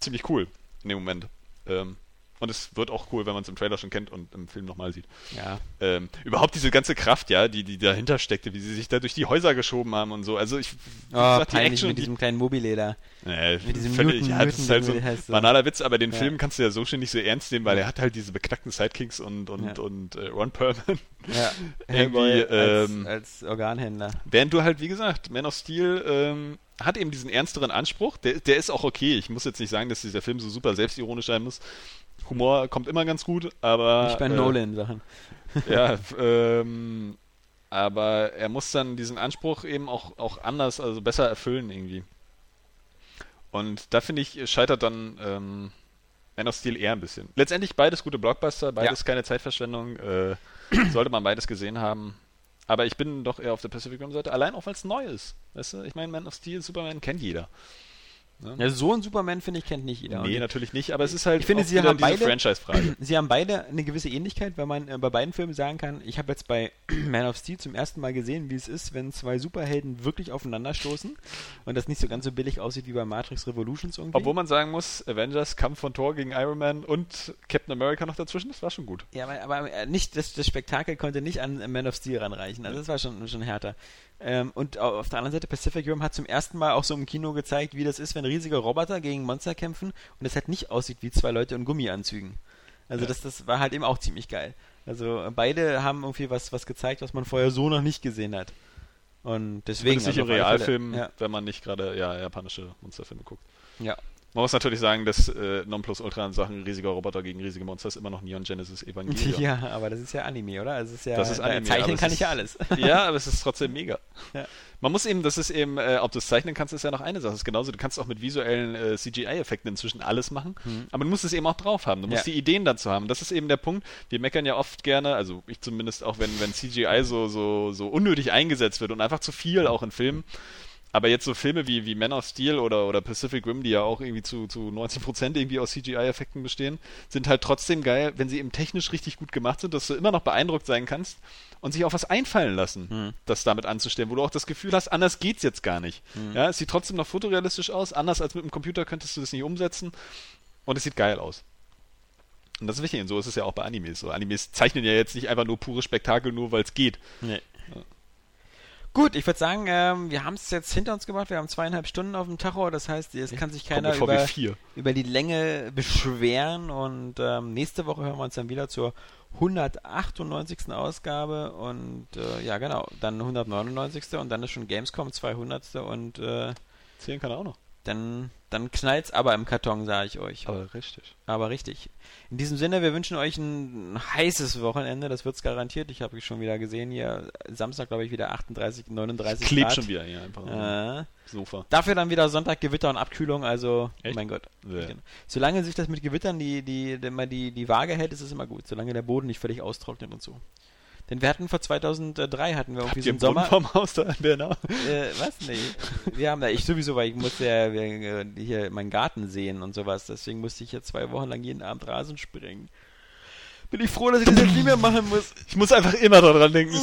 ziemlich cool in dem Moment. Ähm, und es wird auch cool, wenn man es im Trailer schon kennt und im Film nochmal sieht. Ja. Ähm, überhaupt diese ganze Kraft, ja, die, die dahinter steckte, wie sie sich da durch die Häuser geschoben haben und so. Also ich, Oh, gesagt, die Action, mit die, diesem kleinen Mobileder. äh, mit diesem völlig, Newton- ja, das ist halt so ein so. banaler Witz, aber den Ja. Film kannst du ja so schön nicht so ernst nehmen, weil er hat halt diese beknackten Sidekicks und, und, Ja. und äh, Ron Perlman. Ja. Irgendwie, Hellboy als, ähm, als Organhändler. Während du halt, wie gesagt, Man of Steel ähm, hat eben diesen ernsteren Anspruch. Der, der ist auch okay. Ich muss jetzt nicht sagen, dass dieser Film so super selbstironisch sein muss. Humor kommt immer ganz gut, aber. Nicht bei äh, Nolan-Sachen. Ja, ähm, aber er muss dann diesen Anspruch eben auch, auch anders, also besser erfüllen irgendwie. Und da finde ich, scheitert dann ähm, Man of Steel eher ein bisschen. Letztendlich beides gute Blockbuster, beides Ja. keine Zeitverschwendung, äh, sollte man beides gesehen haben. Aber ich bin doch eher auf der Pacific Rim Seite, allein auch weil es neu ist. Weißt du, ich meine, Man of Steel, Superman kennt jeder. Ja, so ein Superman, finde ich, kennt nicht jeder. nee, natürlich nicht, aber es ist halt Ich finde, sie haben beide- Franchise-Frage. Sie haben beide eine gewisse Ähnlichkeit, weil man äh, bei beiden Filmen sagen kann, ich habe jetzt bei Man of Steel zum ersten Mal gesehen, wie es ist, wenn zwei Superhelden wirklich aufeinanderstoßen und das nicht so ganz so billig aussieht wie bei Matrix Revolutions irgendwie. Obwohl man sagen muss, Avengers, Kampf von Thor gegen Iron Man und Captain America noch dazwischen, das war schon gut. ja, aber, aber äh, nicht, das, das Spektakel konnte nicht an Man of Steel ranreichen. Also das war schon, schon härter. Ähm, und au- auf der anderen Seite, Pacific Rim hat zum ersten Mal auch so im Kino gezeigt, wie das ist, wenn riesige Roboter gegen Monster kämpfen und es halt nicht aussieht wie zwei Leute in Gummianzügen. Also Ja. das, das war halt eben auch ziemlich geil. Also äh, beide haben irgendwie was, was gezeigt, was man vorher so noch nicht gesehen hat. Und deswegen. Zumindest nicht also Realfilmen, Ja, wenn man nicht gerade ja, japanische Monsterfilme guckt. ja. Man muss natürlich sagen, dass äh, Nonplusultra in Sachen riesiger Roboter gegen riesige Monster ist immer noch Neon Genesis Evangelion. ja, aber das ist ja Anime, oder? Also es ist ja, Das ist Anime, äh, Zeichnen aber es kann ich ja alles. ja, aber es ist trotzdem mega. Ja. Man muss eben, das ist eben, äh, ob du es zeichnen kannst, ist ja noch eine Sache. Das ist genauso, du kannst auch mit visuellen äh, CGI-Effekten inzwischen alles machen, aber du musst es eben auch drauf haben. Du musst Ja. die Ideen dazu haben. Das ist eben der Punkt. Wir meckern ja oft gerne, also ich zumindest auch, wenn, wenn CGI so, so, so unnötig eingesetzt wird und einfach zu viel auch in Filmen. Aber jetzt so Filme wie, wie Man of Steel oder, oder Pacific Rim, die ja auch irgendwie zu, zu 90% irgendwie aus CGI-Effekten bestehen, sind halt trotzdem geil, wenn sie eben technisch richtig gut gemacht sind, dass du immer noch beeindruckt sein kannst und sich auch was einfallen lassen, Hm. das damit anzustellen, wo du auch das Gefühl hast, anders geht's jetzt gar nicht. Hm. Ja, es sieht trotzdem noch fotorealistisch aus, anders als mit dem Computer könntest du das nicht umsetzen und es sieht geil aus. Und das ist wichtig, und so ist es ja auch bei Animes. So, Animes zeichnen ja jetzt nicht einfach nur pure Spektakel, nur weil es geht. Nee. Gut, ich würde sagen, ähm, wir haben es jetzt hinter uns gebracht. Wir haben zweieinhalb Stunden auf dem Tacho. Das heißt, es kann sich keiner über, über die Länge beschweren. Und ähm, nächste Woche hören wir uns dann wieder zur 198. Ausgabe. Und äh, ja, genau, dann 199. Und dann ist schon Gamescom 200. Und äh, Zählen kann er auch noch. Dann, dann knallt's aber im Karton, sage ich euch. Aber richtig. Aber richtig. In diesem Sinne, wir wünschen euch ein heißes Wochenende. Das wird's garantiert. Ich habe schon wieder gesehen hier. Samstag, glaube ich, wieder 38, 39 Klebt Grad. schon wieder hier einfach. Äh, Sofa. dafür dann wieder Sonntag Gewitter und Abkühlung. Also, Echt? mein Gott. Ja. Genau. Solange sich das mit Gewittern die, die, die, immer die, die Waage hält, ist es immer gut. Solange der Boden nicht völlig austrocknet und so. Denn wir hatten vor 2003 hatten wir irgendwie Habt so einen Sommer vom Haus da in Bernau? Äh, was? Nee. Wir haben ja, ich sowieso, weil ich musste ja äh, hier meinen Garten sehen und sowas. Deswegen musste ich jetzt zwei Wochen lang jeden Abend Rasen springen. Bin ich froh, dass ich das jetzt nie mehr machen muss. Ich muss einfach immer daran denken.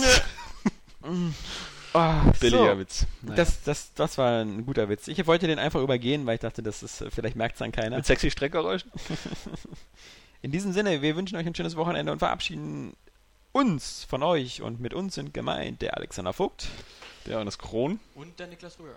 Oh, Billiger so. Witz. Naja. Das, das, das war ein guter Witz. Ich wollte den einfach übergehen, weil ich dachte, das ist, vielleicht merkt es dann keiner. Mit sexy Streckgeräuschen? In diesem Sinne, wir wünschen euch ein schönes Wochenende und verabschieden uns von euch. Und mit uns sind gemeint der Alexander Vogt. Der und das Kron. Und der Niklas Röhr.